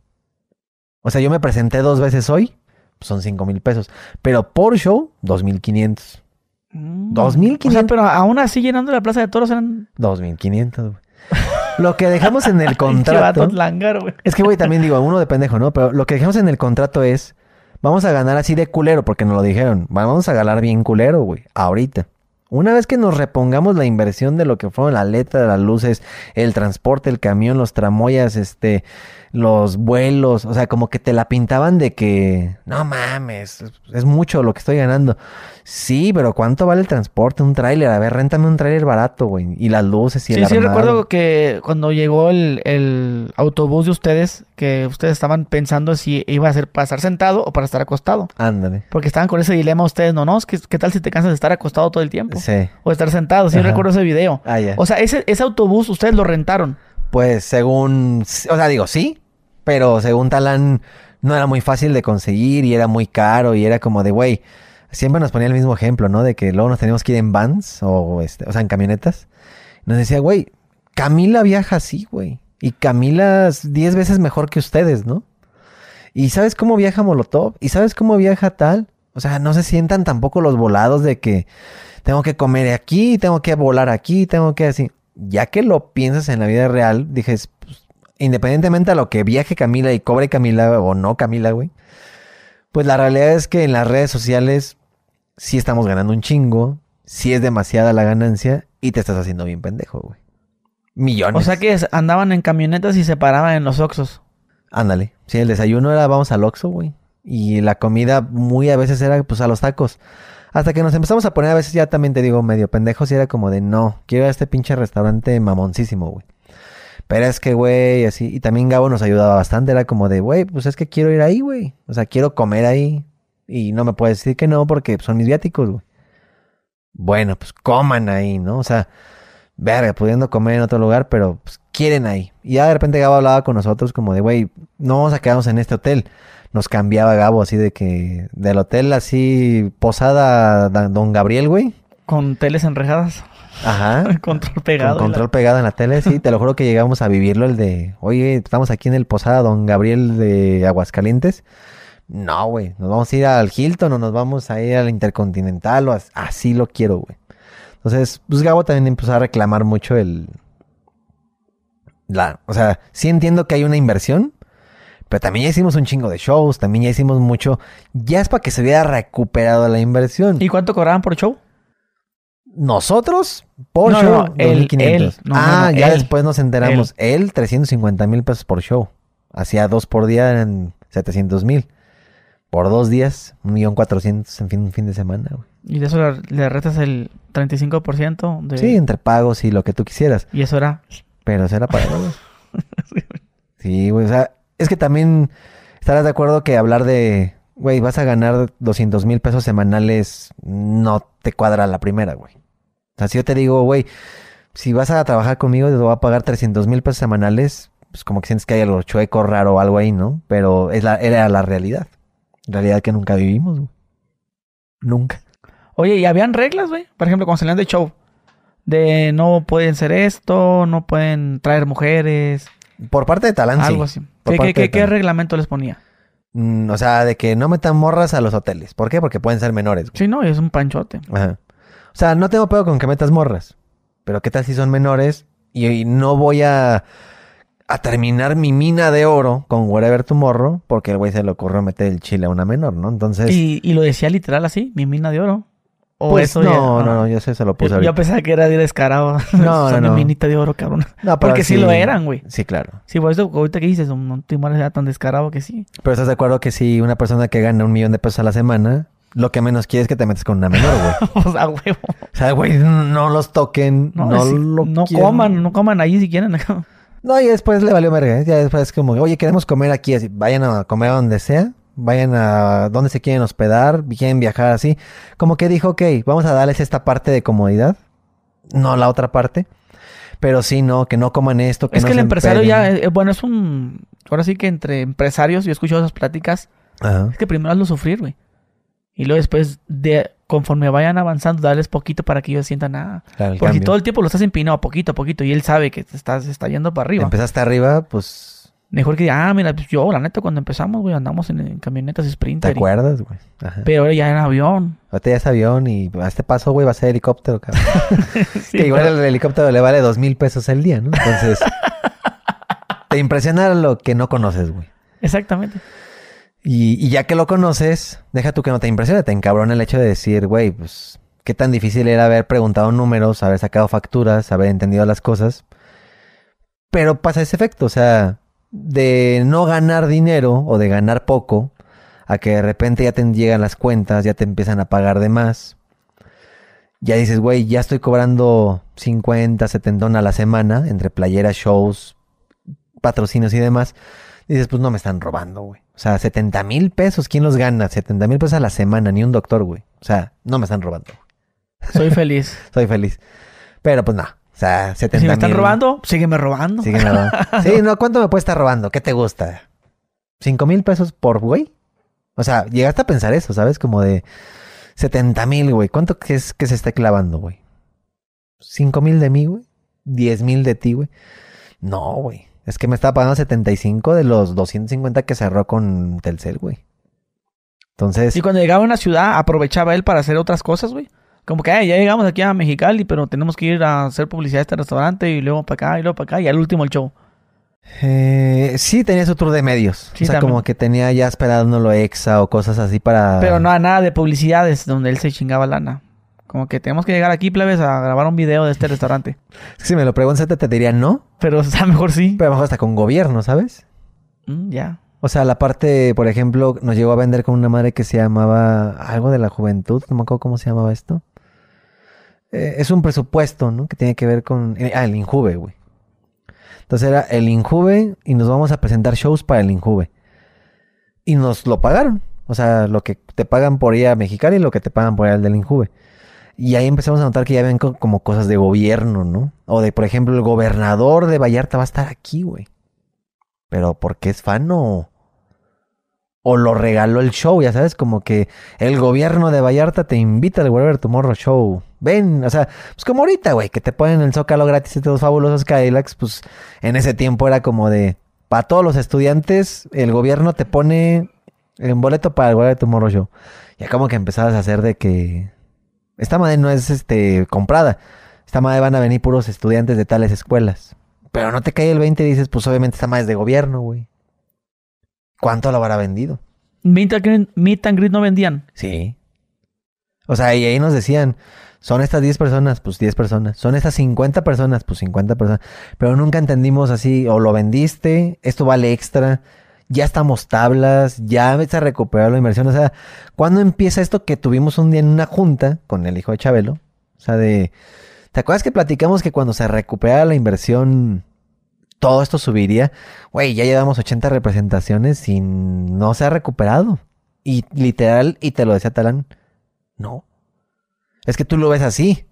O sea, yo me presenté dos veces hoy, son cinco mil pesos. Pero por show, dos mil quinientos. Mm. 2500. O sea, pero aún así llenando la plaza de toros eran... Dos mil quinientos, güey. Lo que dejamos en el [laughs] contrato. güey. Es que, güey, también digo, uno de pendejo, ¿no? Pero lo que dejamos en el contrato es, vamos a ganar así de culero, porque nos lo dijeron. Vamos a ganar bien culero, güey, ahorita. Una vez que nos repongamos la inversión de lo que fueron la letra, las luces, el transporte, el camión, los tramoyas, este, los vuelos, o sea, como que te la pintaban de que, no mames, es, mucho lo que estoy ganando. Sí, pero ¿cuánto vale el transporte? Un tráiler, a ver, réntame un tráiler barato, güey. Y las luces y Sí, el sí, armado. recuerdo que cuando llegó el, el autobús de ustedes, que ustedes estaban pensando si iba a ser para estar sentado o para estar acostado. Ándale. Porque estaban con ese dilema ustedes, no, no, es que, ¿qué tal si te cansas de estar acostado todo el tiempo? Sí. O estar sentado, sí Ajá. recuerdo ese video. Ah, ya. O sea, ese, ese autobús ustedes lo rentaron. Pues según, o sea, digo, sí, pero según Talán no era muy fácil de conseguir y era muy caro y era como de, güey, siempre nos ponía el mismo ejemplo, ¿no? De que luego nos teníamos que ir en vans o, este, o sea, en camionetas. Nos decía, güey, Camila viaja así, güey. Y Camila es 10 veces mejor que ustedes, ¿no? ¿Y sabes cómo viaja Molotov? ¿Y sabes cómo viaja tal? O sea, no se sientan tampoco los volados de que tengo que comer aquí, tengo que volar aquí, tengo que así. Ya que lo piensas en la vida real, dijes, pues, independientemente a lo que viaje Camila y cobre Camila o no Camila, güey, pues la realidad es que en las redes sociales sí estamos ganando un chingo, sí es demasiada la ganancia y te estás haciendo bien pendejo, güey. Millones. O sea que andaban en camionetas y se paraban en los Oxos. Ándale. Sí, el desayuno era vamos al Oxxo, güey. Y la comida muy a veces era pues a los tacos. Hasta que nos empezamos a poner a veces ya también te digo medio pendejos y era como de no, quiero ir a este pinche restaurante mamoncísimo, güey. Pero es que, güey, así. Y también Gabo nos ayudaba bastante. Era como de, güey, pues es que quiero ir ahí, güey. O sea, quiero comer ahí. Y no me puedes decir que no porque son mis viáticos, güey. Bueno, pues coman ahí, ¿no? O sea, verga, pudiendo comer en otro lugar, pero pues quieren ahí. Y ya de repente Gabo hablaba con nosotros como de, güey, no vamos a quedarnos en este hotel. Nos cambiaba Gabo así de que del hotel así posada da- Don Gabriel, güey. Con teles enrejadas. Ajá. [laughs] control pegado. Con control pegado en la tele, sí, te lo juro que llegamos a vivirlo el de, oye, estamos aquí en el Posada Don Gabriel de Aguascalientes. No, güey, nos vamos a ir al Hilton o nos vamos a ir al Intercontinental o as- así lo quiero, güey. Entonces, pues Gabo también empezó a reclamar mucho el... La, o sea, sí entiendo que hay una inversión, pero también ya hicimos un chingo de shows, también ya hicimos mucho... Ya es para que se hubiera recuperado la inversión. ¿Y cuánto cobraban por show? Nosotros, por No, show, no, él, 2500. él. No, ah, ya él. después nos enteramos. Él, 350 mil pesos por show. Hacía dos por día eran 700 mil. Por dos días, un millón cuatrocientos en fin, un fin de semana, güey. Y de eso le, restas el 35% de... Sí, entre pagos y lo que tú quisieras. Y eso era... Pero eso era [laughs] para. Sí, güey. O sea, es que también estarás de acuerdo que hablar de, güey, vas a ganar 200 mil pesos semanales, no te cuadra la primera, güey. O sea, si yo te digo, güey, si vas a trabajar conmigo, te voy a pagar 300 mil pesos semanales, pues como que sientes que hay algo chueco, raro o algo ahí, ¿no? Pero es la, era la realidad. Realidad que nunca vivimos, güey. Nunca. Oye, ¿y habían reglas, güey? Por ejemplo, cuando salían de show. De no pueden ser esto, no pueden traer mujeres, Por parte de Talán, sí. algo así. por ¿Qué, parte qué- de qué Talán. reglamento les ponía? Mm, o sea, de que no metan morras a los hoteles. ¿Por qué? Porque pueden ser menores, güey. Sí, no, es un panchote. Ajá. O sea, no tengo pedo con que metas morras. Pero qué tal si son menores y, y no voy a, a terminar mi mina de oro con Wherever Tomorrow porque el güey se le ocurrió meter el chile a una menor, ¿no? Entonces, Y, y lo decía literal así, mi mina de oro. O pues eso no, ya- no, no, yo sé, se lo puse Yo, yo ahorita. pensaba que era de descarado. [laughs] No, no, no. minita de oro, cabrón. No, pero Porque sí, lo eran, güey. Sí, claro. Sí, por eso ahorita que dices, no te era tan descarado que sí. Pero estás de acuerdo que si una persona que gana un millón de pesos a la semana, lo que menos quiere es que te metas con una menor, güey. [laughs] o sea, huevo. O sea, güey, no los toquen, No, no, lo no coman, no coman ahí si quieren. [laughs] No, y después le valió verga. ¿eh? Ya después es como, oye, queremos comer aquí. Así, vayan a comer a donde sea. Vayan a donde se quieren hospedar. Quieren viajar así. Como que dijo, ok, vamos a darles esta parte de comodidad. No la otra parte. Pero sí, no, que no coman esto. Que es no que el se empresario empeden. ya, eh, bueno, es un... Ahora sí que entre empresarios, yo he escuchado esas pláticas, Ajá. Es que primero hazlo sufrir, güey. Y luego después, de conforme vayan avanzando, darles poquito para que ellos sientan nada. Claro, el Porque si todo el tiempo lo estás empinado poquito a poquito y él sabe que te estás, está yendo para arriba. Empezaste arriba, pues, Mejor que diga, ah, mira, pues yo, la neta, cuando empezamos, güey, andamos en, en camionetas ¿te Sprinter. y- acuerdas, güey? Pero ahora ya en avión. Ahorita ya es avión y a este paso, güey, va a ser helicóptero, cabrón. [laughs] [laughs] Sí, que igual pero- el helicóptero le vale dos mil pesos al día, ¿no? Entonces, [laughs] te impresiona lo que no conoces, güey. Exactamente. Y, y ya que lo conoces, deja tú que no te impresione, te encabrona el hecho de decir, güey, pues, qué tan difícil era haber preguntado números, haber sacado facturas, haber entendido las cosas. Pero pasa ese efecto, o sea, de no ganar dinero o de ganar poco, a que de repente ya te llegan las cuentas, ya te empiezan a pagar de más. Ya dices, güey, ya estoy cobrando 50, 70 a la semana entre playeras, shows, patrocinios y demás. Dices, pues no me están robando, güey. O sea, 70 mil pesos, ¿quién los gana? 70 mil pesos a la semana, ni un doctor, güey. O sea, no me están robando. Soy feliz. [laughs] Soy feliz. Pero pues no. O sea, 70 si me están mil- robando, sígueme robando. Sígueme robando. [laughs] Sí, no, ¿cuánto me puede estar robando? ¿Qué te gusta? ¿Cinco mil pesos por güey? O sea, llegaste a pensar eso, ¿sabes? Como de 70 mil, güey. ¿Cuánto es que se esté clavando, güey? ¿Cinco mil de mí, güey? ¿Diez mil de ti, güey? No, güey. Es que me estaba pagando 75 de los 250 que cerró con Telcel, güey. Entonces, Y cuando llegaba a una ciudad, aprovechaba él para hacer otras cosas, güey. Como que, "Ay, ya llegamos aquí a Mexicali, pero tenemos que ir a hacer publicidad a este restaurante y luego para acá y luego para acá y al último el show. eh, sí tenía su tour de medios. Sí, o sea, también. como que tenía ya esperándolo exa o cosas así para... Pero no nada de publicidades donde él se chingaba lana. Como que tenemos que llegar aquí, plebes, a grabar un video de este [laughs] restaurante. Si me lo preguntas, te, diría no. Pero, o sea, mejor sí. Pero a lo mejor hasta con gobierno, ¿sabes? Mm, ya. O sea, la parte, por ejemplo, nos llegó a vender con una madre que se llamaba algo de la juventud, no me acuerdo cómo se llamaba esto. Eh, es un presupuesto, ¿no? Que tiene que ver con... eh, ah, el Injuve, güey. Entonces era el Injuve y nos vamos a presentar shows para el Injuve. Y nos lo pagaron. O sea, lo que te pagan por ir a Mexicali y lo que te pagan por ir al del Injuve. Y ahí empezamos a notar que ya ven co- como cosas de gobierno, ¿no? O de, por ejemplo, el gobernador de Vallarta va a estar aquí, güey. Pero porque es fan o... O lo regaló el show, ya sabes, como que el gobierno de Vallarta te invita al Whatever Tomorrow Show. Ven, o sea, pues como ahorita, güey, que te ponen el Zócalo gratis de los fabulosos Cadillacs, pues en ese tiempo era como de... Para todos los estudiantes, el gobierno te pone en boleto para el Whatever Tomorrow Show. Ya como que empezabas a hacer de que... Esta madre no es este comprada. Esta madre van a venir puros estudiantes de tales escuelas. Pero no te cae el 20 y dices, pues obviamente esta madre es de gobierno, güey. ¿Cuánto lo habrá vendido? Meet and, greet, meet and greet no vendían. Sí. O sea, y ahí nos decían, son estas 10 personas, pues 10 personas. Son estas 50 personas, pues 50 personas. Pero nunca entendimos así, o lo vendiste, esto vale extra, ya estamos tablas, ya ves a recuperar la inversión. O sea, ¿cuándo empieza esto que tuvimos un día en una junta con el hijo de Chabelo? O sea, de... ¿Te acuerdas que platicamos que cuando se recupera la inversión, todo esto subiría? Güey, ya llevamos 80 representaciones y no se ha recuperado. Y literal, y te lo decía Talán, no. Es que tú lo ves así.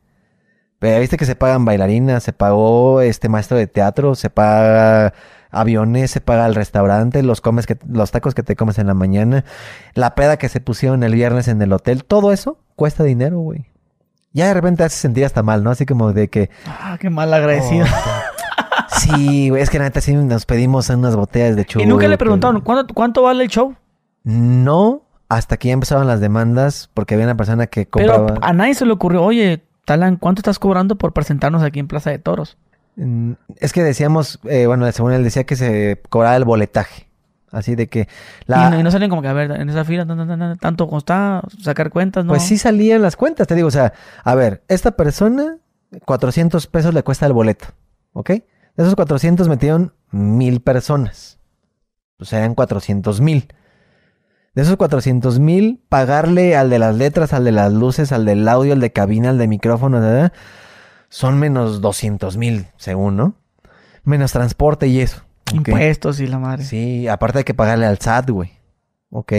Pero ya viste que se pagan bailarinas, se pagó este maestro de teatro, se paga aviones, se paga el restaurante, los comes que, los tacos que te comes en la mañana, la peda que se pusieron el viernes en el hotel, todo eso cuesta dinero, güey. Ya de repente hace sentir hasta mal, ¿no? Así como de que. Ah, qué mal agradecido. Oh, sí, güey, es que la neta sí nos pedimos unas botellas de chulo. y nunca le preguntaron, ¿cuánto, ¿cuánto vale el show? No, hasta que ya empezaron las demandas, porque había una persona que compraba. Pero a nadie se le ocurrió, oye, Talan, ¿cuánto estás cobrando por presentarnos aquí en Plaza de Toros? Mm, Es que decíamos, eh, bueno, según él decía que se cobraba el boletaje. Así de que la... Y, no, y no salen como que, a ver, en esa fila, tan, tan, tanto costaba sacar cuentas, ¿no? Pues sí salían las cuentas, te digo, o sea, a ver, esta persona, 400 pesos le cuesta el boleto, ¿ok? De esos 400 metieron mil personas. Pues eran 400 mil. De esos 400 mil, pagarle al de las letras, al de las luces, al del audio, al de cabina, al de micrófono, son menos 200 mil, según, ¿no? Menos transporte y eso. Impuestos y la madre. Sí, aparte hay que pagarle al SAT, güey. Ok.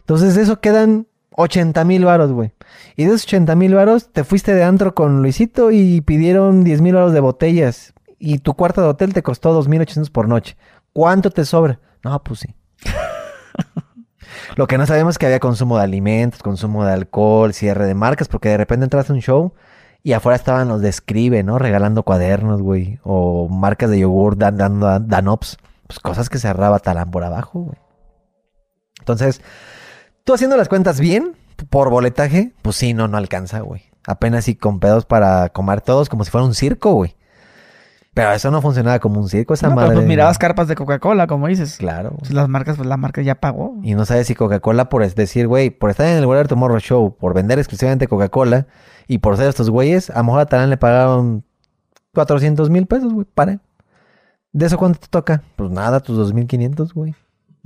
Entonces de eso quedan 80 mil varos, güey. Y de esos 80 mil varos te fuiste de antro con Luisito y pidieron 10 mil varos de botellas. Y tu cuarto de hotel te costó 2.800 por noche. ¿Cuánto te sobra? No, pues sí. [laughs] Lo que no sabemos es que había consumo de alimentos, consumo de alcohol, cierre de marcas, porque de repente entras a un show y afuera estaban los de Escribe, ¿no? Regalando cuadernos, güey. O marcas de yogur dando dan, Danops. Pues cosas que cerraba Talán por abajo, güey. Entonces, tú haciendo las cuentas bien, por boletaje, pues sí, no, no alcanza, güey. Apenas sí con pedos para comer todos como si fuera un circo, güey. Pero eso no funcionaba como un circo, esa No, pero madre. pues mirabas carpas de Coca-Cola, como dices. Claro. Pues las marcas, pues la marca ya pagó. Y no sabes si Coca-Cola, por decir, güey, por estar en el Whatever Tomorrow Show, por vender exclusivamente Coca-Cola y por ser estos güeyes, a lo mejor a Talán le pagaron 400 mil pesos, güey, para. ¿De eso cuánto te toca? Pues nada, tus 2.500, güey.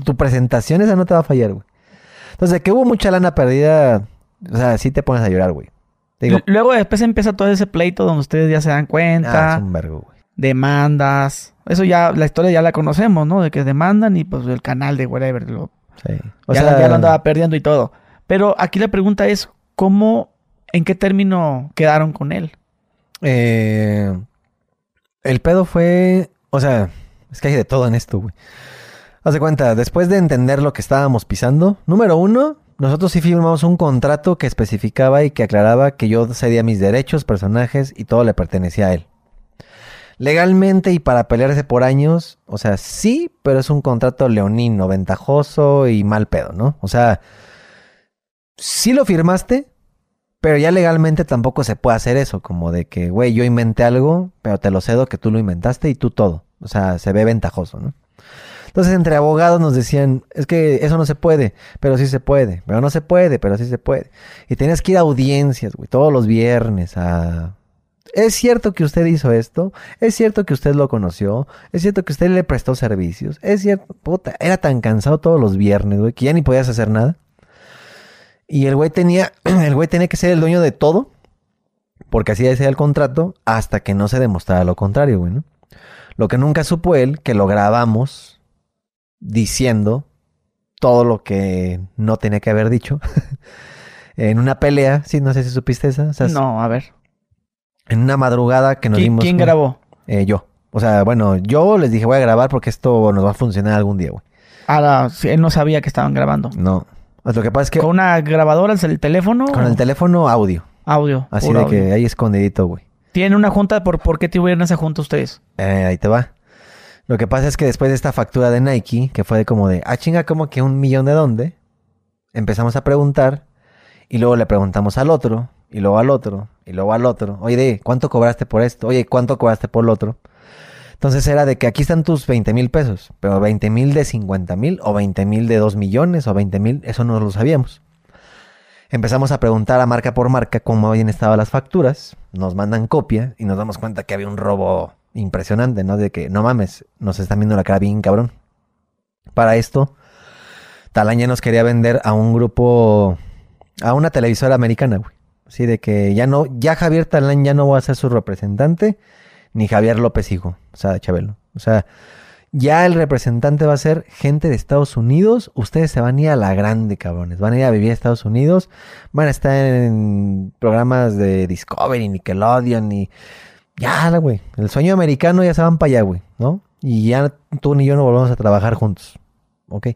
Tu presentación esa no te va a fallar, güey. Entonces, de que hubo mucha lana perdida, o sea, sí te pones a llorar, güey. Digo, Luego después empieza todo ese pleito donde ustedes ya se dan cuenta. ah, es un vergo, güey. Demandas. Eso ya, la historia ya la conocemos, ¿no? De que demandan y pues el canal de whatever. lo- Sí. ya, ya lo andaba perdiendo y todo. Pero aquí la pregunta es, ¿cómo, en qué término quedaron con él? Eh, el pedo fue, o sea, es que hay de todo en esto, güey. Haz de cuenta, después de entender lo que estábamos pisando, número uno, nosotros sí firmamos un contrato que especificaba y que aclaraba que yo cedía mis derechos, personajes y todo le pertenecía a él. Legalmente y para pelearse por años, o sea, sí, pero es un contrato leonino, ventajoso y mal pedo, ¿no? O sea, sí lo firmaste, pero ya legalmente tampoco se puede hacer eso, como de que, güey, yo inventé algo, pero te lo cedo que tú lo inventaste y tú todo. O sea, se ve ventajoso, ¿no? Entonces, entre abogados nos decían, es que eso no se puede, pero sí se puede, pero no se puede, pero sí se puede. Y tenías que ir a audiencias, güey, todos los viernes a... Es cierto que usted hizo esto, es cierto que usted lo conoció, es cierto que usted le prestó servicios, es cierto, puta, era tan cansado todos los viernes, güey, que ya ni podías hacer nada. Y el güey tenía, [clears throat] el güey tenía que ser el dueño de todo, porque así decía el contrato, hasta que no se demostrara lo contrario, güey, ¿no? Lo que nunca supo él, que lo grabamos diciendo todo lo que no tenía que haber dicho. [laughs] en una pelea, sí, no sé si supiste esa. no, a ver. En una madrugada que nos ¿Quién, dimos. quién grabó? Eh, yo. O sea, bueno, yo les dije voy a grabar porque esto nos va a funcionar algún día, güey. Sí, él no sabía que estaban grabando. No. Lo que pasa es que ¿Con una grabadora el teléfono? con o el teléfono audio. Audio. Así de audio. que ahí escondidito, güey. ¿Tienen una junta? ¿Por, ¿Por qué tuvieron esa junta ustedes? Eh, ahí te va. Lo que pasa es que después de esta factura de Nike, que fue de como de, ah, chinga, como que un millón de dónde, empezamos a preguntar y luego le preguntamos al otro, y luego al otro, y luego al otro. Oye, ¿cuánto cobraste por esto? Oye, ¿cuánto cobraste por lo otro? Entonces era de que aquí están tus 20 mil pesos, pero 20 mil de 50 mil, o 20 mil de 2 millones, o 20 mil, eso no lo sabíamos. Empezamos a preguntar a marca por marca cómo habían estado las facturas, nos mandan copia y nos damos cuenta que había un robo impresionante, ¿no? De que, no mames, nos están viendo la cara bien cabrón. Para esto, Talán ya nos quería vender a un grupo, a una televisora americana, güey. Así de que ya no, ya Javier Talán ya no va a ser su representante, ni Javier López hijo, o sea, Chabelo. O sea, ya el representante va a ser gente de Estados Unidos. Ustedes se van a ir a la grande, cabrones. Van a ir a vivir a Estados Unidos. Van a estar en programas de Discovery, Nickelodeon y... Ya, güey. El sueño americano ya se van para allá, güey, ¿no? Y ya tú ni yo no volvemos a trabajar juntos. ¿Ok?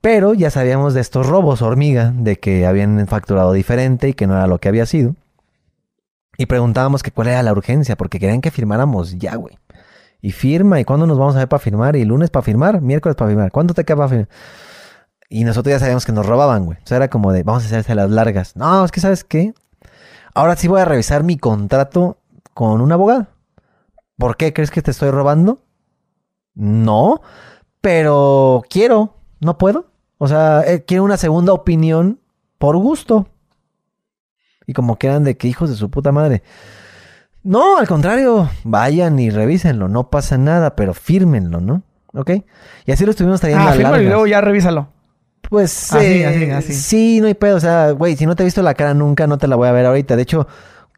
Pero ya sabíamos de estos robos hormiga, de que habían facturado diferente y que no era lo que había sido. Y preguntábamos que cuál era la urgencia, porque querían que firmáramos ya, güey. Y firma, ¿y cuándo nos vamos a ver para firmar? ¿Y lunes para firmar? ¿Miércoles para firmar? ¿Cuánto te queda para firmar? Y nosotros ya sabíamos que nos robaban, güey. O sea, era como de, vamos a hacerse las largas. No, es que, ¿sabes qué? Ahora sí voy a revisar mi contrato con un abogado. ¿Por qué? ¿Crees que te estoy robando? No, pero quiero, no puedo. O sea, eh, quiero una segunda opinión por gusto. Y como que eran de que hijos de su puta madre. No, al contrario, vayan y revísenlo, no pasa nada, pero fírmenlo, ¿no? ¿Ok? Y así lo estuvimos trayendo Ah, a fírmalo y luego ya revísalo. Pues Así, eh, así, así. sí, no hay pedo. O sea, güey, si no te he visto la cara nunca, no te la voy a ver ahorita. De hecho,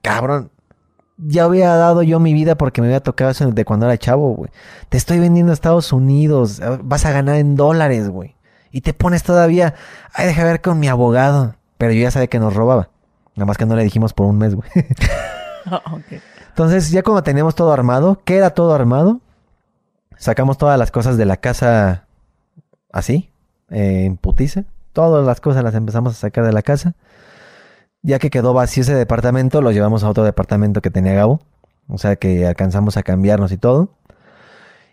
cabrón, ya había dado yo mi vida porque me había tocado eso de cuando era chavo, güey. Te estoy vendiendo a Estados Unidos, vas a ganar en dólares, güey. Y te pones todavía, ay, deja ver con mi abogado. Pero yo ya sabía que nos robaba. Nada más que no le dijimos por un mes, güey. [laughs] Entonces, ya cuando teníamos todo armado, ¿qué era todo armado? Sacamos todas las cosas de la casa así, eh, en putiza. Todas las cosas las empezamos a sacar de la casa. Ya que quedó vacío ese departamento, lo llevamos a otro departamento que tenía Gabo. O sea que alcanzamos a cambiarnos y todo.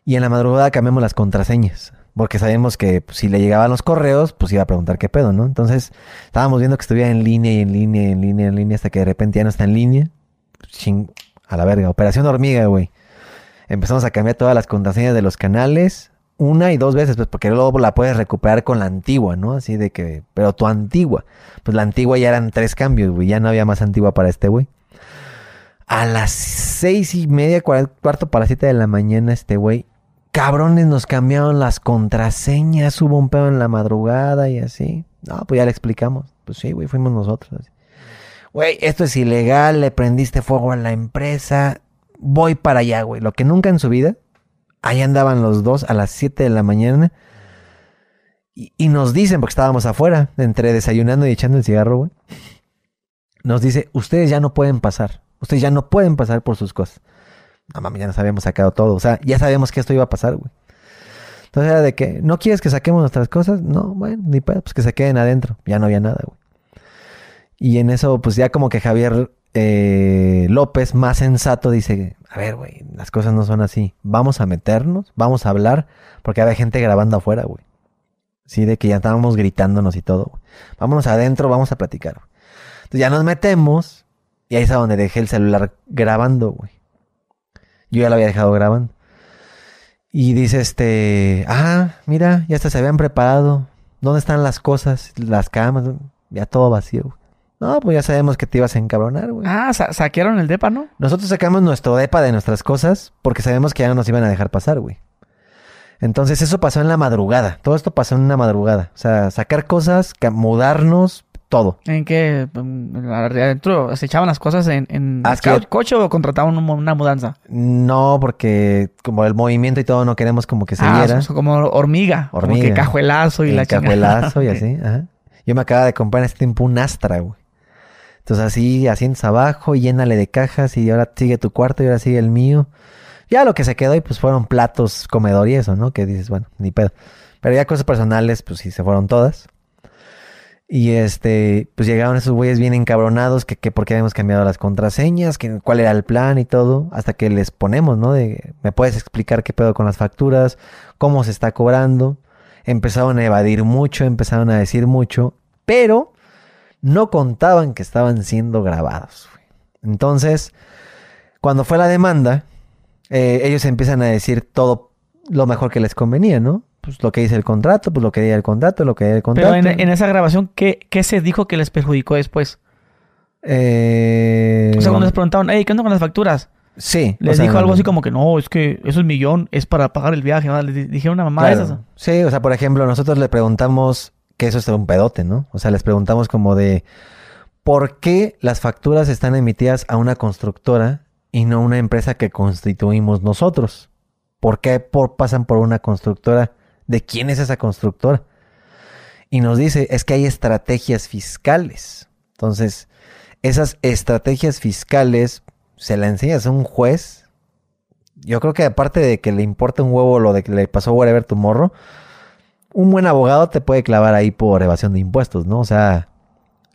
Y en la madrugada cambiamos las contraseñas. Porque sabemos que si le llegaban los correos, pues iba a preguntar qué pedo, ¿no? Entonces estábamos viendo que estuviera en línea y en línea y en línea y en línea hasta que de repente ya no está en línea. Ching, a la verga. Operación hormiga, güey. Empezamos a cambiar todas las contraseñas de los canales. Una y dos veces, pues porque luego la puedes recuperar con la antigua, ¿no? Así de que, pero tu antigua. Pues la antigua ya eran tres cambios, güey. Ya no había más antigua para este, güey. A las seis y media, cuarto para siete de la mañana, este güey cabrones nos cambiaron las contraseñas, hubo un pedo en la madrugada y así. No, pues ya le explicamos. Pues sí, güey, fuimos nosotros. Güey, esto es ilegal, le prendiste fuego a la empresa. Voy para allá, güey. Lo que nunca en su vida. Ahí andaban los dos a las 7 de la mañana. Y, y, nos dicen, porque estábamos afuera, entre desayunando y echando el cigarro, güey. Nos dice, ustedes ya no pueden pasar. Ustedes ya no pueden pasar por sus cosas. No mames, ya nos habíamos sacado todo. O sea, ya sabíamos que esto iba a pasar, güey. Entonces era de que, ¿no quieres que saquemos nuestras cosas? No, bueno, ni pedo, pues que se queden adentro. Ya no había nada, güey. Y en eso, pues ya como que Javier eh, López, más sensato, dice, a ver, güey, las cosas no son así. Vamos a meternos, vamos a hablar, porque había gente grabando afuera, güey. Sí, de que ya estábamos gritándonos y todo. Güey. Vámonos adentro, vamos a platicar. Entonces ya nos metemos y ahí es a donde dejé el celular grabando, güey. Yo ya lo había dejado grabando. Y dice este, ah, mira, ya hasta se habían preparado. ¿Dónde están las cosas? Las camas, ya todo vacío. No, pues ya sabemos que te ibas a encabronar, güey. Ah, saquearon el depa, ¿no? Nosotros sacamos nuestro depa de nuestras cosas porque sabemos que ya no nos iban a dejar pasar, güey. Entonces eso pasó en la madrugada. Todo esto pasó en una madrugada. O sea, sacar cosas, mudarnos, todo. ¿En qué? Mm, ¿Adentro se echaban las cosas en, en ah, coche o contrataban una mudanza? No, porque como el movimiento y todo no queremos como que se ah, viera. como hormiga. Hormiga. Como que cajuelazo y la Cajuelazo y [laughs] así, ajá. Yo me acaba de comprar en este tiempo un Astra, güey. Entonces así, asientos abajo, llénale de cajas y ahora sigue tu cuarto y ahora sigue el mío. Ya lo que se quedó y pues fueron platos, comedor y eso, ¿no? Que dices, bueno, ni pedo. Pero ya cosas personales, pues sí, se fueron todas. Y este, pues llegaron esos güeyes bien encabronados, que, que por qué habíamos cambiado las contraseñas, cuál era el plan y todo, hasta que les ponemos, ¿no? De, ¿me puedes explicar qué pedo con las facturas? ¿Cómo se está cobrando? Empezaron a evadir mucho, empezaron a decir mucho, pero no contaban que estaban siendo grabados. Entonces, cuando fue la demanda, eh, ellos empiezan a decir todo lo mejor que les convenía, ¿no? Pues lo que dice el contrato, pues lo que dice el contrato, lo que dice el contrato. Pero en, esa grabación, ¿qué, ¿qué, se dijo que les perjudicó después? Eh... O sea, cuando les preguntaron, hey, ¿qué onda con las facturas? Sí. Les dijo algo así como que no, es que eso es millón, es para pagar el viaje. ¿no? Les dijeron una mamá de esas. Sí, o sea, por ejemplo, nosotros le preguntamos que eso es un pedote, ¿no? O sea, les preguntamos como de ¿por qué las facturas están emitidas a una constructora y no a una empresa que constituimos nosotros? ¿Por qué por, pasan por una constructora? De quién es esa constructora. Y nos dice, es que hay estrategias fiscales. Entonces, esas estrategias fiscales se la enseñas a un juez. Yo creo que aparte de que le importa un huevo lo de que le pasó Whatever tu morro, un buen abogado te puede clavar ahí por evasión de impuestos, ¿no? O sea,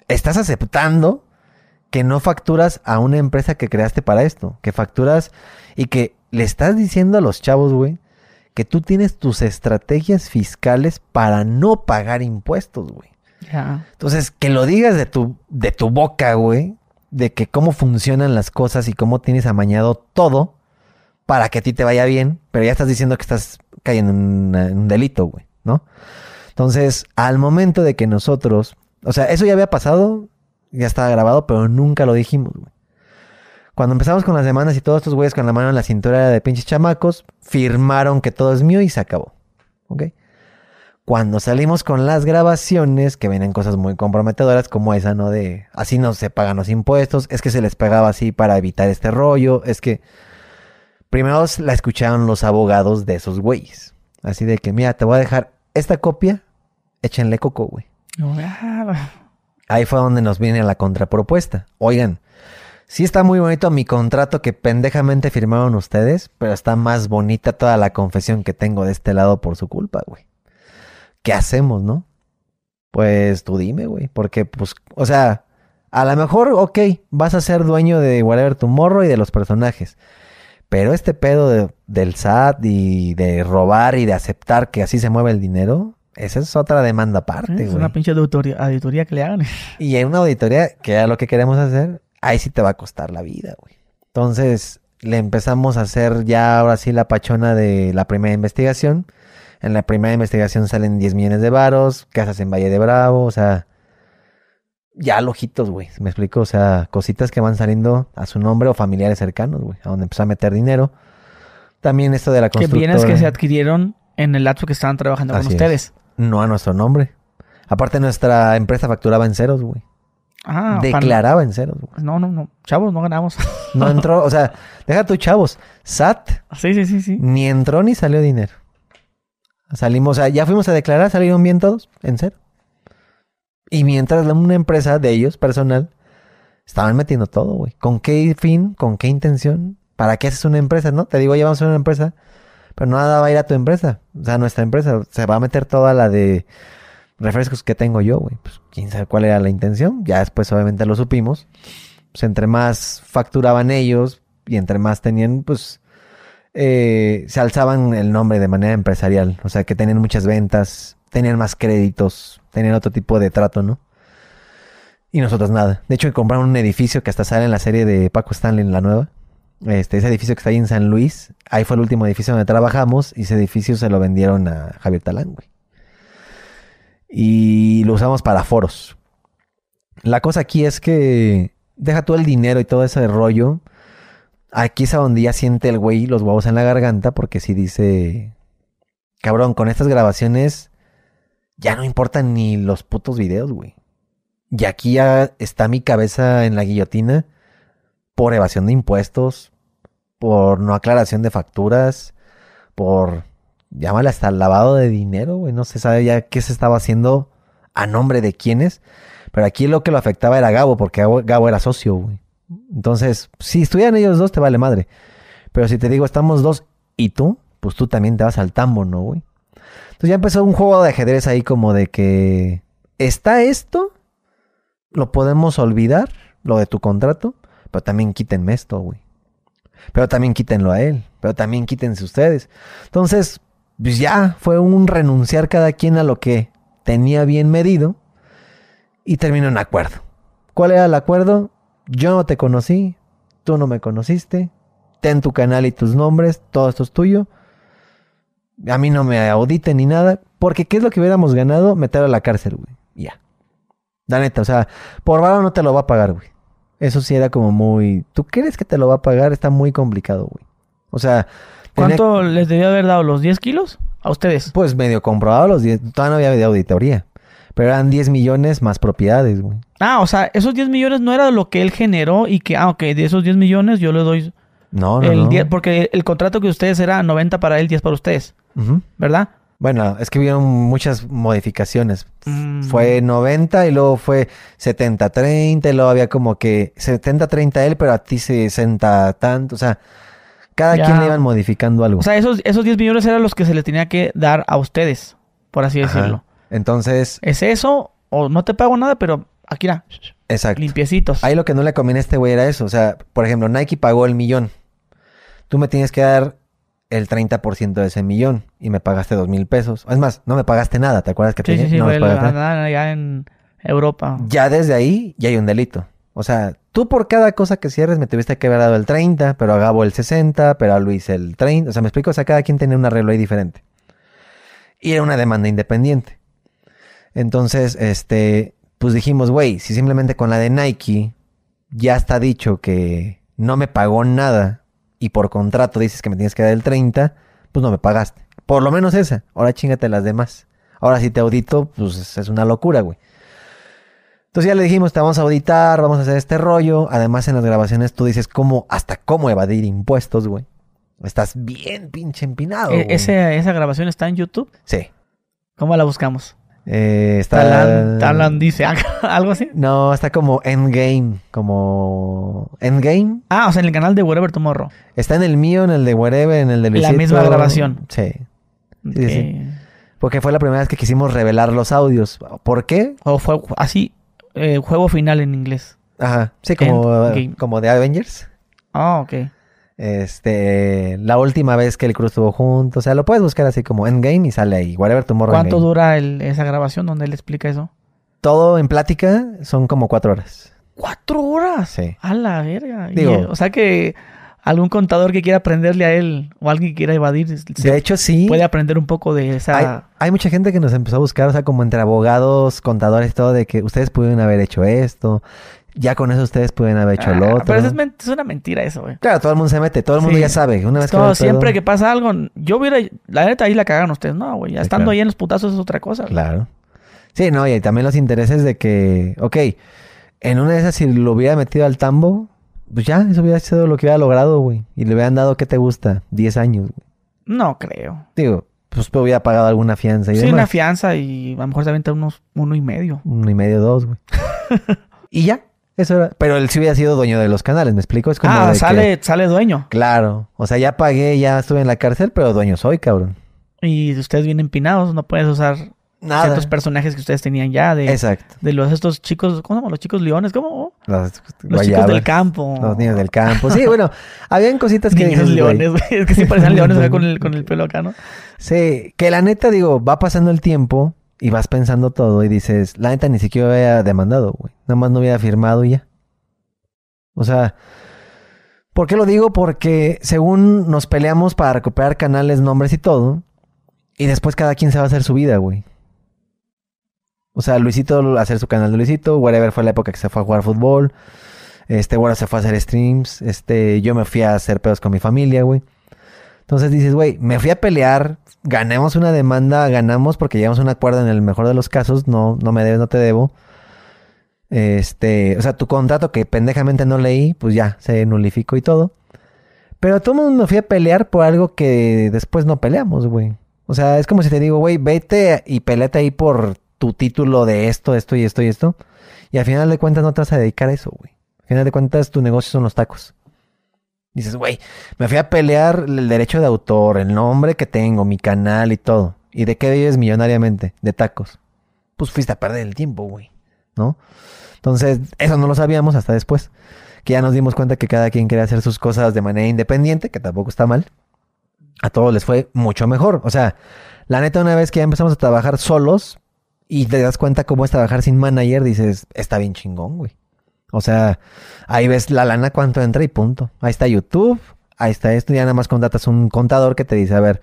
estás aceptando que no facturas a una empresa que creaste para esto, que facturas y que le estás diciendo a los chavos, güey, que tú tienes tus estrategias fiscales para no pagar impuestos, güey. Entonces, que lo digas de tu, de tu boca, güey, de que cómo funcionan las cosas y cómo tienes amañado todo para que a ti te vaya bien, pero ya estás diciendo que estás cayendo en, un delito, güey, ¿no? Entonces, al momento de que nosotros, o sea, eso ya había pasado, ya estaba grabado, pero nunca lo dijimos, güey. Cuando empezamos con las demandas y todos estos güeyes con la mano en la cintura de pinches chamacos, firmaron que todo es mío y se acabó. ¿Ok? Cuando salimos con las grabaciones, que vienen cosas muy comprometedoras como esa, ¿no? De así no se pagan los impuestos, es que se les pagaba así para evitar este rollo, es que primero la escucharon los abogados de esos güeyes. Así de que, mira, te voy a dejar esta copia, échenle coco, güey. Ahí fue donde nos viene la contrapropuesta. Oigan, Sí está muy bonito mi contrato que pendejamente firmaron ustedes, pero está más bonita toda la confesión que tengo de este lado por su culpa, güey. ¿Qué hacemos, no? Pues tú dime, güey. Porque, pues, o sea, a lo mejor, ok, vas a ser dueño de Whatever Tomorrow y de los personajes. Pero este pedo de- del SAT y de robar y de aceptar que así se mueve el dinero, esa es otra demanda aparte, es güey. una pinche auditoría, auditoría que le hagan. Y en una auditoría, que es lo que queremos hacer, ahí sí te va a costar la vida, güey. Entonces, le empezamos a hacer ya ahora sí la pachona de la primera investigación. En la primera investigación salen 10 millones de varos, casas en Valle de Bravo, o sea, ya lojitos, güey. ¿Me explico? O sea, cositas que van saliendo a su nombre o familiares cercanos, güey, a donde empezó a meter dinero. También esto de la Que constructora. bienes que se adquirieron en el lapso que estaban trabajando Así con es. ustedes. No a nuestro nombre. Aparte, nuestra empresa facturaba en ceros, güey. Ah, pan- Declaraba en ceros, güey. No, no, no. Chavos, no ganamos. [laughs] No entró, o sea, deja tus chavos. SAT sí, sí, sí, sí. ni entró ni salió dinero. Salimos, o sea, ya fuimos a declarar, salieron bien todos, en cero. Y mientras una empresa de ellos, personal, estaban metiendo todo, güey. ¿Con qué fin? ¿Con qué intención? ¿Para qué haces una empresa, no? Te digo, ya vamos a una empresa, pero nada va a ir a tu empresa. O sea, nuestra empresa se va a meter toda la de refrescos que tengo yo, güey. Pues quién sabe cuál era la intención. Ya después, obviamente, lo supimos. Pues entre más facturaban ellos y entre más tenían, pues eh, se alzaban el nombre de manera empresarial. O sea, que tenían muchas ventas, tenían más créditos, tenían otro tipo de trato, ¿no? Y nosotros nada. De hecho, compraron un edificio que hasta sale en la serie de Paco Stanley, en la nueva. Este, ese edificio que está ahí en San Luis, ahí fue el último edificio donde trabajamos y ese edificio se lo vendieron a Javier Talán, güey. Y lo usamos para foros. La cosa aquí es que deja todo el dinero y todo ese rollo. Aquí es a donde ya siente el güey los huevos en la garganta porque si dice, cabrón, con estas grabaciones ya no importan ni los putos videos, güey. Y aquí ya está mi cabeza en la guillotina por evasión de impuestos, por no aclaración de facturas, por, llámale hasta lavado de dinero, güey. No se sabe ya qué se estaba haciendo a nombre de quiénes. Pero aquí lo que lo afectaba era Gabo, porque Gabo, era socio, güey. Entonces, si estuvieran ellos dos, te vale madre. Pero si te digo, estamos dos y tú, pues tú también te vas al tambo, ¿no, güey? Entonces ya empezó un juego de ajedrez ahí como de que está esto, lo podemos olvidar, lo de tu contrato, pero también quítenme esto, güey. Pero también quítenlo a él, pero también quítense ustedes. Entonces, pues ya fue un renunciar cada quien a lo que tenía bien medido y terminó un acuerdo. ¿Cuál era el acuerdo? Yo no te conocí, tú no me conociste, ten tu canal y tus nombres, todo esto es tuyo. A mí no me auditen ni nada, porque ¿qué es lo que hubiéramos ganado? Meter a la cárcel, güey. Ya. La neta, o sea, por varo no te lo va a pagar, güey. Eso sí era como muy... ¿Tú crees que te lo va a pagar? Está muy complicado, güey. O sea... ¿Cuánto les debió haber dado? ¿Los 10 kilos? A ustedes. Pues medio comprobado los 10... Todavía no había de auditoría. Pero eran 10 millones más propiedades, güey. Ah, o sea, esos 10 millones no era lo que él generó y que, ah, ok, de esos 10 millones yo le doy No, no, el no. 10, porque el, contrato que ustedes era 90 para él, 10 para ustedes, Ujú. ¿verdad? Bueno, es que hubieron muchas modificaciones. Mm. Fue 90 y luego fue 70-30 y luego había como que 70-30 él, pero a ti 60 tanto. O sea, cada Ya. quien le iban modificando algo. O sea, esos, esos 10 millones eran los que se les tenía que dar a ustedes, por así Ajá. decirlo. Entonces, ¿Es eso? O no te pago nada, pero aquí era, exacto. limpiecitos. Ahí lo que no le conviene a este güey era eso. O sea, por ejemplo, Nike pagó el millón. Tú me tienes que dar el 30% de ese millón y me pagaste dos mil pesos. Es más, no me pagaste nada. ¿Te acuerdas que te Sí, sí, sí, no me pagaste nada. allá en Europa. Ya desde ahí ya hay un delito. O sea, tú por cada cosa que cierres me tuviste que haber dado el 30, pero a Gabo el 60, pero a Luis el 30. O sea, me explico, o sea, cada quien tenía un arreglo ahí diferente. Y era una demanda independiente. Entonces, este, pues dijimos, güey, si simplemente con la de Nike ya está dicho que no me pagó nada y por contrato dices que me tienes que dar el 30, pues no me pagaste. Por lo menos esa. Ahora chingate las demás. Ahora si te audito, pues es una locura, güey. Entonces ya le dijimos, te vamos a auditar, vamos a hacer este rollo. Además, en las grabaciones tú dices cómo, hasta cómo evadir impuestos, güey. Estás bien pinche empinado. E- ese- esa grabación está en YouTube. Sí. ¿Cómo la buscamos? Eh, está... Talan, Talan dice [laughs] algo así. No, está como Endgame, como... Endgame. Ah, o sea, en el canal de Wherever Tomorrow. Está en el mío, en el de Wherever, en el de La Luisito. misma grabación. Sí. Sí, sí. Porque fue la primera vez que quisimos revelar los audios. ¿Por qué? O fue así, eh, juego final en inglés. Ajá. Sí, como, como de Avengers. Ah, ok. Este, la última vez que el crew estuvo junto. O sea, lo puedes buscar así como Endgame y sale ahí. Whatever Tomorrow ¿Cuánto Endgame. dura el- esa grabación donde él explica eso? Todo en plática son como cuatro horas. ¡Cuatro horas! Sí. A la verga. Digo- eh, o sea que algún contador que quiera aprenderle a él o alguien que quiera evadir De hecho, sí. puede aprender un poco de esa... Hay, hay mucha gente que nos empezó a buscar, o sea, como entre abogados, contadores todo, de que ustedes pudieron haber hecho esto. Ya con eso ustedes pueden haber hecho lo Ah, otro. Pero eso es, una mentira eso, güey. Claro, todo el mundo se mete, todo el mundo Sí. ya sabe. Una vez que Todo, pedo- siempre que pasa algo, yo hubiera... La neta, ahí la cagaron ustedes. No, güey. Ya Sí, estando claro. ahí en los putazos es otra cosa. güey. Claro. Sí, no, y también los intereses de que, ok, en una de esas si lo hubiera metido al tambo, pues ya, eso hubiera sido lo que hubiera logrado, güey. Y le hubieran dado, ¿qué te gusta? 10 años. güey. No creo. Digo, pues hubiera pagado alguna fianza y Sí, demás. una fianza y a lo mejor se aventa unos uno y medio. Uno y medio, dos, güey. [laughs] y ya, eso era. Pero él sí hubiera sido dueño de los canales, ¿me explico? Es como Ah, de que- sale, sale dueño. Claro. O sea, ya pagué, ya estuve en la cárcel, pero dueño soy, cabrón. Y ustedes vienen empinados, no puedes usar Nada. ciertos personajes que ustedes tenían ya de, Exacto. de los estos chicos, ¿cómo se llaman? Los chicos leones, ¿cómo? Los, Los chicos del campo. Los niños del campo. Sí, bueno, habían cositas que Niños leones, güey. Es que sí parecían [laughs] leones acá con el, con el pelo acá, ¿no? Sí, que la neta, digo, va pasando el tiempo y vas pensando todo y dices, la neta ni siquiera hubiera demandado, güey. Nada más no hubiera firmado y ya. O sea, ¿por qué lo digo? Porque según nos peleamos para recuperar canales, nombres y todo, y después cada quien se va a hacer su vida, güey. O sea, Luisito hacer su canal de Luisito, whatever fue la época que se fue a jugar fútbol. Este, bueno, se fue a hacer streams. Este, yo me fui a hacer pedos con mi familia, güey. Entonces dices, güey, me fui a pelear, ganemos una demanda, ganamos porque llegamos a un acuerdo en el mejor de los casos, no, no me debes, no te debo. Este, o sea, tu contrato que pendejamente no leí, pues ya, se nulificó y todo. Pero todo el mundo me fui a pelear por algo que después no peleamos, güey. O sea, es como si te digo, güey, vete y peleate ahí por tu título de esto, esto y esto y esto. Y al final de cuentas no te vas a dedicar a eso, güey. Al final de cuentas tu negocio son los tacos. Dices, güey, me fui a pelear el derecho de autor, el nombre que tengo, mi canal y todo. ¿Y de qué vives millonariamente? De tacos. Pues fuiste a perder el tiempo, güey. ¿No? Entonces, eso no lo sabíamos hasta después. Que ya nos dimos cuenta que cada quien quería hacer sus cosas de manera independiente, que tampoco está mal. A todos les fue mucho mejor. O sea, la neta, una vez que ya empezamos a trabajar solos y te das cuenta cómo es trabajar sin manager, dices, está bien chingón, güey. O sea, ahí ves la lana cuánto entra y punto. Ahí está YouTube, ahí está esto, ya nada más contratas un contador que te dice, a ver,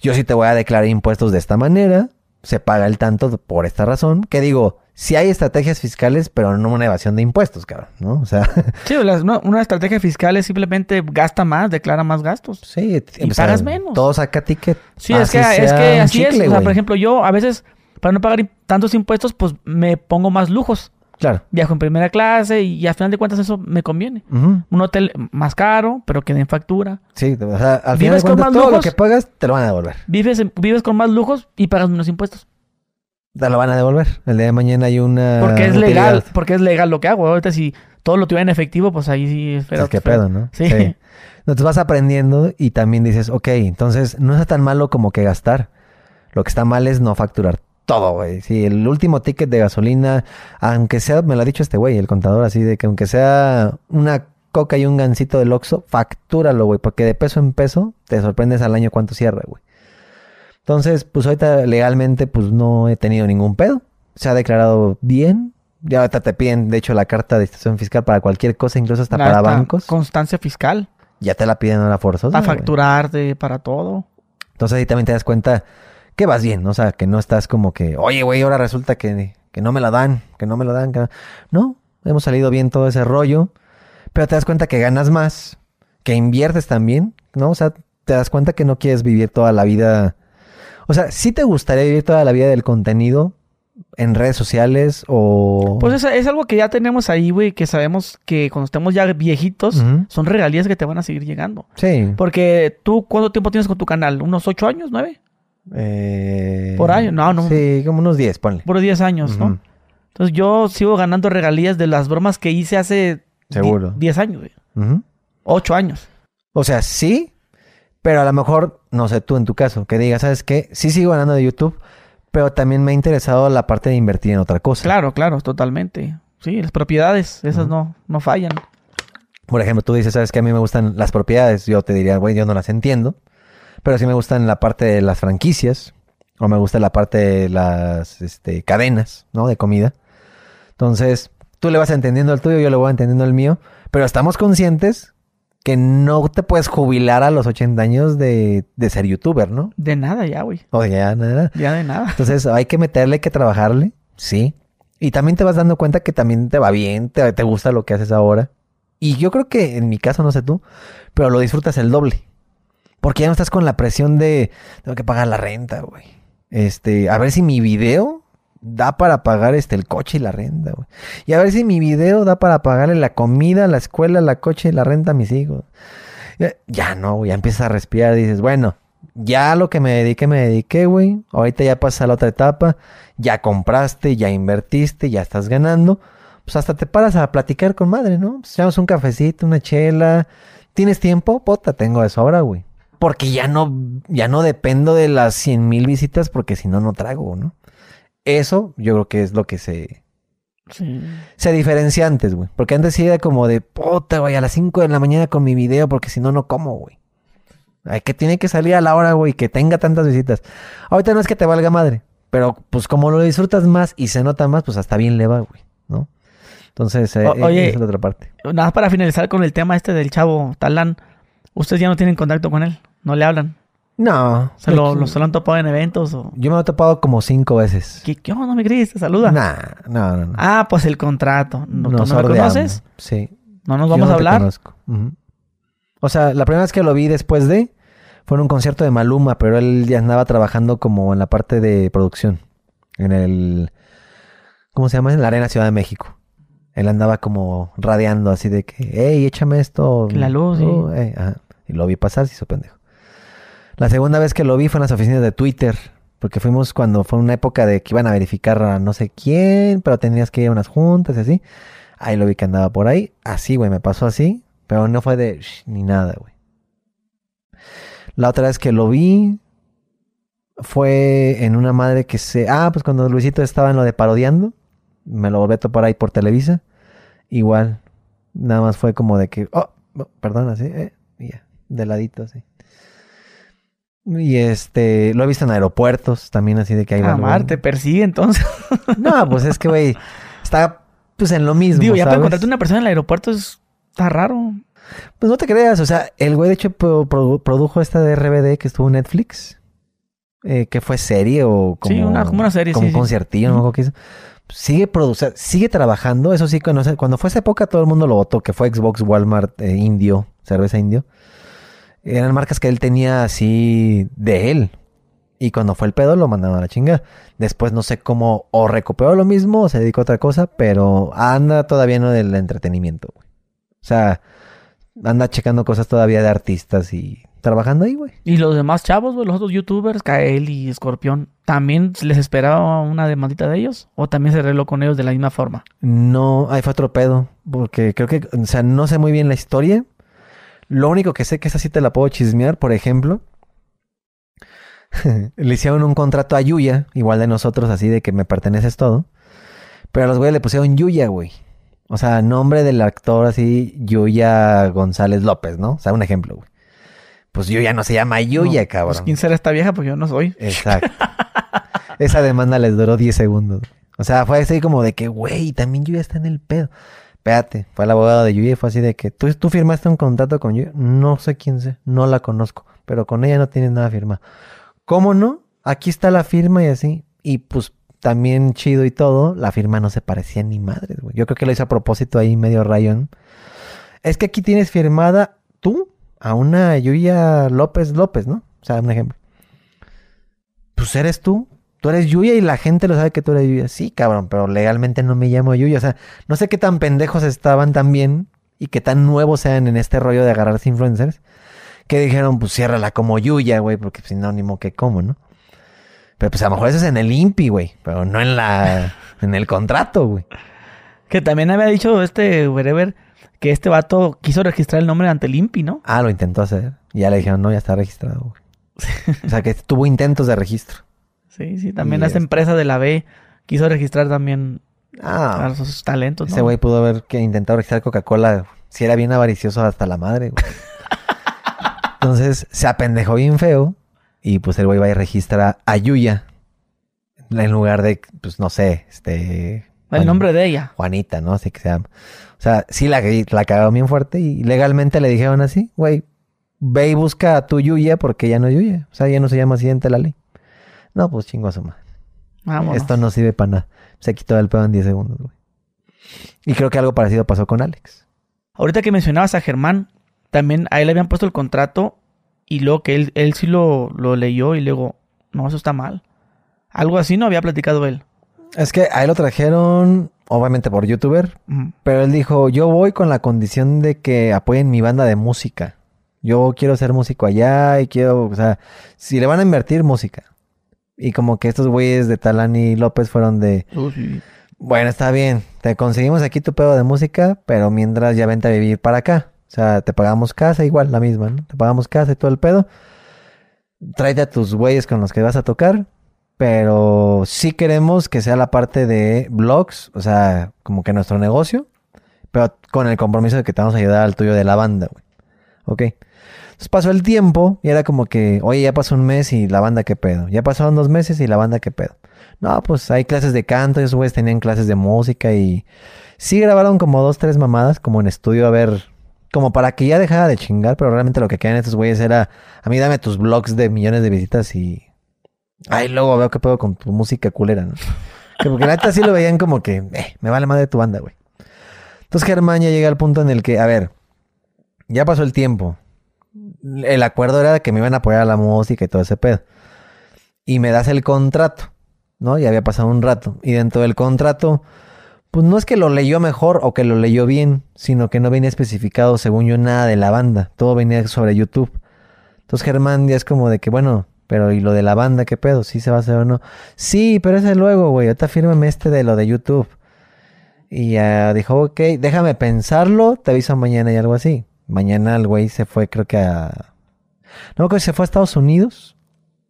yo sí te voy a declarar impuestos de esta manera, se paga el tanto por esta razón, que digo, sí hay estrategias fiscales, pero no una evasión de impuestos, cabrón, ¿no? O sea, [laughs] Sí, las- no, una estrategia fiscal es simplemente gasta más, declara más gastos. sí, Y o sea, pagas menos. Todo saca ticket. Sí, es que, es que así es. O sea, por ejemplo, yo a veces, para no pagar tantos impuestos, pues me pongo más lujos. Claro. Viajo en primera clase y, al final de cuentas eso me conviene. Un hotel más caro, pero que den factura. Sí, o sea, al final ¿Vives de cuentas todo lo que pagas te lo van a devolver. Vives, vives con más lujos y pagas menos impuestos. Te lo van a devolver. El día de mañana hay una Porque es legal, porque es legal lo que hago. Ahorita si todo lo tuviera en efectivo, pues ahí sí espera. Pues, qué pedo, ¿no? Sí. Entonces vas aprendiendo y también dices, ok, entonces no está tan malo como que gastar. Lo que está mal es no facturar todo, güey. Sí, el último ticket de gasolina, aunque sea, me lo ha dicho este güey, el contador, así de que aunque sea una coca y un gancito del Oxxo, factúralo, güey, porque de peso en peso te sorprendes al año cuánto cierra, güey. Entonces, pues ahorita legalmente, pues no he tenido ningún pedo. Se ha declarado bien. Ya ahorita te piden, de hecho, la carta de institución fiscal para cualquier cosa, incluso hasta La- para bancos. Constancia fiscal. Ya te la piden ahora forzosa. A güey. facturarte para todo. Entonces ahí también te das cuenta que vas bien, ¿no? O sea, que no estás como que, oye, güey, ahora resulta que, que no me la dan, que no me lo dan. que no". Hemos salido bien todo ese rollo, pero te das cuenta que ganas más, que inviertes también, ¿no? O sea, te das cuenta que no quieres vivir toda la vida. O sea, sí te gustaría vivir toda la vida del contenido en redes sociales o... Pues es, es algo que ya tenemos ahí, güey, que sabemos que cuando estemos ya viejitos, son regalías que te van a seguir llegando. Sí. Porque tú, ¿cuánto tiempo tienes con tu canal? ¿Unos ocho años, nueve? Eh, Por ahí, no, no. Sí, como unos 10, ponle. Por 10 años. ¿no? Entonces yo sigo ganando regalías de las bromas que hice hace Seguro. di- 10 años, güey. Ujú. 8 años. O sea, sí, Pero a lo mejor, no sé, tú en tu caso, que digas, ¿sabes qué? Sí sigo ganando de YouTube, pero también me ha interesado la parte de invertir en otra cosa. Claro, claro, totalmente. Sí, las propiedades, esas no, no fallan. Por ejemplo, tú dices, ¿sabes qué? A mí me gustan las propiedades. Yo te diría, güey, yo no las entiendo. Pero sí me gustan la parte de las franquicias. O me gusta la parte de las este, cadenas, ¿no? De comida. Entonces, tú le vas entendiendo el tuyo, yo le voy entendiendo el mío. Pero estamos conscientes que no te puedes jubilar a los 80 años de, de ser youtuber, ¿no? De nada ya, güey. O ya nada. Ya de nada. Entonces hay que meterle, hay que trabajarle, sí. Y también te vas dando cuenta que también te va bien, te, te gusta lo que haces ahora. Y yo creo que en mi caso, no sé tú, pero lo disfrutas el doble. Porque ya no estás con la presión de tengo que pagar la renta, güey. Este, a ver si mi video da para pagar este el coche y la renta, güey. Y a ver si mi video da para pagarle la comida, la escuela, la coche y la renta a mis hijos. Ya, no, güey, ya empiezas a respirar dices, bueno, ya lo que me dediqué, me dediqué, güey. Ahorita ya pasa la otra etapa. Ya compraste, ya invertiste, ya estás ganando. Pues hasta te paras a platicar con madre, ¿no? Pues echamos un cafecito, una chela. ¿Tienes tiempo? Pota, tengo de sobra, güey. Porque ya no, ya no dependo de las 100 mil visitas porque si no, no trago, ¿no? Eso yo creo que es lo que se, Sí. se diferencia antes, güey. Porque antes sí era como de, puta, güey, a las 5 de la mañana con mi video porque si no, no como, güey. Hay que tiene que salir a la hora, güey, que tenga tantas visitas. Ahorita no es que te valga madre, pero pues como lo disfrutas más y se nota más, pues hasta bien le va, güey, ¿no? Entonces, eh, O- eh, oye, esa es la otra parte. Nada más para finalizar con el tema este del chavo Talán. Ustedes ya no tienen contacto con él. No le hablan. No. Se lo, lo- se lo han topado en eventos o... Yo me lo he topado como cinco veces. ¿Qué, qué onda, mi Cris? Te saluda. Nah, no, no, no. Ah, pues el contrato. ¿No, ¿tú no lo sordeamos. conoces? Sí. ¿No nos Yo vamos no a te hablar? conozco. Ujú. O sea, la primera vez que lo vi después de fue en un concierto de Maluma, pero él ya andaba trabajando como en la parte de producción. En el. ¿Cómo se llama? En la Arena Ciudad de México. Él andaba como radiando así de que, hey, échame esto. La luz, sí. Oh, ajá. Y lo vi pasar, se hizo pendejo. La segunda vez que lo vi fue en las oficinas de Twitter. Porque fuimos cuando fue una época de que iban a verificar a no sé quién, pero tenías que ir a unas juntas y así. Ahí lo vi que andaba por ahí. Así, güey, me pasó así. Pero no fue de ni nada, güey. La otra vez que lo vi fue en una madre que se... Ah, pues cuando Luisito estaba en lo de parodiando. Me lo volví a topar ahí por Televisa. Igual. Nada más fue como de que... Oh, perdón, así. Eh, ya. De ladito, así. Y este... Lo he visto en aeropuertos también, así de que hay... Ah, Mar, te persigue entonces. [laughs] No, pues es que, güey... Está pues en lo mismo, Digo, ya para ¿sabes? encontrarte una persona en el aeropuerto es... Está raro. Pues no te creas, o sea, el güey de hecho pro- produ- produjo esta de RBD que estuvo en Netflix. Eh, que fue serie o como, Sí, una- como una serie, como sí, un sí. conciertillo, no hizo. Sigue produciendo, sigue trabajando. Eso sí, cuando, cuando fue esa época todo el mundo lo votó, que fue Xbox, Walmart, eh, Indio, cerveza Indio. Eran marcas que él tenía así de él. Y cuando fue el pedo lo mandaron a la chinga. Después no sé cómo o recuperó lo mismo o se dedicó a otra cosa, pero anda todavía en lo del entretenimiento, güey. O sea, anda checando cosas todavía de artistas y trabajando ahí, güey. Y los demás chavos, güey, los otros youtubers, Kael y Escorpión, ¿también les esperaba una demandita de ellos? ¿O también se arregló con ellos de la misma forma? No, ahí fue otro pedo, porque creo que, o sea, no sé muy bien la historia. Lo único que sé que esa sí te la puedo chismear, por ejemplo. [laughs] le hicieron un contrato a Yuya, igual de nosotros, así de que me perteneces todo. Pero a los güeyes le pusieron Yuya, güey. O sea, nombre del actor así, Yuya González López, ¿no? O sea, un ejemplo, güey. Pues Yuya no se llama Yuya, No, cabrón. Pues, ¿Quién será esta vieja? Pues yo no soy. Exacto. [laughs] Esa demanda les duró 10 segundos. O sea, fue así como de que, güey, también Yuya está en el pedo. Espérate, fue el abogado de Yuya y fue así de que, ¿tú, tú firmaste un contrato con Yuya? No sé quién sé, no la conozco, pero con ella no tienes nada firmado. ¿Cómo no? Aquí está la firma y así. Y pues también chido y todo, la firma no se parecía ni madres, güey. Yo creo que lo hizo a propósito ahí medio rayón. Es que aquí tienes firmada tú a una Yuya López López, ¿no? O sea, un ejemplo. Pues eres tú. Tú eres Yuya y la gente lo sabe que tú eres Yuya. Sí, cabrón, pero legalmente no me llamo Yuya. O sea, no sé qué tan pendejos estaban también y qué tan nuevos sean en este rollo de agarrarse influencers. Que dijeron, pues ciérrala como Yuya, güey, porque sinónimo que como, ¿no? Pero pues a lo mejor eso es en el INPI, güey, pero no en la [laughs] en el contrato, güey. Que también había dicho este wherever que este vato quiso registrar el nombre ante el INPI, ¿no? Ah, lo intentó hacer. Y ya le dijeron, no, ya está registrado, güey. o sea, que tuvo intentos de registro. Sí, sí. También esta es- empresa de la B quiso registrar también Ah, a sus talentos, ¿no? ese güey pudo haber que intentado registrar Coca-Cola. Si era bien avaricioso hasta la madre, güey. [laughs] Entonces, se apendejó bien feo. Y pues el güey va y registra a Yuya. En lugar de, pues no sé, este... El nombre de ella. Juanita, ¿no? Así que se llama. O sea, sí la, la cagaron bien fuerte y legalmente le dijeron así, güey, ve y busca a tu Yuya porque ya no es Yuya. O sea, ya no se llama así ante la ley. No, pues chingo a su madre. Vámonos. Esto no sirve para nada. Se quitó el pedo en 10 segundos, güey. Y creo que algo parecido pasó con Alex. Ahorita que mencionabas a Germán, también a él le habían puesto el contrato y luego que él, él sí lo, lo leyó y luego, no, eso está mal. Algo así no había platicado él. Es que a él lo trajeron, obviamente por youtuber, pero él dijo, yo voy con la condición de que apoyen mi banda de música. Yo quiero ser músico allá y quiero, o sea, si le van a invertir música. Y como que estos güeyes de Talani y López fueron de, Uh, sí. bueno, está bien, te conseguimos aquí tu pedo de música, pero mientras ya vente a vivir para acá. O sea, te pagamos casa igual, la misma, ¿no? Te pagamos casa y todo el pedo. Tráete a tus güeyes con los que vas a tocar, pero sí queremos que sea la parte de blogs, o sea, como que nuestro negocio, pero con el compromiso de que te vamos a ayudar al tuyo de la banda, güey. Ok. Entonces pasó el tiempo y era como que, oye, ya pasó un mes y la banda qué pedo. Ya pasaron dos meses y la banda qué pedo. No, pues hay clases de canto, esos güeyes tenían clases de música y sí grabaron como dos, tres mamadas, como en estudio, a ver, como para que ya dejara de chingar, pero realmente lo que querían estos güeyes era, a mí dame tus blogs de millones de visitas y... Ay, luego veo qué pedo con tu música culera, ¿no? Que porque la neta sí lo veían como que, eh, me vale madre tu banda, güey. Entonces Germán ya llega al punto en el que, a ver, ya pasó el tiempo. El acuerdo era que me iban a apoyar a la música y todo ese pedo. Y me das el contrato, ¿no? Ya había pasado un rato. Y dentro del contrato, pues no es que lo leyó mejor o que lo leyó bien, sino que no venía especificado, según yo, nada de la banda. Todo venía sobre YouTube. Entonces Germán ya es como de que, bueno, pero ¿y lo de la banda qué pedo? ¿Sí se va a hacer o no? Sí, pero ese luego, güey. Ahorita fírmame este de lo de YouTube. Y ya dijo, ok, déjame pensarlo, te aviso mañana y algo así. Mañana el güey se fue, creo que a... No, creo que se fue a Estados Unidos.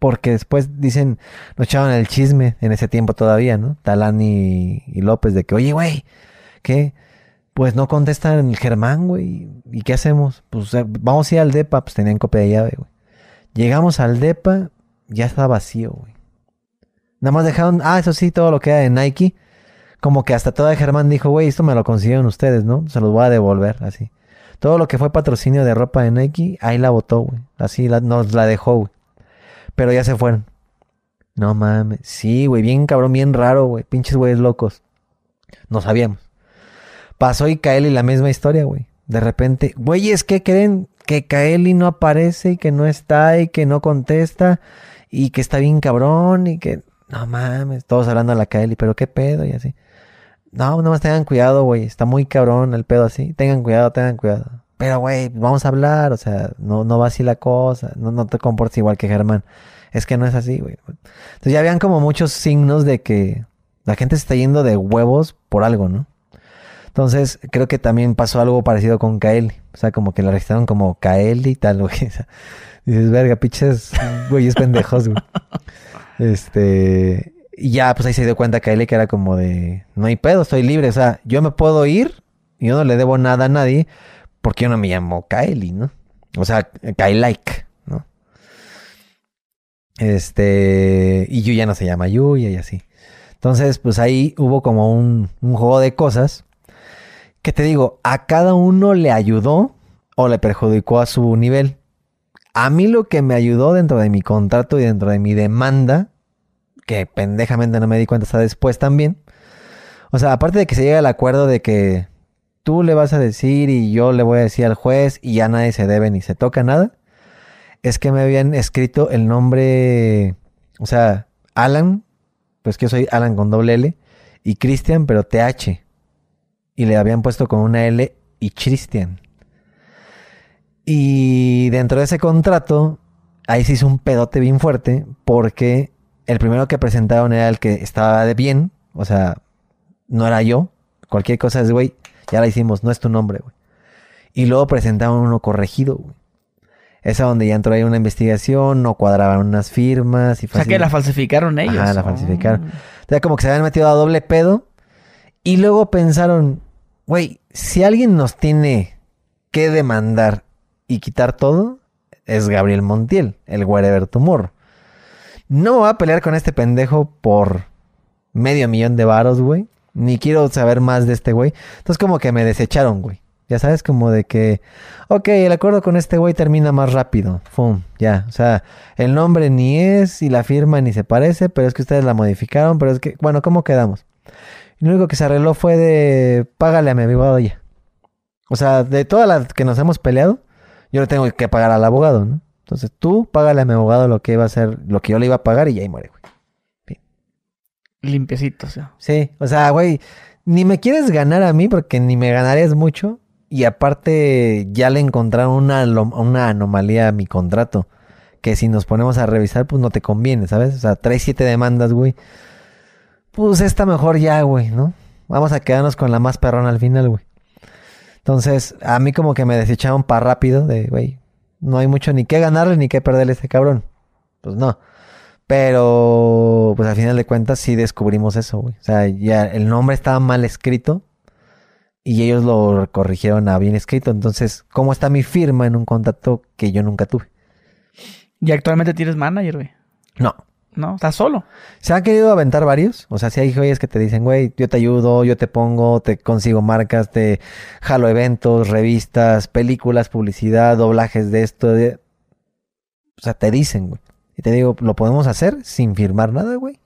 Porque después dicen, nos echaban el chisme en ese tiempo todavía, ¿no? Talán y, y López de que, oye, güey, ¿qué? Pues no contestan el Germán, güey. ¿Y qué hacemos? Pues vamos a ir al DEPA, pues tenían copia de llave, güey. Llegamos al DEPA, ya estaba vacío, güey. Nada más dejaron, ah, eso sí, todo lo que era de Nike. Como que hasta toda Germán dijo, güey, esto me lo consiguieron ustedes, ¿no? Se los voy a devolver, así. Todo lo que fue patrocinio de ropa de Nike, ahí la botó, güey. Así nos la dejó, güey. Pero ya se fueron. No mames. Sí, güey, bien cabrón, bien raro, güey. Pinches güeyes locos. No sabíamos. Pasó y Kaeli la misma historia, güey. De repente, güeyes, ¿qué creen? Que Kaeli no aparece y que no está y que no contesta y que está bien cabrón y que... No mames, todos hablando a la Kaeli, pero qué pedo y así. No, nada más tengan cuidado, güey. Está muy cabrón el pedo así. Tengan cuidado, tengan cuidado. Pero, güey, vamos a hablar. O sea, no, no va así la cosa. No, no te comportes igual que Germán. Es que no es así, güey. Entonces ya habían como muchos signos de que la gente se está yendo de huevos por algo, ¿no? Entonces, creo que también pasó algo parecido con Kaeli. O sea, como que la registraron como Kaeli y tal, [laughs] güey. O sea, dices, verga, pinches güeyes pendejos, güey. [laughs] Este. Y ya, pues ahí se dio cuenta Kaeli que era como de. No hay pedo, estoy libre. O sea, yo me puedo ir. Yo no le debo nada a nadie. Porque yo no me llamo Kaeli, ¿no? O sea, Kailike, ¿no? Este. Y Yuya no se llama Yuya y así. Entonces, pues ahí hubo como un, un juego de cosas. Que te digo, a cada uno le ayudó o le perjudicó a su nivel. A mí lo que me ayudó dentro de mi contrato y dentro de mi demanda, que pendejamente no me di cuenta hasta después también. O sea, aparte de que se llega al acuerdo de que tú le vas a decir y yo le voy a decir al juez y ya nadie se debe ni se toca nada, es que me habían escrito el nombre, o sea, Alan, pues que yo soy Alan con doble L, y Christian, pero TH. Y le habían puesto con una L y Christian. Y dentro de ese contrato, ahí se hizo un pedote bien fuerte, porque el primero que presentaron era el que estaba de bien, o sea, no era yo. Cualquier cosa es, güey, ya la hicimos, no es tu nombre, güey. Y luego presentaron uno corregido, güey. Esa donde ya entró ahí una investigación, no cuadraban unas firmas. Y o sea que la falsificaron ellos. Ajá, la falsificaron. Entonces como que se habían metido a doble pedo. Y luego pensaron, güey, si alguien nos tiene que demandar y quitar todo, es Gabriel Montiel, el wherever tomorrow. No voy a pelear con este pendejo por medio millón de varos, güey. Ni quiero saber más de este güey. Entonces como que me desecharon, güey. Ya sabes, como de que, ok, el acuerdo con este güey termina más rápido. Fum, ya. O sea, el nombre ni es y la firma ni se parece, pero es que ustedes la modificaron, pero es que, bueno, ¿cómo quedamos? Lo único que se arregló fue de, págale a mi abogado ya. O sea, de todas las que nos hemos peleado, yo le tengo que pagar al abogado, ¿no? Entonces tú págale a mi abogado lo que iba a ser, lo que yo le iba a pagar y ya ahí muere, güey. Limpiecito, o sea. Sí, o sea, güey, ni me quieres ganar a mí porque ni me ganarías mucho. Y aparte, ya le encontraron una, una anomalía a mi contrato. Que si nos ponemos a revisar, pues no te conviene, ¿sabes? O sea, traes siete demandas, güey. Pues está mejor ya, güey, ¿no? Vamos a quedarnos con la más perrona al final, güey. Entonces, a mí como que me desecharon para rápido de, güey, no hay mucho ni que ganarle ni que perderle a este cabrón. Pues no. Pero, pues al final de cuentas sí descubrimos eso, güey. O sea, ya el nombre estaba mal escrito y ellos lo corrigieron a bien escrito. Entonces, ¿cómo está mi firma en un contrato que yo nunca tuve? ¿Y actualmente tienes manager, güey? No. ¿No? ¿Estás solo? Se han querido aventar varios. O sea, si hay güeyes que te dicen, güey, yo te ayudo, yo te pongo, te consigo marcas, te jalo eventos, revistas, películas, publicidad, doblajes de esto. O sea, te dicen, güey. Y te digo, ¿lo podemos hacer sin firmar nada, güey?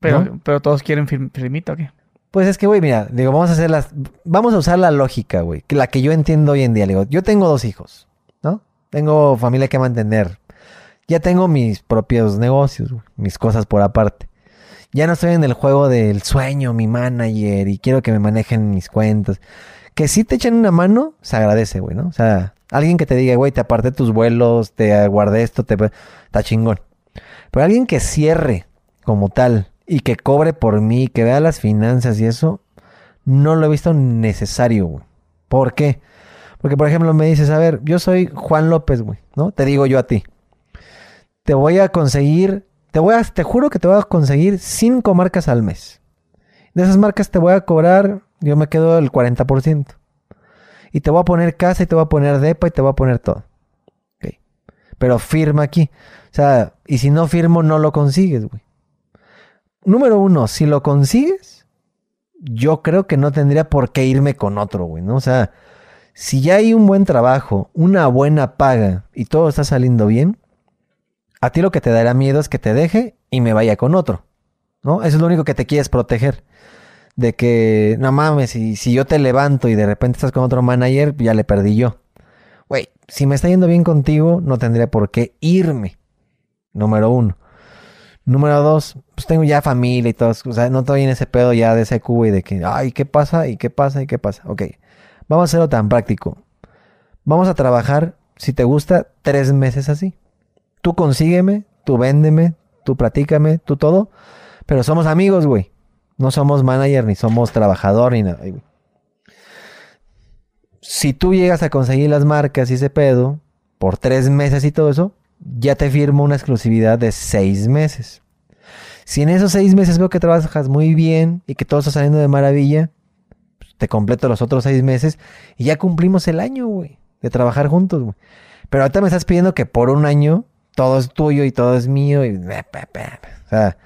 Pero, pero todos quieren firmita o qué? Pues es que, güey, mira, digo, vamos a hacer las. Vamos a usar la lógica, güey. La que yo entiendo hoy en día. Digo, yo tengo dos hijos, ¿no? Tengo familia que mantener. Ya tengo mis propios negocios, mis cosas por aparte. Ya no estoy en el juego del sueño, mi manager, y quiero que me manejen mis cuentas. Que si te echen una mano, se agradece, güey, ¿no? O sea, alguien que te diga, güey, te aparté tus vuelos, te guardé esto, te... Está chingón. Pero alguien que cierre como tal y que cobre por mí, que vea las finanzas y eso, no lo he visto necesario, güey. ¿Por qué? Porque, por ejemplo, me dices, a ver, yo soy Juan López, güey, ¿no? Te digo yo a ti te voy a conseguir, te voy a, te juro que te voy a conseguir cinco marcas al mes. De esas marcas te voy a cobrar, yo me quedo el 40%. Y te voy a poner casa y te voy a poner depa y te voy a poner todo. Okay. Pero firma aquí. O sea, y si no firmo, no lo consigues, güey. Número uno, si lo consigues, yo creo que no tendría por qué irme con otro, güey, ¿no? O sea, si ya hay un buen trabajo, una buena paga y todo está saliendo bien, a ti lo que te dará miedo es que te deje y me vaya con otro. ¿No? Eso es lo único que te quieres proteger. De que, no mames, si, si yo te levanto y de repente estás con otro manager, ya le perdí yo. Güey, si me está yendo bien contigo, no tendría por qué irme. Número uno. Número dos, pues tengo ya familia y todo. O sea, no estoy en ese pedo ya de ese cubo y de que, ay, ¿qué pasa? ¿Y qué pasa? ¿Y qué pasa? Ok, vamos a hacerlo tan práctico. Vamos a trabajar, si te gusta, tres meses así tú consígueme, tú véndeme, tú platícame, tú todo. Pero somos amigos, güey. No somos manager, ni somos trabajador, ni nada. Si tú llegas a conseguir las marcas y ese pedo, por tres meses y todo eso, ya te firmo una exclusividad de seis meses. Si en esos seis meses veo que trabajas muy bien y que todo está saliendo de maravilla, pues, te completo los otros seis meses y ya cumplimos el año, güey, de trabajar juntos, güey. Pero ahorita me estás pidiendo que por un año todo es tuyo y todo es mío. Y, o sea,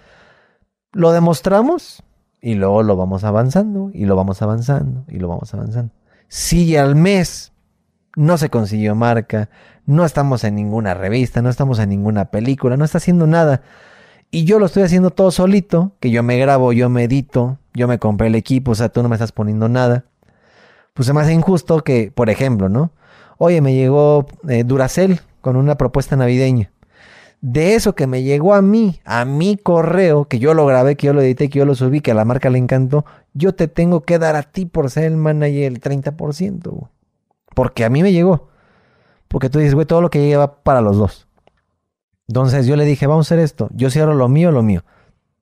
lo demostramos y luego lo vamos avanzando y lo vamos avanzando y lo vamos avanzando. Si al mes no se consiguió marca, no estamos en ninguna revista, no estamos en ninguna película, no está haciendo nada. Y yo lo estoy haciendo todo solito, que yo me grabo, yo me edito, yo me compré el equipo, o sea, tú no me estás poniendo nada. Pues se me hace injusto que, por ejemplo, ¿no? Oye, me llegó eh, Duracel con una propuesta navideña de eso que me llegó a mí, a mi correo, que yo lo grabé, que yo lo edité, que yo lo subí, que a la marca le encantó, yo te tengo que dar a ti por ser el manager el 30%, Porque a mí me llegó. Porque tú dices, güey, todo lo que llega va para los dos. Entonces yo le dije, vamos a hacer esto. Yo cierro lo mío, lo mío.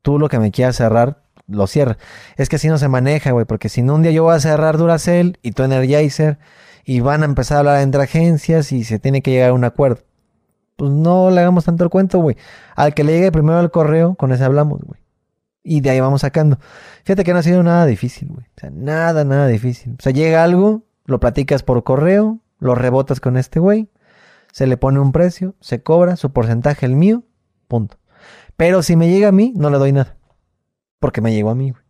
Tú lo que me quieras cerrar, lo cierras. Es que así no se maneja, güey, porque si no un día yo voy a cerrar Duracell y tú Energizer y van a empezar a hablar entre agencias y se tiene que llegar a un acuerdo. Pues no le hagamos tanto el cuento, güey. Al que le llegue primero el correo, con ese hablamos, güey. Y de ahí vamos sacando. Fíjate que no ha sido nada difícil, güey. O sea, nada, nada difícil. O sea, llega algo, lo platicas por correo, lo rebotas con este güey, se le pone un precio, se cobra su porcentaje, el mío, punto. Pero si me llega a mí, no le doy nada. Porque me llegó a mí, güey.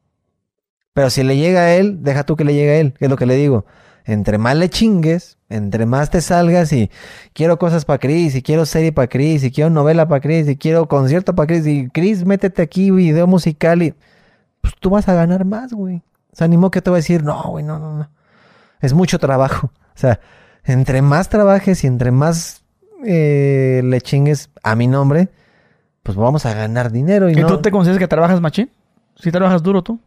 Pero si le llega a él, deja tú que le llegue a él, es lo que le digo. Entre más le chingues, entre más te salgas y quiero cosas para Chris, y quiero serie para Chris, y quiero novela para Chris, y quiero concierto para Chris, y Chris, métete aquí, video musical, y pues tú vas a ganar más, güey. Se animó que te va a decir, no, güey, no, no, no. Es mucho trabajo. [laughs] O sea, entre más trabajes y entre más eh, le chingues a mi nombre, pues vamos a ganar dinero. ¿Y, ¿Y no- tú te consideras que trabajas machín? ¿Sí trabajas duro tú?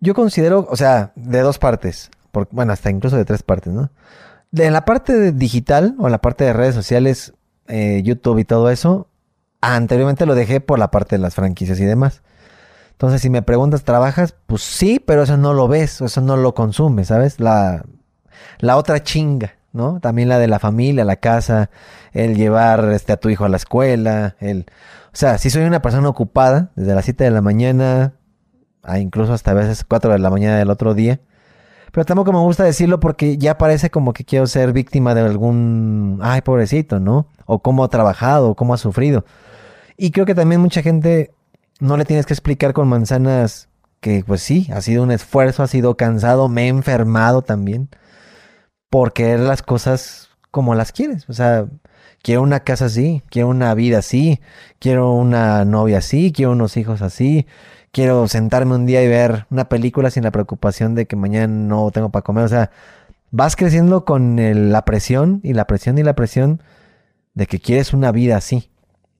Yo considero, o sea, de dos partes, por- bueno, hasta incluso de tres partes, ¿no? En la parte digital o en la parte de redes sociales, eh, YouTube y todo eso, anteriormente lo dejé por la parte de las franquicias y demás. Entonces, si me preguntas, ¿trabajas? Pues sí, pero eso no lo ves, eso no lo consumes, ¿sabes? La, la otra chinga, ¿no? También la de la familia, la casa, el llevar este, a tu hijo a la escuela, el... O sea, si soy una persona ocupada, desde las 7 de la mañana, a incluso hasta a veces 4 de la mañana del otro día. Pero tampoco me gusta decirlo porque ya parece como que quiero ser víctima de algún, ay, pobrecito, ¿no? O cómo ha trabajado, o cómo ha sufrido. Y creo que también mucha gente no le tienes que explicar con manzanas que pues sí, ha sido un esfuerzo, ha sido cansado, me he enfermado también por querer las cosas como las quieres. O sea, quiero una casa así, quiero una vida así, quiero una novia así, quiero unos hijos así, quiero sentarme un día y ver una película sin la preocupación de que mañana no tengo para comer. O sea, vas creciendo con el- la presión y la presión y la presión de que quieres una vida así,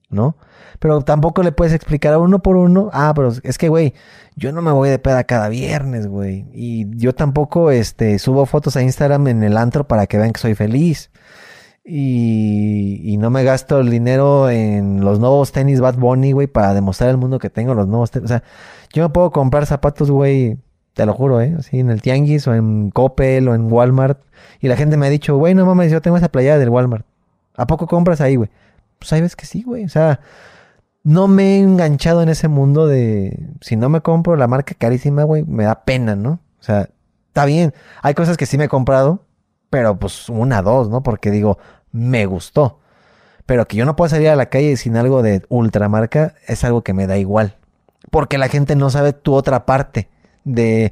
¿no? Pero tampoco le puedes explicar a uno por uno, ah, pero es que, güey, yo no me voy de peda cada viernes, güey. Y yo tampoco, este, subo fotos a Instagram en el antro para que vean que soy feliz. Y, y no me gasto el dinero en los nuevos tenis Bad Bunny, güey, para demostrar al mundo que tengo los nuevos tenis. O sea, yo me puedo comprar zapatos, güey, te lo juro, ¿eh? Así en el Tianguis o en Coppel o en Walmart. Y la gente me ha dicho, güey, no mames, yo tengo esa playera del Walmart. ¿A poco compras ahí, güey? Pues ahí ves que sí, güey. O sea, no me he enganchado en ese mundo de si no me compro la marca carísima, güey, me da pena, ¿no? O sea, está bien. Hay cosas que sí me he comprado, pero pues una, dos, ¿no? Porque digo, me gustó. Pero que yo no pueda salir a la calle sin algo de ultramarca es algo que me da igual. Porque la gente no sabe tu otra parte de...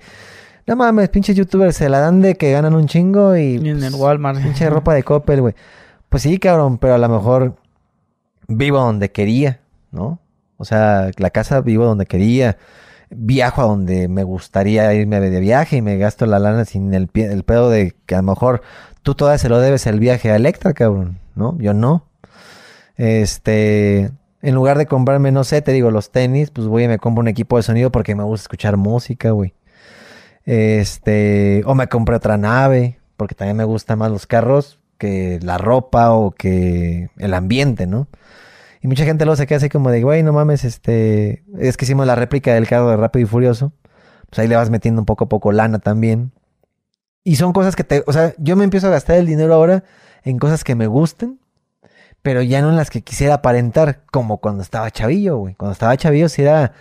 No mames, pinches youtubers se la dan de que ganan un chingo y... Y en el pues, Walmart. Pinche ropa de Coppel, güey. Pues sí, cabrón, pero a lo mejor vivo donde quería, ¿no? O sea, la casa vivo donde quería. Viajo a donde me gustaría irme de viaje y me gasto la lana sin el, pie- el pedo de que a lo mejor tú todavía se lo debes el viaje a Electra, cabrón, ¿no? Yo no. Este, en lugar de comprarme, no sé, te digo, los tenis, pues voy y me compro un equipo de sonido porque me gusta escuchar música, güey. Este, o me compré otra nave, porque también me gustan más los carros que la ropa o que el ambiente, ¿no? Y mucha gente luego se queda así como de, güey, no mames, este, es que hicimos la réplica del carro de Rápido y Furioso. Pues ahí le vas metiendo un poco a poco lana también. Y son cosas que te, o sea, yo me empiezo a gastar el dinero ahora en cosas que me gusten, pero ya no en las que quisiera aparentar, como cuando estaba chavillo, güey. Cuando estaba chavillo si era,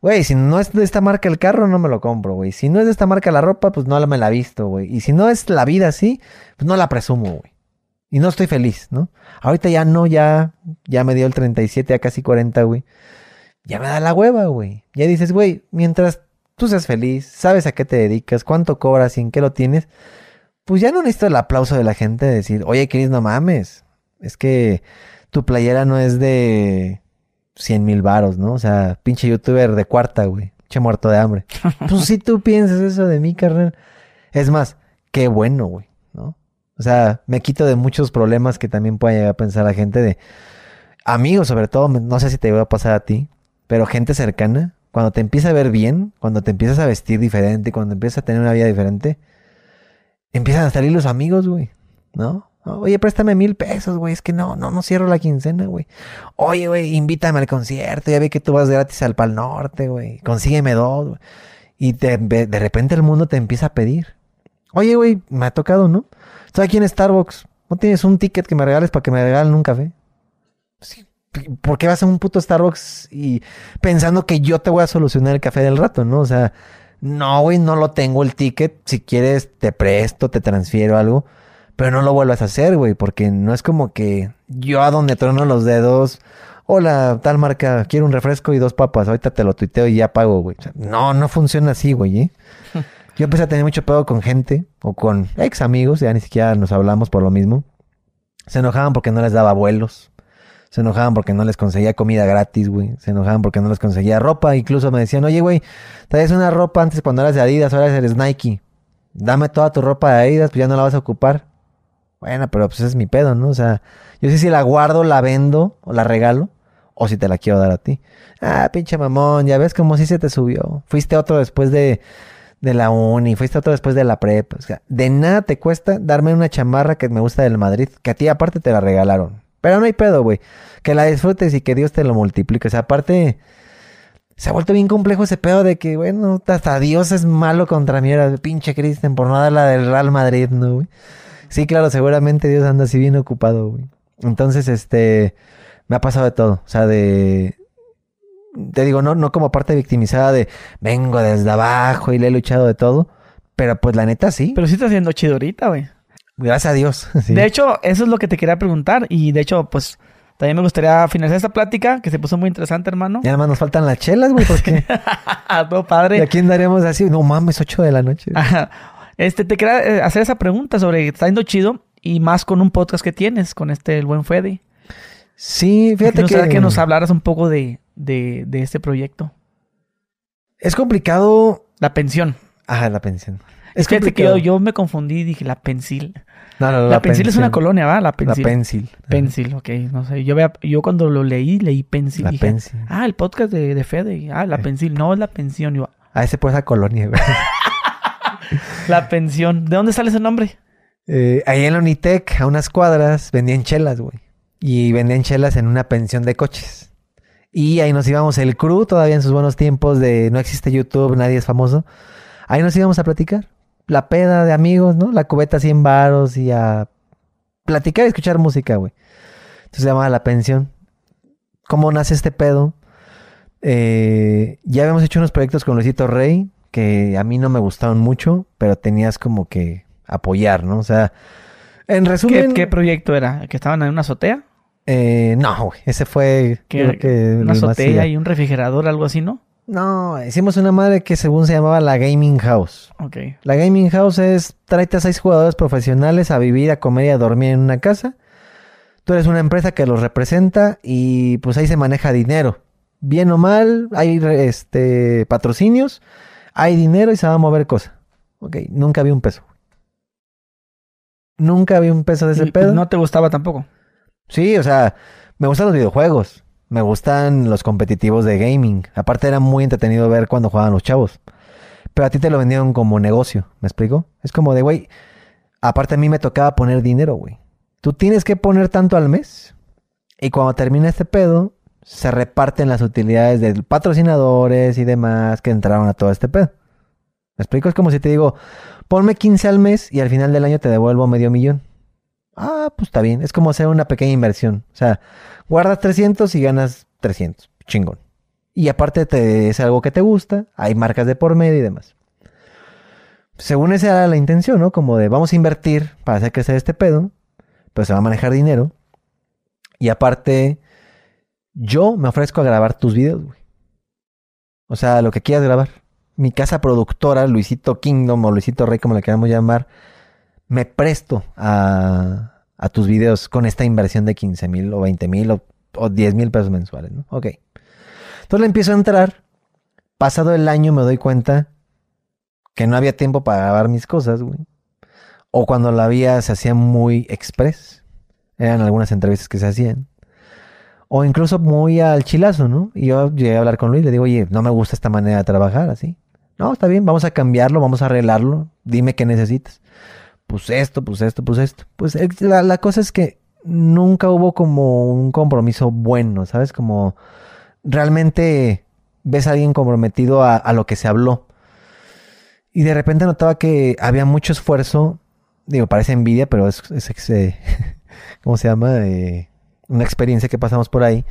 güey, si no es de esta marca el carro, no me lo compro, güey. Si no es de esta marca la ropa, pues no me la visto, güey. Y si no es la vida así, pues no la presumo, güey. Y no estoy feliz, ¿no? Ahorita ya no, ya, ya me dio el 37 a casi 40, güey. Ya me da la hueva, güey. Ya dices, güey, mientras tú seas feliz, sabes a qué te dedicas, cuánto cobras y en qué lo tienes, pues ya no necesito el aplauso de la gente de decir, oye, Chris, no mames. Es que tu playera no es de 100 mil varos, ¿no? O sea, pinche youtuber de cuarta, güey. Che muerto de hambre. [laughs] pues si tú piensas eso de mí, carnal. Es más, qué bueno, güey, ¿no? O sea, me quito de muchos problemas que también pueda llegar a pensar la gente de amigos, sobre todo, no sé si te va a pasar a ti, pero gente cercana, cuando te empieza a ver bien, cuando te empiezas a vestir diferente, cuando empiezas a tener una vida diferente, empiezan a salir los amigos, güey, ¿no? Oye, préstame mil pesos, güey. Es que no, no, no cierro la quincena, güey. Oye, güey, invítame al concierto. Ya vi que tú vas gratis al Pal Norte, güey. Consígueme dos, güey. Y de repente el mundo te empieza a pedir. Oye, güey, me ha tocado, ¿no? Estoy aquí en Starbucks. ¿No tienes un ticket que me regales para que me regalen un café? Sí. ¿Por qué vas a un puto Starbucks y pensando que yo te voy a solucionar el café del rato, no? O sea, no, güey, no lo tengo el ticket. Si quieres, te presto, te transfiero algo. Pero no lo vuelvas a hacer, güey, porque no es como que yo a donde trono los dedos. Hola, tal marca, quiero un refresco y dos papas. Ahorita te lo tuiteo y ya pago, güey. O sea, no, no funciona así, güey. ¿eh? [laughs] Yo empecé a tener mucho pedo con gente o con ex amigos, ya ni siquiera nos hablamos por lo mismo. Se enojaban porque no les daba vuelos. Se enojaban porque no les conseguía comida gratis, güey. Se enojaban porque no les conseguía ropa. Incluso me decían, oye, güey, traes una ropa antes cuando eras de Adidas, ahora eres Nike. Dame toda tu ropa de Adidas, pues ya no la vas a ocupar. Bueno, pero pues es mi pedo, ¿no? O sea, yo sé si la guardo, la vendo o la regalo o si te la quiero dar a ti. Ah, pinche mamón, ya ves como si se te subió. Fuiste otro después de de la uni, fuiste otro después de la prepa. O sea, de nada te cuesta darme una chamarra que me gusta del Madrid, que a ti aparte te la regalaron. Pero no hay pedo, güey. Que la disfrutes y que Dios te lo multiplique. O sea, aparte, se ha vuelto bien complejo ese pedo de que, bueno, hasta Dios es malo contra mí, era pinche Cristian, por no dar la del Real Madrid, ¿no, güey? Sí, claro, seguramente Dios anda así bien ocupado, güey. Entonces, este, me ha pasado de todo. O sea, de, te digo, no, no como parte victimizada de vengo desde abajo y le he luchado de todo. Pero pues la neta sí. Pero sí está haciendo chido ahorita, güey. Gracias a Dios. [laughs] De hecho, eso es lo que te quería preguntar. Y de hecho, pues también me gustaría finalizar esta plática que se puso muy interesante, hermano. Y además nos faltan las chelas, güey, porque. [laughs] no, padre. ¿Y a quién daremos así? No mames, 8 de la noche. este, te quería eh, hacer esa pregunta sobre está yendo chido y más con un podcast que tienes, con este, el buen Fede. Sí, fíjate que... que nos hablaras un poco de, de, de este proyecto. Es complicado. La pensión. Ajá, la pensión. Es, que yo, yo, me confundí y dije la pensil. No, no, la, la pensil, es una colonia, ¿va? La pensil. La pensil. Pensil, ok. No sé. Yo, vea, yo cuando lo leí, leí pensil. La pensil. Ah, el podcast de, de Fede. Ah, la eh. pensil. No, es la pensión. Yo, ah, ese puede ser colonia, güey. [laughs] la pensión. ¿De dónde sale ese nombre? Eh, ahí en la Unitec, a unas cuadras, vendían chelas, güey. Y vendían chelas en una pensión de coches. Y ahí nos íbamos el crew, todavía en sus buenos tiempos de no existe YouTube, nadie es famoso. Ahí nos íbamos a platicar. La peda de amigos, ¿no? La cubeta 100 varos y a platicar y escuchar música, güey. Entonces se llamaba La Pensión. ¿Cómo nace este pedo? Eh, ya habíamos hecho unos proyectos con Luisito Rey que a mí no me gustaron mucho, pero tenías como que apoyar, ¿no? O sea, en resumen... ¿Qué, qué proyecto era? ¿Que estaban en una azotea? Eh, no, güey. Ese fue. que una azotea y un refrigerador, algo así, ¿no? No, hicimos una madre que según se llamaba la Gaming House. Ok. La Gaming House es tráete a seis jugadores profesionales a vivir, a comer y a dormir en una casa. Tú eres una empresa que los representa y pues ahí se maneja dinero. Bien o mal, hay este patrocinios, hay dinero y se va a mover cosa. Ok, nunca vi un peso. Nunca vi un peso de ese pedo. ¿No te gustaba tampoco? Sí, o sea, me gustan los videojuegos. Me gustan los competitivos de gaming. Aparte era muy entretenido ver cuando jugaban los chavos. Pero a ti te lo vendieron como negocio, ¿me explico? Es como de, güey, aparte a mí me tocaba poner dinero, güey. Tú tienes que poner tanto al mes. Y cuando termina este pedo, se reparten las utilidades de patrocinadores y demás que entraron a todo este pedo. ¿Me explico? Es como si te digo, ponme 15 al mes y al final del año te devuelvo medio millón. Ah, pues está bien. Es como hacer una pequeña inversión. O sea, guardas 300 y ganas 300. Chingón. Y aparte te, es algo que te gusta. Hay marcas de por medio y demás. Según esa era la intención, ¿no? Como de vamos a invertir para hacer crecer este pedo. Pero se va a manejar dinero. Y aparte, yo me ofrezco a grabar tus videos, güey. O sea, lo que quieras grabar. Mi casa productora, Luisito Kingdom o Luisito Rey, como le queramos llamar, me presto a, tus videos con esta inversión de 15 mil o 20 mil o, o 10 mil pesos mensuales, ¿no? Ok. Entonces le empiezo a entrar. Pasado el año me doy cuenta que no había tiempo para grabar mis cosas, güey. O cuando la había se hacía muy express. Eran algunas entrevistas que se hacían. O incluso muy al chilazo, ¿no? Y yo llegué a hablar con Luis le digo, oye, no me gusta esta manera de trabajar así. No, está bien, vamos a cambiarlo, vamos a arreglarlo. Dime qué necesitas pues esto, pues esto, pues esto. Pues la, cosa es que nunca hubo como un compromiso bueno, ¿sabes? Como realmente ves a alguien comprometido a, lo que se habló. Y de repente notaba que había mucho esfuerzo. Digo, parece envidia, pero es, es, eh, [laughs] ¿cómo se llama? Eh, una experiencia que pasamos por ahí.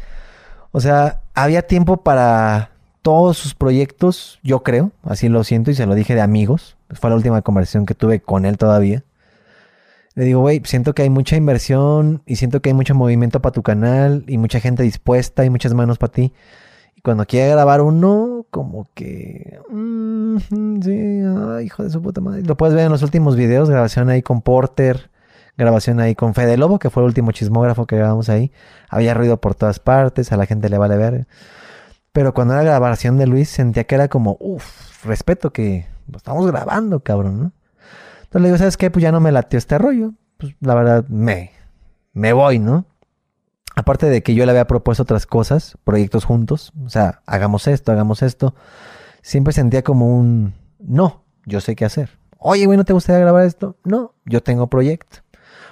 O sea, había tiempo para todos sus proyectos, yo creo, así lo siento y se lo dije de amigos. Fue la última conversación que tuve con él todavía. Le digo, güey, siento que hay mucha inversión y siento que hay mucho movimiento para tu canal y mucha gente dispuesta y muchas manos para ti. Y cuando quiere grabar uno, como que... Mm, sí, hijo de su puta madre. Lo puedes ver en los últimos videos, grabación ahí con Porter, grabación ahí con Fede Lobo, que fue el último chismógrafo que grabamos ahí. Había ruido por todas partes, a la gente le vale ver. Pero cuando era grabación de Luis, sentía que era como, uff, respeto que estamos grabando, cabrón, ¿no? Entonces le digo, ¿sabes qué? Pues ya no me latió este rollo. Pues la verdad, me, me voy, ¿no? Aparte de que yo le había propuesto otras cosas, proyectos juntos, o sea, hagamos esto, hagamos esto, siempre sentía como un, no, yo sé qué hacer. Oye, güey, ¿no te gustaría grabar esto? No, yo tengo proyecto.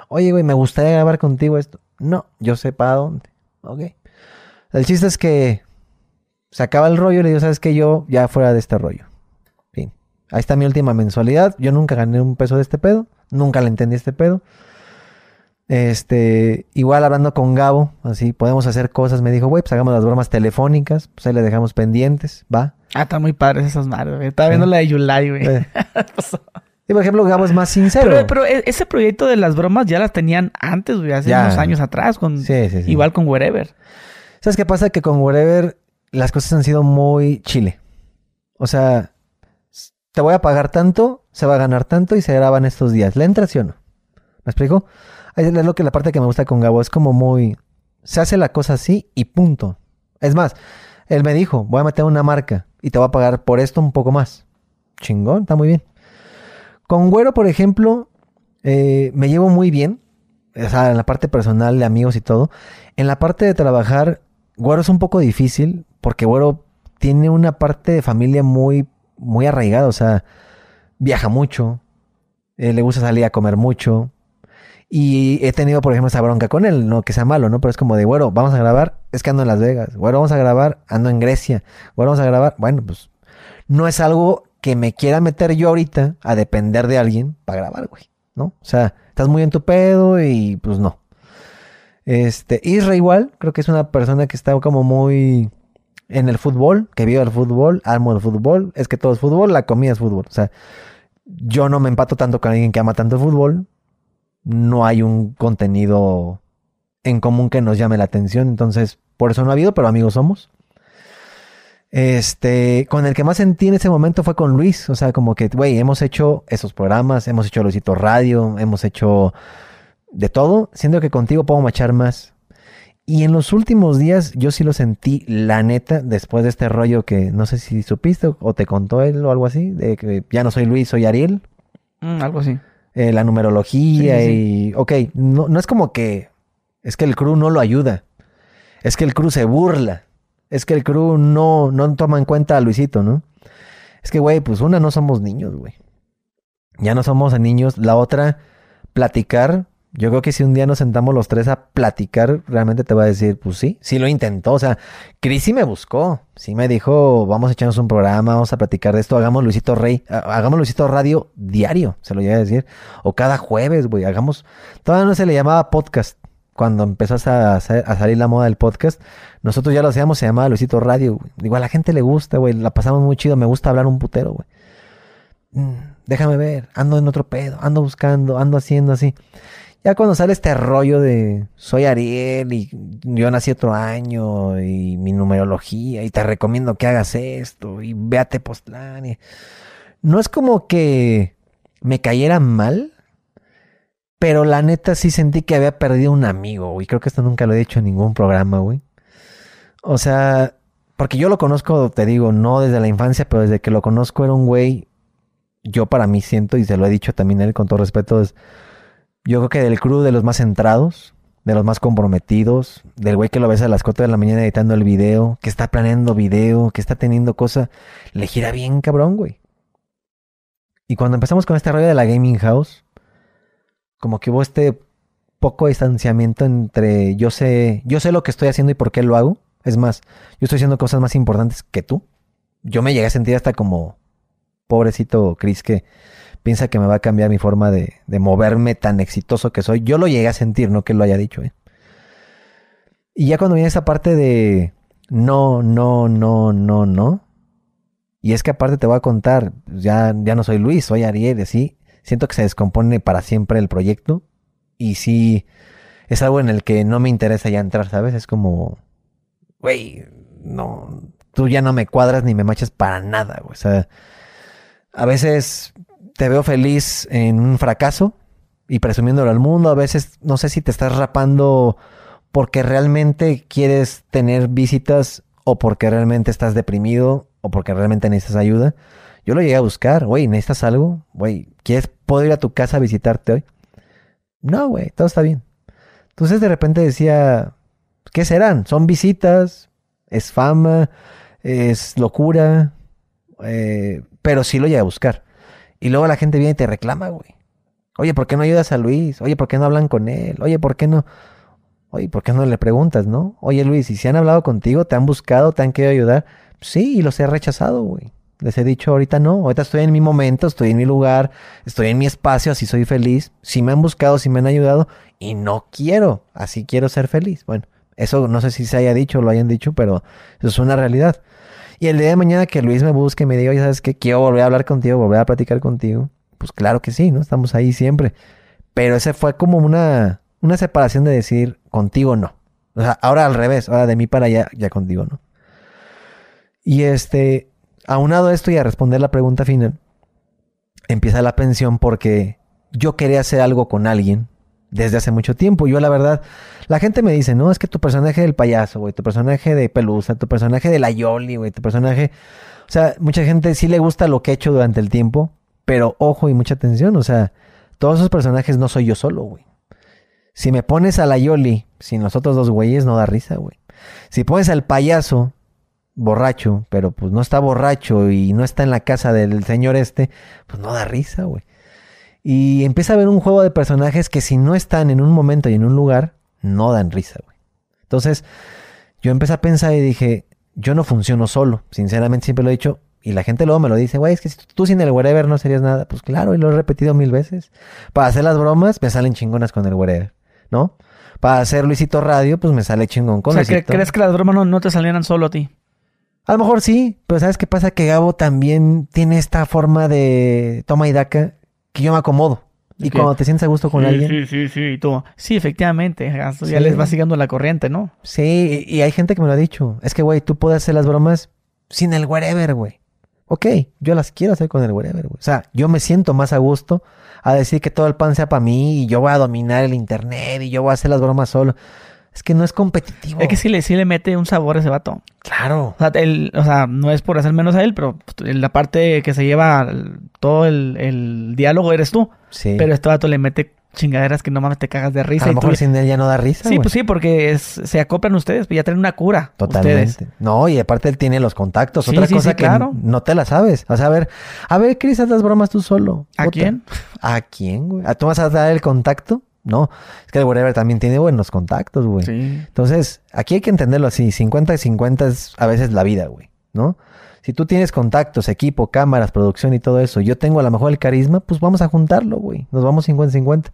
Oye, güey, ¿me gustaría grabar contigo esto? No, yo sé para dónde. Ok. El chiste es que se acaba el rollo y le digo, ¿sabes qué? Yo ya fuera de este rollo. Ahí está mi última mensualidad. Yo nunca gané un peso de este pedo. Nunca le entendí este pedo. Este, igual hablando con Gabo, así podemos hacer cosas. Me dijo, güey, pues hagamos las bromas telefónicas. Pues ahí le dejamos pendientes, va. Ah, están muy padres esas madres, güey. Estaba viendo la de Yulai, güey. Eh. [laughs] y por ejemplo, Gabo es más sincero. Pero, e, ese proyecto de las bromas ya las tenían antes, güey, hace unos años atrás. Con, sí, sí, sí. Igual con Wherever. ¿Sabes qué pasa? Que con Wherever las cosas han sido muy chile. O sea, te voy a pagar tanto, se va a ganar tanto y se graban estos días. ¿Le entra sí o no? ¿Me explico? Es lo que la parte que me gusta con Gabo es como muy. Se hace la cosa así y punto. Es más, él me dijo, voy a meter una marca y te voy a pagar por esto un poco más. Chingón, está muy bien. Con Güero, por ejemplo, eh, me llevo muy bien. O sea, en la parte personal de amigos y todo. En la parte de trabajar, Güero es un poco difícil porque Güero tiene una parte de familia muy muy arraigado, o sea, viaja mucho, eh, le gusta salir a comer mucho. Y he tenido, por ejemplo, esa bronca con él, no que sea malo, ¿no? Pero es como de, bueno, vamos a grabar, es que ando en Las Vegas, bueno, vamos a grabar, ando en Grecia, bueno, vamos a grabar, bueno, pues no es algo que me quiera meter yo ahorita a depender de alguien para grabar, güey, ¿no? O sea, estás muy en tu pedo y pues no. Este, Isra igual, creo que es una persona que está como muy en el fútbol, que vivo el fútbol, amo el fútbol, es que todo es fútbol, la comida es fútbol. O sea, yo no me empato tanto con alguien que ama tanto el fútbol, no hay un contenido en común que nos llame la atención, entonces por eso no ha habido, pero amigos somos. Este, con el que más sentí en ese momento fue con Luis, o sea, como que, güey, hemos hecho esos programas, hemos hecho Luisito Radio, hemos hecho de todo, siendo que contigo puedo machar más. Y en los últimos días yo sí lo sentí, la neta, después de este rollo que no sé si supiste o te contó él o algo así, de que ya no soy Luis, soy Ariel. Mm, algo así. Eh, la numerología y... Ok, no, no es como que... Es que el crew no lo ayuda. Es que el crew se burla. Es que el crew no, no toma en cuenta a Luisito, ¿no? Es que, güey, pues una, no somos niños, güey. Ya no somos niños. La otra, platicar yo creo que si un día nos sentamos los tres a platicar, realmente te va a decir, pues sí, sí lo intentó. O sea, Cris sí me buscó. Sí me dijo, vamos a echarnos un programa, vamos a platicar de esto, hagamos Luisito Rey, hagamos Luisito Radio diario, se lo iba a decir. O cada jueves, güey, hagamos. Todavía no se le llamaba podcast. Cuando empezó a, salir la moda del podcast, nosotros ya lo hacíamos, se llamaba Luisito Radio. Igual a la gente le gusta, güey, la pasamos muy chido, me gusta hablar un putero, güey. Mm, déjame ver, ando en otro pedo, ando buscando, ando haciendo así. Ya cuando sale este rollo de soy Ariel y yo nací otro año y mi numerología y te recomiendo que hagas esto y véate Postlán. No es como que me cayera mal, pero la neta sí sentí que había perdido un amigo, y Creo que esto nunca lo he dicho en ningún programa, güey. O sea, porque yo lo conozco, te digo, no desde la infancia, pero desde que lo conozco era un güey, yo para mí siento, y se lo he dicho también a él con todo respeto, es yo creo que del crew de los más centrados, de los más comprometidos, del güey que lo ves a las 4 de la mañana editando el video, que está planeando video, que está teniendo cosa, le gira bien cabrón, güey. Y cuando empezamos con este rollo de la gaming house, como que hubo este poco distanciamiento entre yo sé, yo sé lo que estoy haciendo y por qué lo hago. Es más, yo estoy haciendo cosas más importantes que tú. Yo me llegué a sentir hasta como pobrecito Chris que piensa que me va a cambiar mi forma de, de moverme tan exitoso que soy. Yo lo llegué a sentir, no que lo haya dicho. ¿eh? Y ya cuando viene esa parte de no, no, no, no, no. Y es que aparte te voy a contar, ya, ya no soy Luis, soy Ariel, así. Siento que se descompone para siempre el proyecto. Y sí, es algo en el que no me interesa ya entrar, ¿sabes? Es como, güey, no, tú ya no me cuadras ni me machas para nada, güey. O sea, a veces te veo feliz en un fracaso y presumiéndolo al mundo. A veces no sé si te estás rapando porque realmente quieres tener visitas o porque realmente estás deprimido o porque realmente necesitas ayuda. Yo lo llegué a buscar, güey, ¿necesitas algo? Güey, ¿quieres, puedo ir a tu casa a visitarte hoy? No, güey, todo está bien. Entonces de repente decía, ¿qué serán? ¿Son visitas? ¿Es fama? ¿Es locura? Eh, pero sí lo llegué a buscar. Y luego la gente viene y te reclama, güey. Oye, ¿por qué no ayudas a Luis? Oye, ¿por qué no hablan con él? Oye, ¿por qué no? Oye, ¿por qué no le preguntas, no? Oye, Luis, ¿y si han hablado contigo, te han buscado, te han querido ayudar? Sí, y los he rechazado, güey. Les he dicho ahorita no, ahorita estoy en mi momento, estoy en mi lugar, estoy en mi espacio, así soy feliz. Si me han buscado, si me han ayudado y no quiero, así quiero ser feliz. Bueno, eso no sé si se haya dicho o lo hayan dicho, pero eso es una realidad. Y el día de mañana que Luis me busque y me diga, oye, ¿sabes qué? Quiero volver a hablar contigo, volver a platicar contigo. Pues claro que sí, ¿no? Estamos ahí siempre. Pero ese fue como una, una separación de decir, contigo no. O sea, ahora al revés, ahora de mí para allá, ya contigo no. Y este, aunado esto y a responder la pregunta final, empieza la pensión porque yo quería hacer algo con alguien desde hace mucho tiempo. Yo, la verdad, la gente me dice, no, es que tu personaje del payaso, güey, tu personaje de Pelusa, tu personaje de la Yoli, güey, tu personaje. O sea, mucha gente sí le gusta lo que he hecho durante el tiempo, pero ojo y mucha atención, o sea, todos esos personajes no soy yo solo, güey. Si me pones a la Yoli sin los otros dos güeyes, no da risa, güey. Si pones al payaso borracho, pero pues no está borracho y no está en la casa del señor este, pues no da risa, güey. Y empieza a haber un juego de personajes que si no están en un momento y en un lugar, no dan risa, güey. Entonces, yo empecé a pensar y dije, yo no funciono solo. Sinceramente, siempre lo he dicho. Y la gente luego me lo dice, güey, es que si tú sin el wherever no serías nada. Pues claro, y lo he repetido mil veces. Para hacer las bromas, me salen chingonas con el wherever, ¿no? Para hacer Luisito Radio, pues me sale chingón con o sea, ¿crees que las bromas no, no te salieran solo a ti? A lo mejor sí, pero ¿sabes qué pasa? Que Gabo también tiene esta forma de toma y daca que yo me acomodo. Y cuando te sientes a gusto con alguien. Sí, sí, sí, y tú. Sí, efectivamente. Ya les va siguiendo la corriente, ¿no? Sí, y hay gente que me lo ha dicho. Es que, güey, tú puedes hacer las bromas sin el wherever, güey. Ok, yo las quiero hacer con el wherever, güey. O sea, yo me siento más a gusto a decir que todo el pan sea para mí y yo voy a dominar el internet y yo voy a hacer las bromas solo. Es que no es competitivo. Es que sí le, sí le mete un sabor a ese vato. Claro. O sea, o sea, no es por hacer menos a él, pero la parte que se lleva todo el, diálogo eres tú. Sí. Pero este vato le mete chingaderas que no mames te cagas de risa. A lo mejor sin él ya no da risa. Sí, pues sí, porque se acoplan ustedes, pues ya traen una cura. Totalmente. No, y aparte él tiene los contactos. Otra cosa que no te la sabes. O sea, a ver, a ver, Cris, haz las bromas tú solo. ¿A quién? ¿A quién, güey? ¿Tú vas a dar el contacto? No, es que el whatever también tiene buenos contactos, güey. Sí. Entonces, aquí hay que entenderlo así. 50 y 50 es a veces la vida, güey, ¿no? Si tú tienes contactos, equipo, cámaras, producción y todo eso, yo tengo a lo mejor el carisma, pues vamos a juntarlo, güey. Nos vamos 50-50.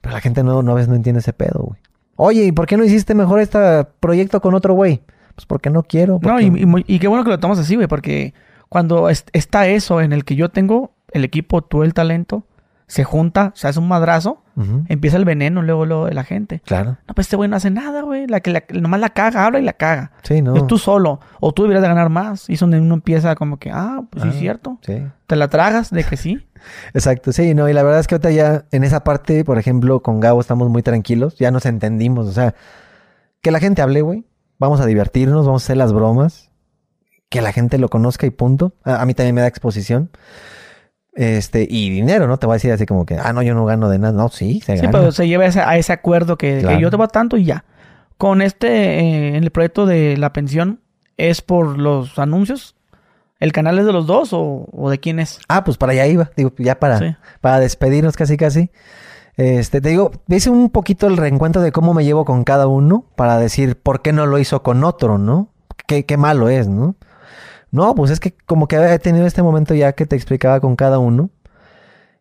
Pero la gente no, no, ves, no entiende ese pedo, güey. Oye, ¿y por qué no hiciste mejor este proyecto con otro güey? Pues porque no quiero. No, y, y, qué bueno que lo tomas así, güey, porque cuando está eso en el que yo tengo el equipo, tú el talento, se junta, se hace un madrazo, empieza el veneno luego, luego de la gente. Claro. No, pues este güey no hace nada, güey. La que nomás la caga, habla y la caga. Sí, no. Es tú solo. O tú deberías de ganar más. Y es donde uno empieza como que, ah, pues sí, es ah, cierto. Sí. Te la tragas de que sí. [laughs] Exacto, sí, no. Y la verdad es que ahorita ya en esa parte, por ejemplo, con Gabo estamos muy tranquilos. Ya nos entendimos. O sea, que la gente hable, güey. Vamos a divertirnos, vamos a hacer las bromas. Que la gente lo conozca y punto. a mí también me da exposición. Este, y dinero, ¿no? Te voy a decir así como que, ah, no, yo no gano de nada. No, sí, se gana. Sí, pero se lleva a ese acuerdo que, yo te voy tanto y ya. Con este, eh, en el proyecto de la pensión, ¿es por los anuncios? ¿El canal es de los dos o, de quién es? Ah, pues para allá iba. Digo, ya para, para despedirnos casi casi. Este, te digo, hice un poquito el reencuentro de cómo me llevo con cada uno para decir por qué no lo hizo con otro, ¿no? Qué, qué malo es, ¿no? No, pues es que como que había tenido este momento ya que te explicaba con cada uno.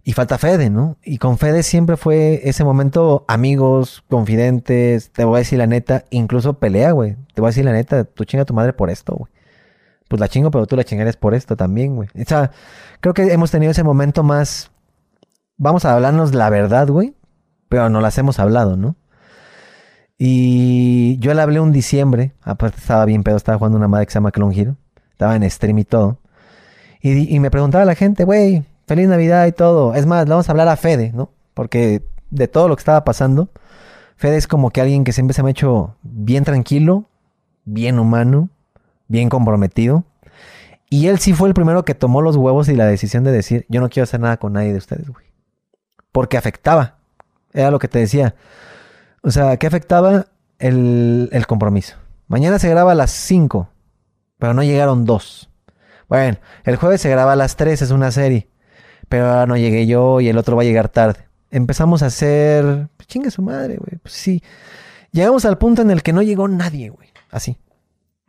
Y falta Fede, ¿no? Y con Fede siempre fue ese momento amigos, confidentes, te voy a decir la neta, incluso pelea, güey. Te voy a decir la neta, tú chinga a tu madre por esto, güey. Pues la chingo, pero tú la chingarías por esto también, güey. O sea, creo que hemos tenido ese momento más... Vamos a hablarnos la verdad, güey. Pero no las hemos hablado, ¿no? Y yo le hablé un diciembre. Aparte estaba bien pedo, estaba jugando una madre que se llama Clone Hero. Estaba en stream y todo. Y, y me preguntaba la gente, güey, feliz Navidad y todo. Es más, le vamos a hablar a Fede, ¿no? Porque de todo lo que estaba pasando, Fede es como que alguien que siempre se me ha hecho bien tranquilo, bien humano, bien comprometido. Y él sí fue el primero que tomó los huevos y la decisión de decir, yo no quiero hacer nada con nadie de ustedes, güey. Porque afectaba. Era lo que te decía. O sea, ¿qué afectaba el, el compromiso? Mañana se graba a las 5, pero no llegaron dos. Bueno, el jueves se graba a las 3, es una serie. Pero ahora no llegué yo y el otro va a llegar tarde. Empezamos a hacer... Pues, chingue su madre, güey. Pues sí. Llegamos al punto en el que no llegó nadie, güey. Así.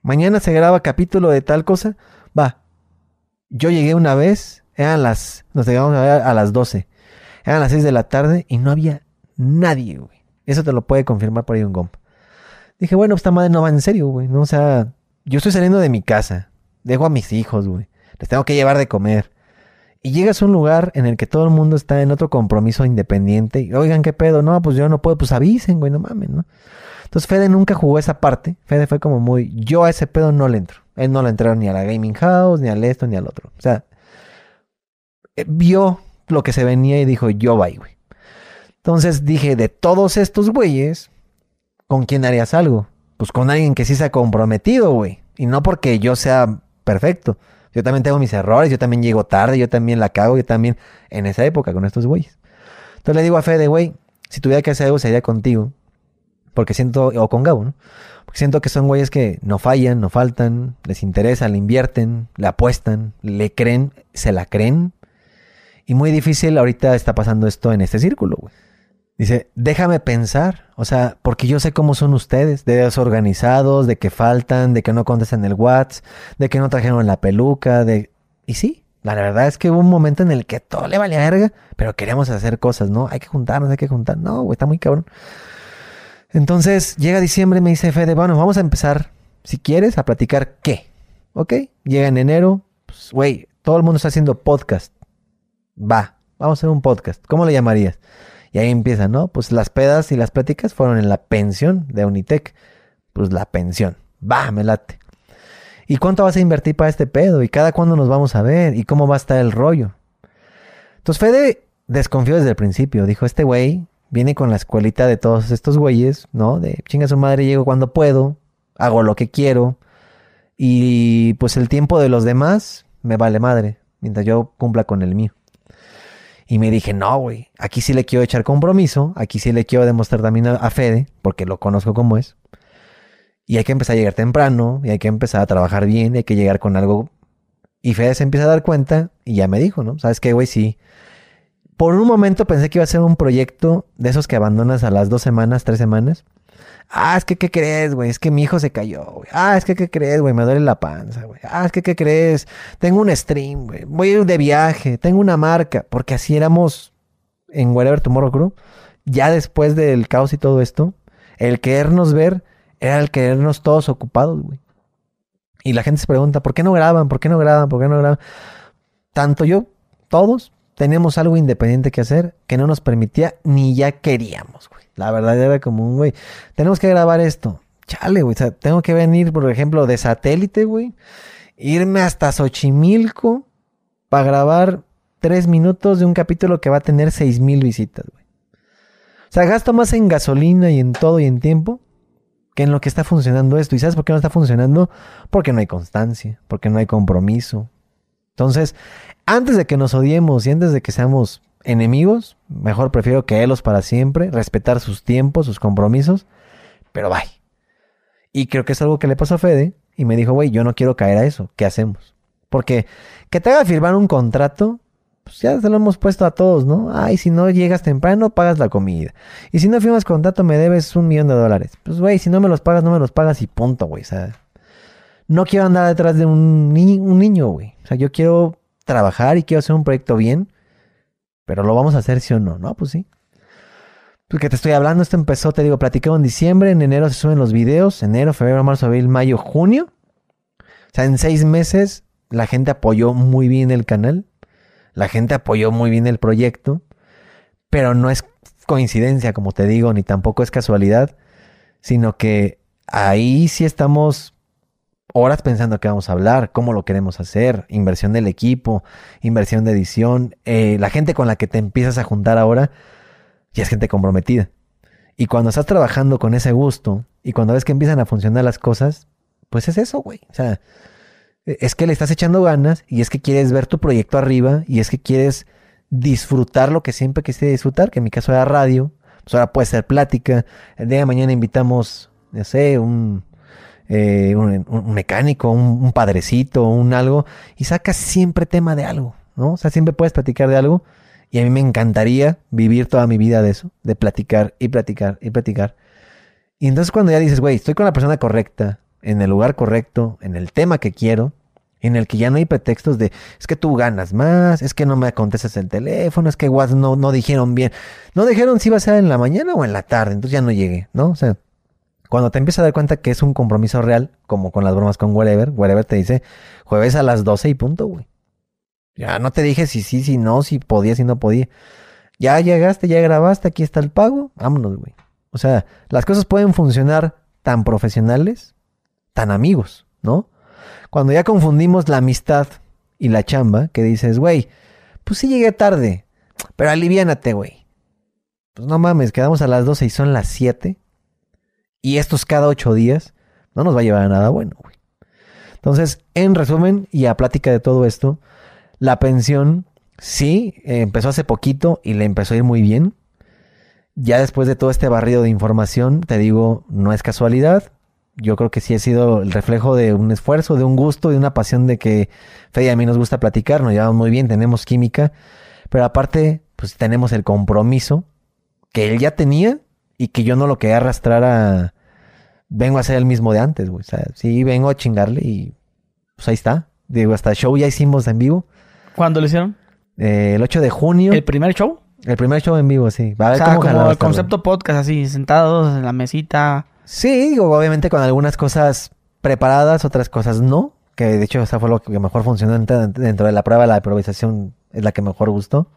Mañana se graba capítulo de tal cosa. Va. Yo llegué una vez. Eran las... Nos llegamos a las 12. Eran las 6 de la tarde y no había nadie, güey. Eso te lo puede confirmar por ahí un gomp. Dije, bueno, esta madre no va en serio, güey. No, sea, yo estoy saliendo de mi casa. Dejo a mis hijos, güey. Les tengo que llevar de comer. Y llegas a un lugar en el que todo el mundo está en otro compromiso independiente. Y, oigan, ¿qué pedo? No, pues yo no puedo. Pues avisen, güey, no mames, ¿no? Entonces Fede nunca jugó esa parte. Fede fue como muy... Yo a ese pedo no le entro. Él no le entró ni a la gaming house, ni al esto, ni al otro. O sea, eh, vio lo que se venía y dijo, yo voy, güey. Entonces dije, de todos estos güeyes, ¿con quién harías algo? Pues con alguien que sí se ha comprometido, güey. Y no porque yo sea perfecto. Yo también tengo mis errores, yo también llego tarde, yo también la cago, yo también en esa época con estos güeyes. Entonces le digo a Fede, güey, si tuviera que hacer algo sería contigo. Porque siento, o con Gabo, ¿no? Porque siento que son güeyes que no fallan, no faltan, les interesa, le invierten, le apuestan, le creen, se la creen. Y muy difícil ahorita está pasando esto en este círculo, güey. Dice, déjame pensar, o sea, porque yo sé cómo son ustedes, de desorganizados, de que faltan, de que no contestan el WhatsApp, de que no trajeron la peluca, de... Y sí, la verdad es que hubo un momento en el que todo le valía verga, pero queríamos hacer cosas, ¿no? Hay que juntarnos, hay que juntar. No, güey, está muy cabrón. Entonces, llega diciembre me dice Fede, bueno, vamos a empezar, si quieres, a platicar qué, ¿ok? Llega en enero, pues, güey, todo el mundo está haciendo podcast. Va, vamos a hacer un podcast. ¿Cómo le llamarías? Y ahí empieza, ¿no? Pues las pedas y las pláticas fueron en la pensión de Unitec. Pues la pensión. Va, me late. ¿Y cuánto vas a invertir para este pedo? ¿Y cada cuándo nos vamos a ver? ¿Y cómo va a estar el rollo? Entonces Fede desconfió desde el principio. Dijo, este güey viene con la escuelita de todos estos güeyes, ¿no? De chinga su madre, llego cuando puedo, hago lo que quiero. Y pues el tiempo de los demás me vale madre, mientras yo cumpla con el mío. Y me dije, no, güey, aquí sí le quiero echar compromiso, aquí sí le quiero demostrar también a, Fede, porque lo conozco como es. Y hay que empezar a llegar temprano, y hay que empezar a trabajar bien, y hay que llegar con algo. Y Fede se empieza a dar cuenta, y ya me dijo, ¿no? ¿Sabes qué, güey? Sí. Por un momento pensé que iba a ser un proyecto de esos que abandonas a las dos semanas, tres semanas. Ah, es que, ¿qué crees, güey? Es que mi hijo se cayó, güey. Ah, es que, ¿qué crees, güey? Me duele la panza, güey. Ah, es que, ¿qué crees? Tengo un stream, güey. Voy a ir de viaje. Tengo una marca. Porque así éramos en Whatever Tomorrow Crew. Ya después del caos y todo esto, el querernos ver era el querernos todos ocupados, güey. Y la gente se pregunta, ¿por qué no graban? ¿Por qué no graban? ¿Por qué no graban? Tanto yo, todos, teníamos algo independiente que hacer que no nos permitía ni ya queríamos, güey. La verdad era como un, güey, tenemos que grabar esto. Chale, güey. O sea, tengo que venir, por ejemplo, de satélite, güey. Irme hasta Xochimilco para grabar tres minutos de un capítulo que va a tener seis mil visitas, güey. O sea, gasto más en gasolina y en todo y en tiempo que en lo que está funcionando esto. ¿Y sabes por qué no está funcionando? Porque no hay constancia, porque no hay compromiso. Entonces, antes de que nos odiemos y antes de que seamos enemigos, mejor prefiero quererlos para siempre, respetar sus tiempos, sus compromisos, pero bye. Y creo que es algo que le pasó a Fede y me dijo, güey, yo no quiero caer a eso, ¿qué hacemos? Porque que te haga firmar un contrato, pues ya se lo hemos puesto a todos, ¿no? Ay, si no llegas temprano, pagas la comida. Y si no firmas contrato, me debes un millón de dólares. Pues, güey, si no me los pagas, no me los pagas y punto, güey. O sea, no quiero andar detrás de un, ni- un niño, güey. O sea, yo quiero trabajar y quiero hacer un proyecto bien, pero lo vamos a hacer sí o no, ¿no? Pues sí. Porque te estoy hablando, esto empezó, te digo, platicado en diciembre, en enero se suben los videos, enero, febrero, marzo, abril, mayo, junio. O sea, en seis meses la gente apoyó muy bien el canal, la gente apoyó muy bien el proyecto, pero no es coincidencia, como te digo, ni tampoco es casualidad, sino que ahí sí estamos horas pensando qué vamos a hablar, cómo lo queremos hacer, inversión del equipo, inversión de edición, eh, la gente con la que te empiezas a juntar ahora ya es gente comprometida. Y cuando estás trabajando con ese gusto y cuando ves que empiezan a funcionar las cosas, pues es eso, güey. O sea, e, es que le estás echando ganas y es que quieres ver tu proyecto arriba y es que quieres disfrutar lo que siempre quisiste disfrutar, que en mi caso era radio, pues ahora puede ser plática. El día de mañana invitamos, no sé, un, eh, un, mecánico, un, padrecito, un algo, y sacas siempre tema de algo, ¿no? O sea, siempre puedes platicar de algo. Y a mí me encantaría vivir toda mi vida de eso, de platicar y platicar y platicar. Y entonces cuando ya dices, güey, estoy con la persona correcta, en el lugar correcto, en el tema que quiero, en el que ya no hay pretextos de, es que tú ganas más, es que no me contestas el teléfono, es que no, no dijeron bien. No dijeron si iba a ser en la mañana o en la tarde, entonces ya no llegué, ¿no? O sea, cuando te empiezas a dar cuenta que es un compromiso real, como con las bromas con Wherever, Wherever te dice, jueves a las 12 y punto, güey. Ya no te dije si sí, si no, si podía, si no podía. Ya llegaste, ya grabaste, aquí está el pago, vámonos, güey. O sea, las cosas pueden funcionar tan profesionales, tan amigos, ¿no? Cuando ya confundimos la amistad y la chamba, que dices, güey, pues sí llegué tarde, pero aliviánate, güey. Pues no mames, quedamos a las 12 y son las 7. Y estos cada 8 días, no nos va a llevar a nada bueno, güey. Entonces, en resumen, y a plática de todo esto, la pensión sí empezó hace poquito y le empezó a ir muy bien. Ya después de todo este barrido de información, te digo, no es casualidad. Yo creo que sí ha sido el reflejo de un esfuerzo, de un gusto, de una pasión de que Fede a mí nos gusta platicar, nos llevamos muy bien, tenemos química, pero aparte, pues tenemos el compromiso que él ya tenía y que yo no lo quería arrastrar a... Vengo a ser el mismo de antes, güey. O sea, sí, vengo a chingarle y pues ahí está. Digo, hasta show ya hicimos en vivo. ¿Cuándo lo hicieron? Eh, el 8 de junio. ¿El El, primer show? primer show en vivo, sí. Va a O ver sea, cómo como el concepto podcast, así, sentados en la mesita. Sí, digo, obviamente con algunas cosas preparadas, otras cosas no. Que de hecho, esa fue lo que mejor funcionó dentro de la prueba. La improvisación es la que mejor gustó.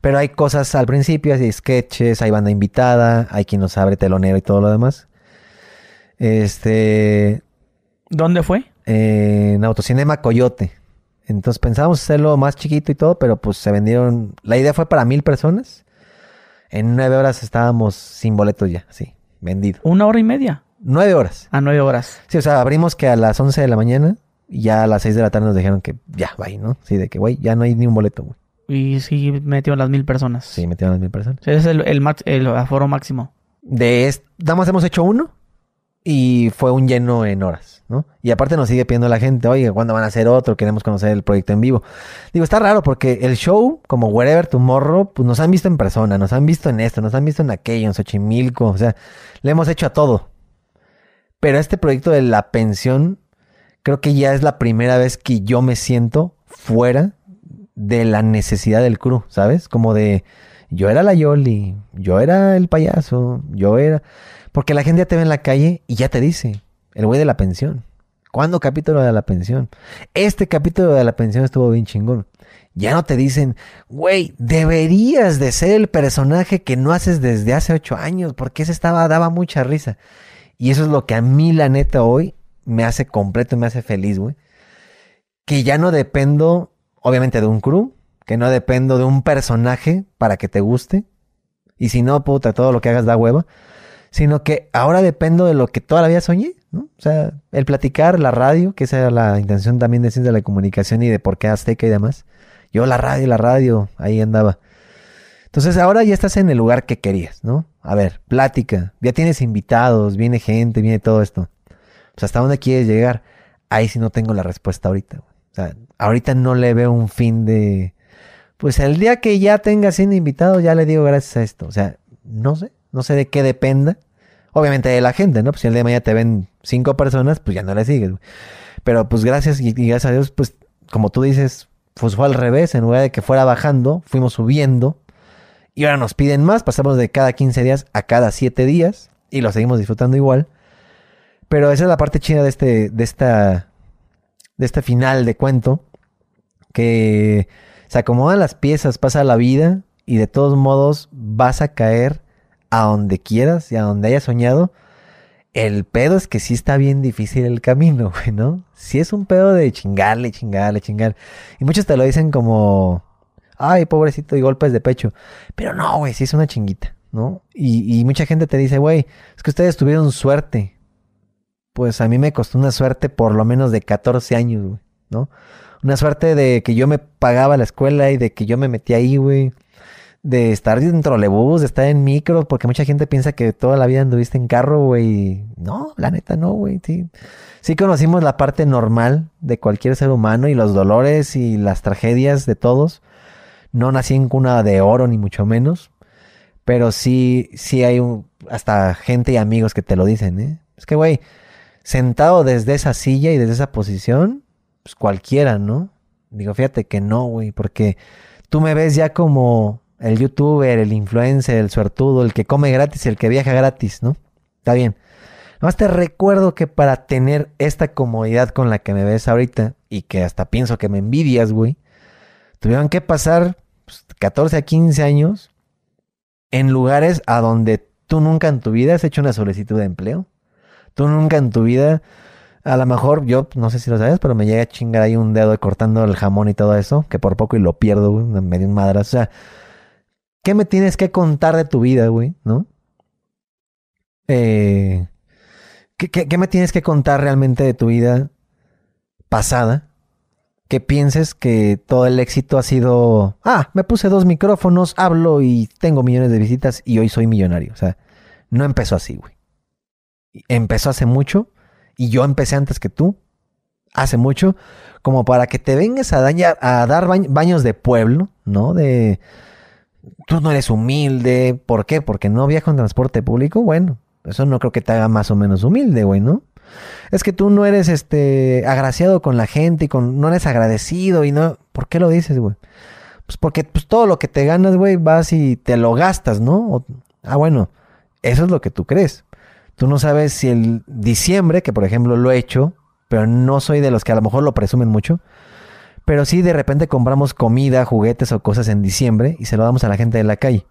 Pero hay cosas al principio, hay sketches, hay banda invitada, hay quien nos abre telonero y todo lo demás. Este. ¿Dónde fue? eh, en Autocinema Coyote. Entonces pensábamos hacerlo más chiquito y todo, pero pues se vendieron. La idea fue para mil personas. En nueve horas estábamos sin boletos ya, sí, vendido. ¿Una hora y media? Nueve horas. A nueve horas. Sí, o sea, abrimos que a las 11 de la mañana y ya a las 6 de la tarde nos dijeron que ya, bye, ¿no? Sí, de que, güey, ya no hay ni un boleto, güey. Y sí metieron las mil personas. Sí, metieron a las mil personas. Ese es el, el, max- el aforo máximo. De este, nada más hemos hecho uno y fue un lleno en horas, ¿no? Y aparte nos sigue pidiendo la gente, oye, ¿cuándo van a hacer otro? Queremos conocer el proyecto en vivo. Digo, está raro porque el show, como Wherever Tomorrow, pues nos han visto en persona, nos han visto en esto, nos han visto en aquello, en Xochimilco, o sea, le hemos hecho a todo. Pero este proyecto de la pensión, creo que ya es la primera vez que yo me siento fuera de la necesidad del crew, ¿sabes? Como de, yo era la Yoli, yo era el payaso, yo era... Porque la gente ya te ve en la calle y ya te dice, el güey de la pensión. ¿Cuándo capítulo de la pensión? Este capítulo de la pensión estuvo bien chingón. Ya no te dicen, güey, deberías de ser el personaje que no haces desde hace ocho años, porque ese estaba, daba mucha risa. Y eso es lo que a mí, la neta, hoy me hace completo me hace feliz, güey. Que ya no dependo, obviamente, de un crew, que no dependo de un personaje para que te guste. Y si no, puta, todo lo que hagas da hueva. Sino que ahora dependo de lo que toda la vida soñé, ¿no? O sea, el platicar, la radio, que esa era la intención también de ciencia de la comunicación y de por qué Azteca y demás. Yo la radio, la radio, ahí andaba. Entonces ahora ya estás en el lugar que querías, ¿no? A ver, plática, ya tienes invitados, viene gente, viene todo esto. Pues hasta dónde quieres llegar. Ahí sí no tengo la respuesta ahorita. O sea, ahorita no le veo un fin de... Pues el día que ya tenga 100 invitados, ya le digo gracias a esto. O sea, no sé, no sé de qué dependa. Obviamente de la gente, ¿no? Pues si el día de mañana te ven cinco personas, pues ya no le sigues. Pero pues gracias y, y gracias a Dios, pues como tú dices, pues fue al revés, en lugar de que fuera bajando, fuimos subiendo. Y ahora nos piden más, pasamos de cada 15 días a cada 7 días y lo seguimos disfrutando igual. Pero esa es la parte china de este, de esta, de este final de cuento, que se acomodan las piezas, pasa la vida y de todos modos vas a caer a donde quieras y a donde hayas soñado. El pedo es que sí está bien difícil el camino, [laughs] güey, ¿no? Sí es un pedo de chingarle, chingarle, chingar. Y muchos te lo dicen como, ay, pobrecito, y golpes de pecho. Pero no, güey, sí es una chinguita, ¿no? Y, y mucha gente te dice, güey, es que ustedes tuvieron suerte. Pues a mí me costó una suerte por lo menos de 14 años, güey, ¿no? Una suerte de que yo me pagaba la escuela y de que yo me metí ahí, güey de estar en trolebús, de estar en micro, porque mucha gente piensa que toda la vida anduviste en carro, güey. No, la neta no, güey. Sí. conocimos la parte normal de cualquier ser humano y los dolores y las tragedias de todos. No nací en cuna de oro, ni mucho menos. Pero sí, sí hay hasta gente y amigos que te lo dicen, ¿eh? Es que, güey, sentado desde esa silla y desde esa posición, pues cualquiera, ¿no? Digo, fíjate que no, güey, porque tú me ves ya como el youtuber, el influencer, el suertudo, el que come gratis, el que viaja gratis, ¿no? Está bien. Nomás te recuerdo que para tener esta comodidad con la que me ves ahorita y que hasta pienso que me envidias, güey, tuvieron que pasar 14 pues, a 15 años en lugares a donde tú nunca en tu vida has hecho una solicitud de empleo. Tú nunca en tu vida, a lo mejor yo, no sé si lo sabes, pero me llega a chingar ahí un dedo cortando el jamón y todo eso, que por poco y lo pierdo, güey, me dio un madrazo. O sea, ¿Qué me tienes que contar de tu vida, güey? ¿No? Eh, ¿qué, me tienes que contar realmente de tu vida pasada? Que pienses que todo el éxito ha sido, ah, me puse dos micrófonos, hablo y tengo millones de visitas y hoy soy millonario. O sea, no empezó así, güey. Empezó hace mucho y yo empecé antes que tú, hace mucho, como para que te vengas a, dañar, a dar baños de pueblo, ¿no? De, tú no eres humilde. ¿Por qué? Porque no viajas en transporte público. Bueno, eso no creo que te haga más o menos humilde, güey, ¿no? Es que tú no eres este agraciado con la gente y con no eres agradecido y no, ¿por qué lo dices, güey? Pues porque pues todo lo que te ganas, güey, vas y te lo gastas, ¿no? ah, bueno, eso es lo que tú crees. Tú no sabes si el diciembre, que por ejemplo lo he hecho, pero no soy de los que a lo mejor lo presumen mucho, pero sí, de repente compramos comida, juguetes o cosas en diciembre y se lo damos a la gente de la calle.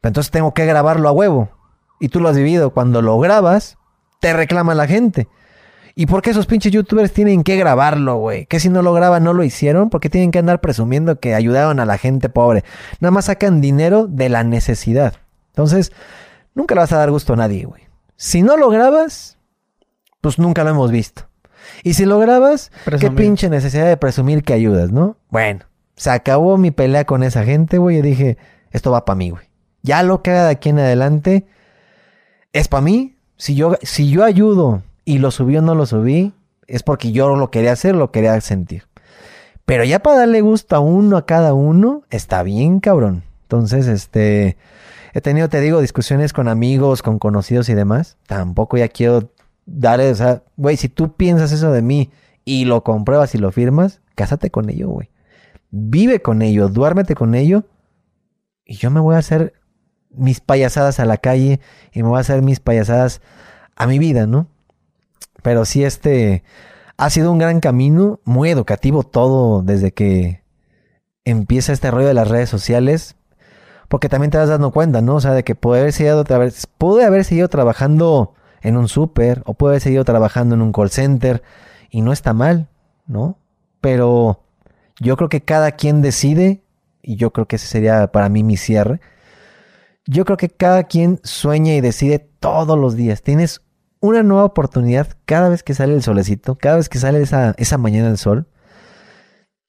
Pero entonces tengo que grabarlo a huevo. Y tú lo has vivido. Cuando lo grabas, te reclama la gente. ¿Y por qué esos pinches youtubers tienen que grabarlo, güey? Que si no lo graban no lo hicieron, porque tienen que andar presumiendo que ayudaron a la gente pobre. Nada más sacan dinero de la necesidad. Entonces, nunca le vas a dar gusto a nadie, güey. Si no lo grabas, pues nunca lo hemos visto. Y si lo grabas, qué pinche necesidad de presumir que ayudas, ¿no? Bueno, se acabó mi pelea con esa gente, güey. Y dije, esto va para mí, güey. Ya lo que haga de aquí en adelante es para mí. Si yo, si yo ayudo y lo subí o no lo subí, es porque yo lo quería hacer, lo quería sentir. Pero ya para darle gusto a uno, a cada uno, está bien, cabrón. Entonces, este, he tenido, te digo, discusiones con amigos, con conocidos y demás. Tampoco ya quiero dale, o sea, güey, si tú piensas eso de mí y lo compruebas y lo firmas, cásate con ello, güey. Vive con ello, duérmete con ello. Y yo me voy a hacer mis payasadas a la calle y me voy a hacer mis payasadas a mi vida, ¿no? Pero sí, este ha sido un gran camino, muy educativo todo desde que empieza este rollo de las redes sociales. Porque también te vas dando cuenta, ¿no? O sea, de que pude haber seguido, pude haber seguido trabajando en un súper o puede haber seguido trabajando en un call center y no está mal, ¿no? Pero yo creo que cada quien decide y yo creo que ese sería para mí mi cierre. Yo creo que cada quien sueña y decide todos los días. Tienes una nueva oportunidad cada vez que sale el solecito, cada vez que sale esa, esa mañana el sol.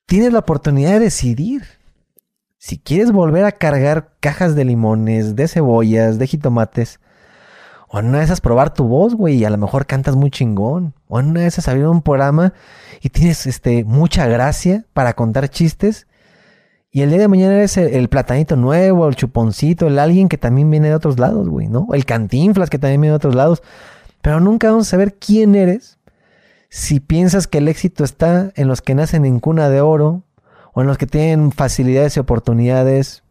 Tienes la oportunidad de decidir. Si quieres volver a cargar cajas de limones, de cebollas, de jitomates, o en una de esas probar tu voz, güey, y a lo mejor cantas muy chingón. O en una de esas abrir un programa y tienes este, mucha gracia para contar chistes. Y el día de mañana eres el, platanito nuevo, el chuponcito, el alguien que también viene de otros lados, güey, ¿no? El cantinflas que también viene de otros lados. Pero nunca vamos a saber quién eres Si piensas que el éxito está en los que nacen en cuna de oro, o en los que tienen facilidades y oportunidades,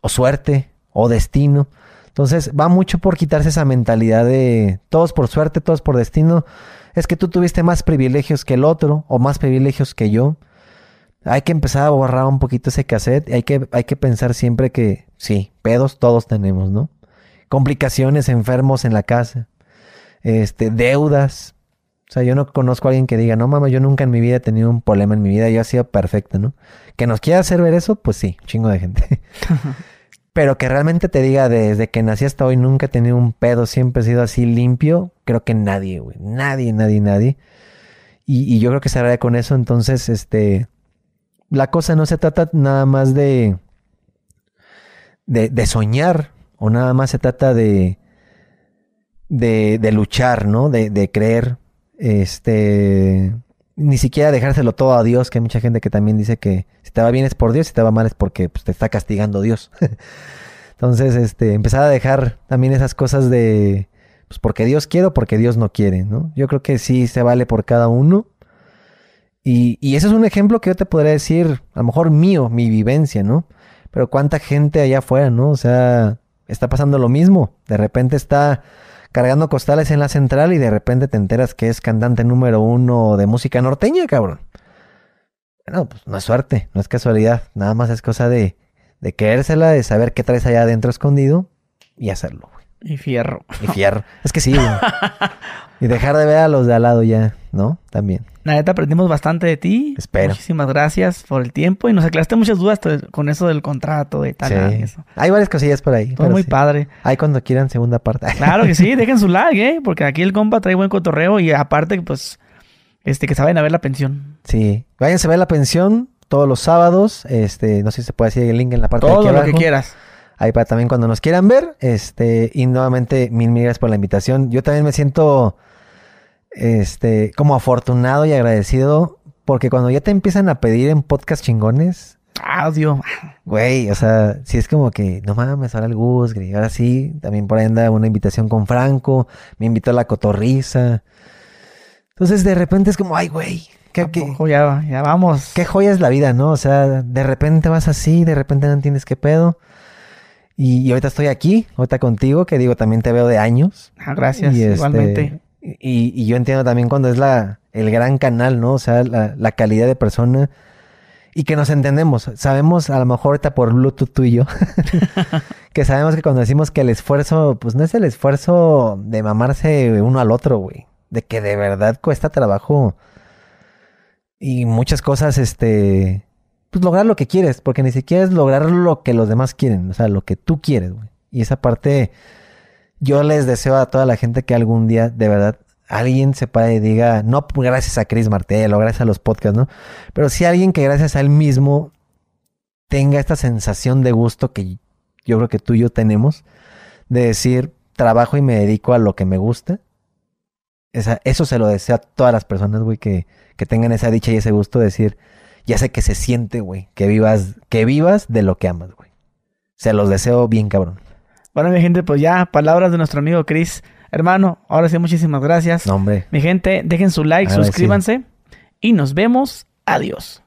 o suerte, o destino, entonces va mucho por quitarse esa mentalidad de todos por suerte, todos por destino. Es que tú tuviste más privilegios que el otro o más privilegios que yo. Hay que empezar a borrar un poquito ese cassette. Hay que, hay que pensar siempre que sí, pedos todos tenemos, ¿no? Complicaciones, enfermos en la casa, este, deudas. O sea, yo no conozco a alguien que diga, no mamá, yo nunca en mi vida he tenido un problema en mi vida, yo he sido perfecto, ¿no? Que nos quiera hacer ver eso, pues sí, chingo de gente. Pero que realmente te diga desde que nací hasta hoy nunca he tenido un pedo, siempre he sido así limpio, creo que nadie, güey. Nadie, nadie, nadie. Y, yo creo que se hará con eso. Entonces, este. La cosa no se trata nada más de, de. de, soñar. O nada más se trata de. de, de luchar, ¿no? De, de creer. Este ni siquiera dejárselo todo a Dios, que hay mucha gente que también dice que si te va bien es por Dios, si te va mal es porque pues, te está castigando Dios. [laughs] Entonces, este, empezar a dejar también esas cosas de, pues porque Dios quiere o porque Dios no quiere, ¿no? Yo creo que sí se vale por cada uno. Y, y eso es un ejemplo que yo te podría decir, a lo mejor mío, mi vivencia, ¿no? Pero cuánta gente allá afuera, ¿no? O sea, está pasando lo mismo. De repente está cargando costales en la central y de repente te enteras que es cantante número uno de música norteña, cabrón. Bueno, pues no es suerte, no es casualidad, nada más es cosa de, de querérsela, de saber qué traes allá adentro escondido y hacerlo. Y fierro. Y fierro. es que sí, güey. [laughs] y dejar de ver a los de al lado ya, ¿no? También. La neta aprendimos bastante de ti. Espero. Muchísimas gracias por el tiempo y nos aclaraste muchas dudas con eso del contrato de tal. Sí. Eso. Hay varias cosillas por ahí. Todo muy padre. Hay cuando quieran segunda parte. Claro que sí, [laughs] dejen su like, ¿eh? Porque aquí el compa trae buen cotorreo y aparte, pues, este, que saben a ver la pensión. Sí. Váyanse a ver la pensión todos los sábados. Este, no sé si se puede decir el link en la parte Todo de aquí lo que quieras. Ahí para también cuando nos quieran ver. Este, y nuevamente, mil, mil gracias por la invitación. Yo también me siento este, como afortunado y agradecido, porque cuando ya te empiezan a pedir en podcast chingones. Audio. Güey, o sea, si es como que, no mames, ahora el Gus, ahora sí, también por ahí anda una invitación con Franco, me invitó a la cotorriza. Entonces de repente es como, ay, güey, ¿qué, ya, ya vamos. Qué joya es la vida, ¿no? O sea, de repente vas así, de repente no entiendes qué pedo. Y, ahorita estoy aquí, ahorita contigo, que digo, también te veo de años. Ah, gracias, este, igualmente. Y, yo entiendo también cuando es la, el gran canal, ¿no? O sea, la, calidad de persona. Y que nos entendemos. Sabemos, a lo mejor ahorita por Bluetooth tú y yo, [laughs] que sabemos que cuando decimos que el esfuerzo, pues no es el esfuerzo de mamarse uno al otro, güey. De que de verdad cuesta trabajo y muchas cosas, este, pues lograr lo que quieres, porque ni siquiera es lograr lo que los demás quieren, o sea, lo que tú quieres, güey. Y esa parte yo les deseo a toda la gente que algún día, de verdad, alguien se pare y diga, no gracias a Chris Martel o gracias a los podcasts, ¿no? Pero si alguien que gracias a él mismo tenga esta sensación de gusto que yo creo que tú y yo tenemos, de decir, trabajo y me dedico a lo que me gusta. Esa, eso se lo deseo a todas las personas, güey, que, que tengan esa dicha y ese gusto de decir, ya sé que se siente, güey, que vivas, que vivas de lo que amas, güey. Se los deseo bien, cabrón. Bueno, mi gente, pues ya, palabras de nuestro amigo Chris. Hermano, ahora sí, muchísimas gracias. No, hombre. Mi gente, dejen su like, suscríbanse y nos vemos. Adiós.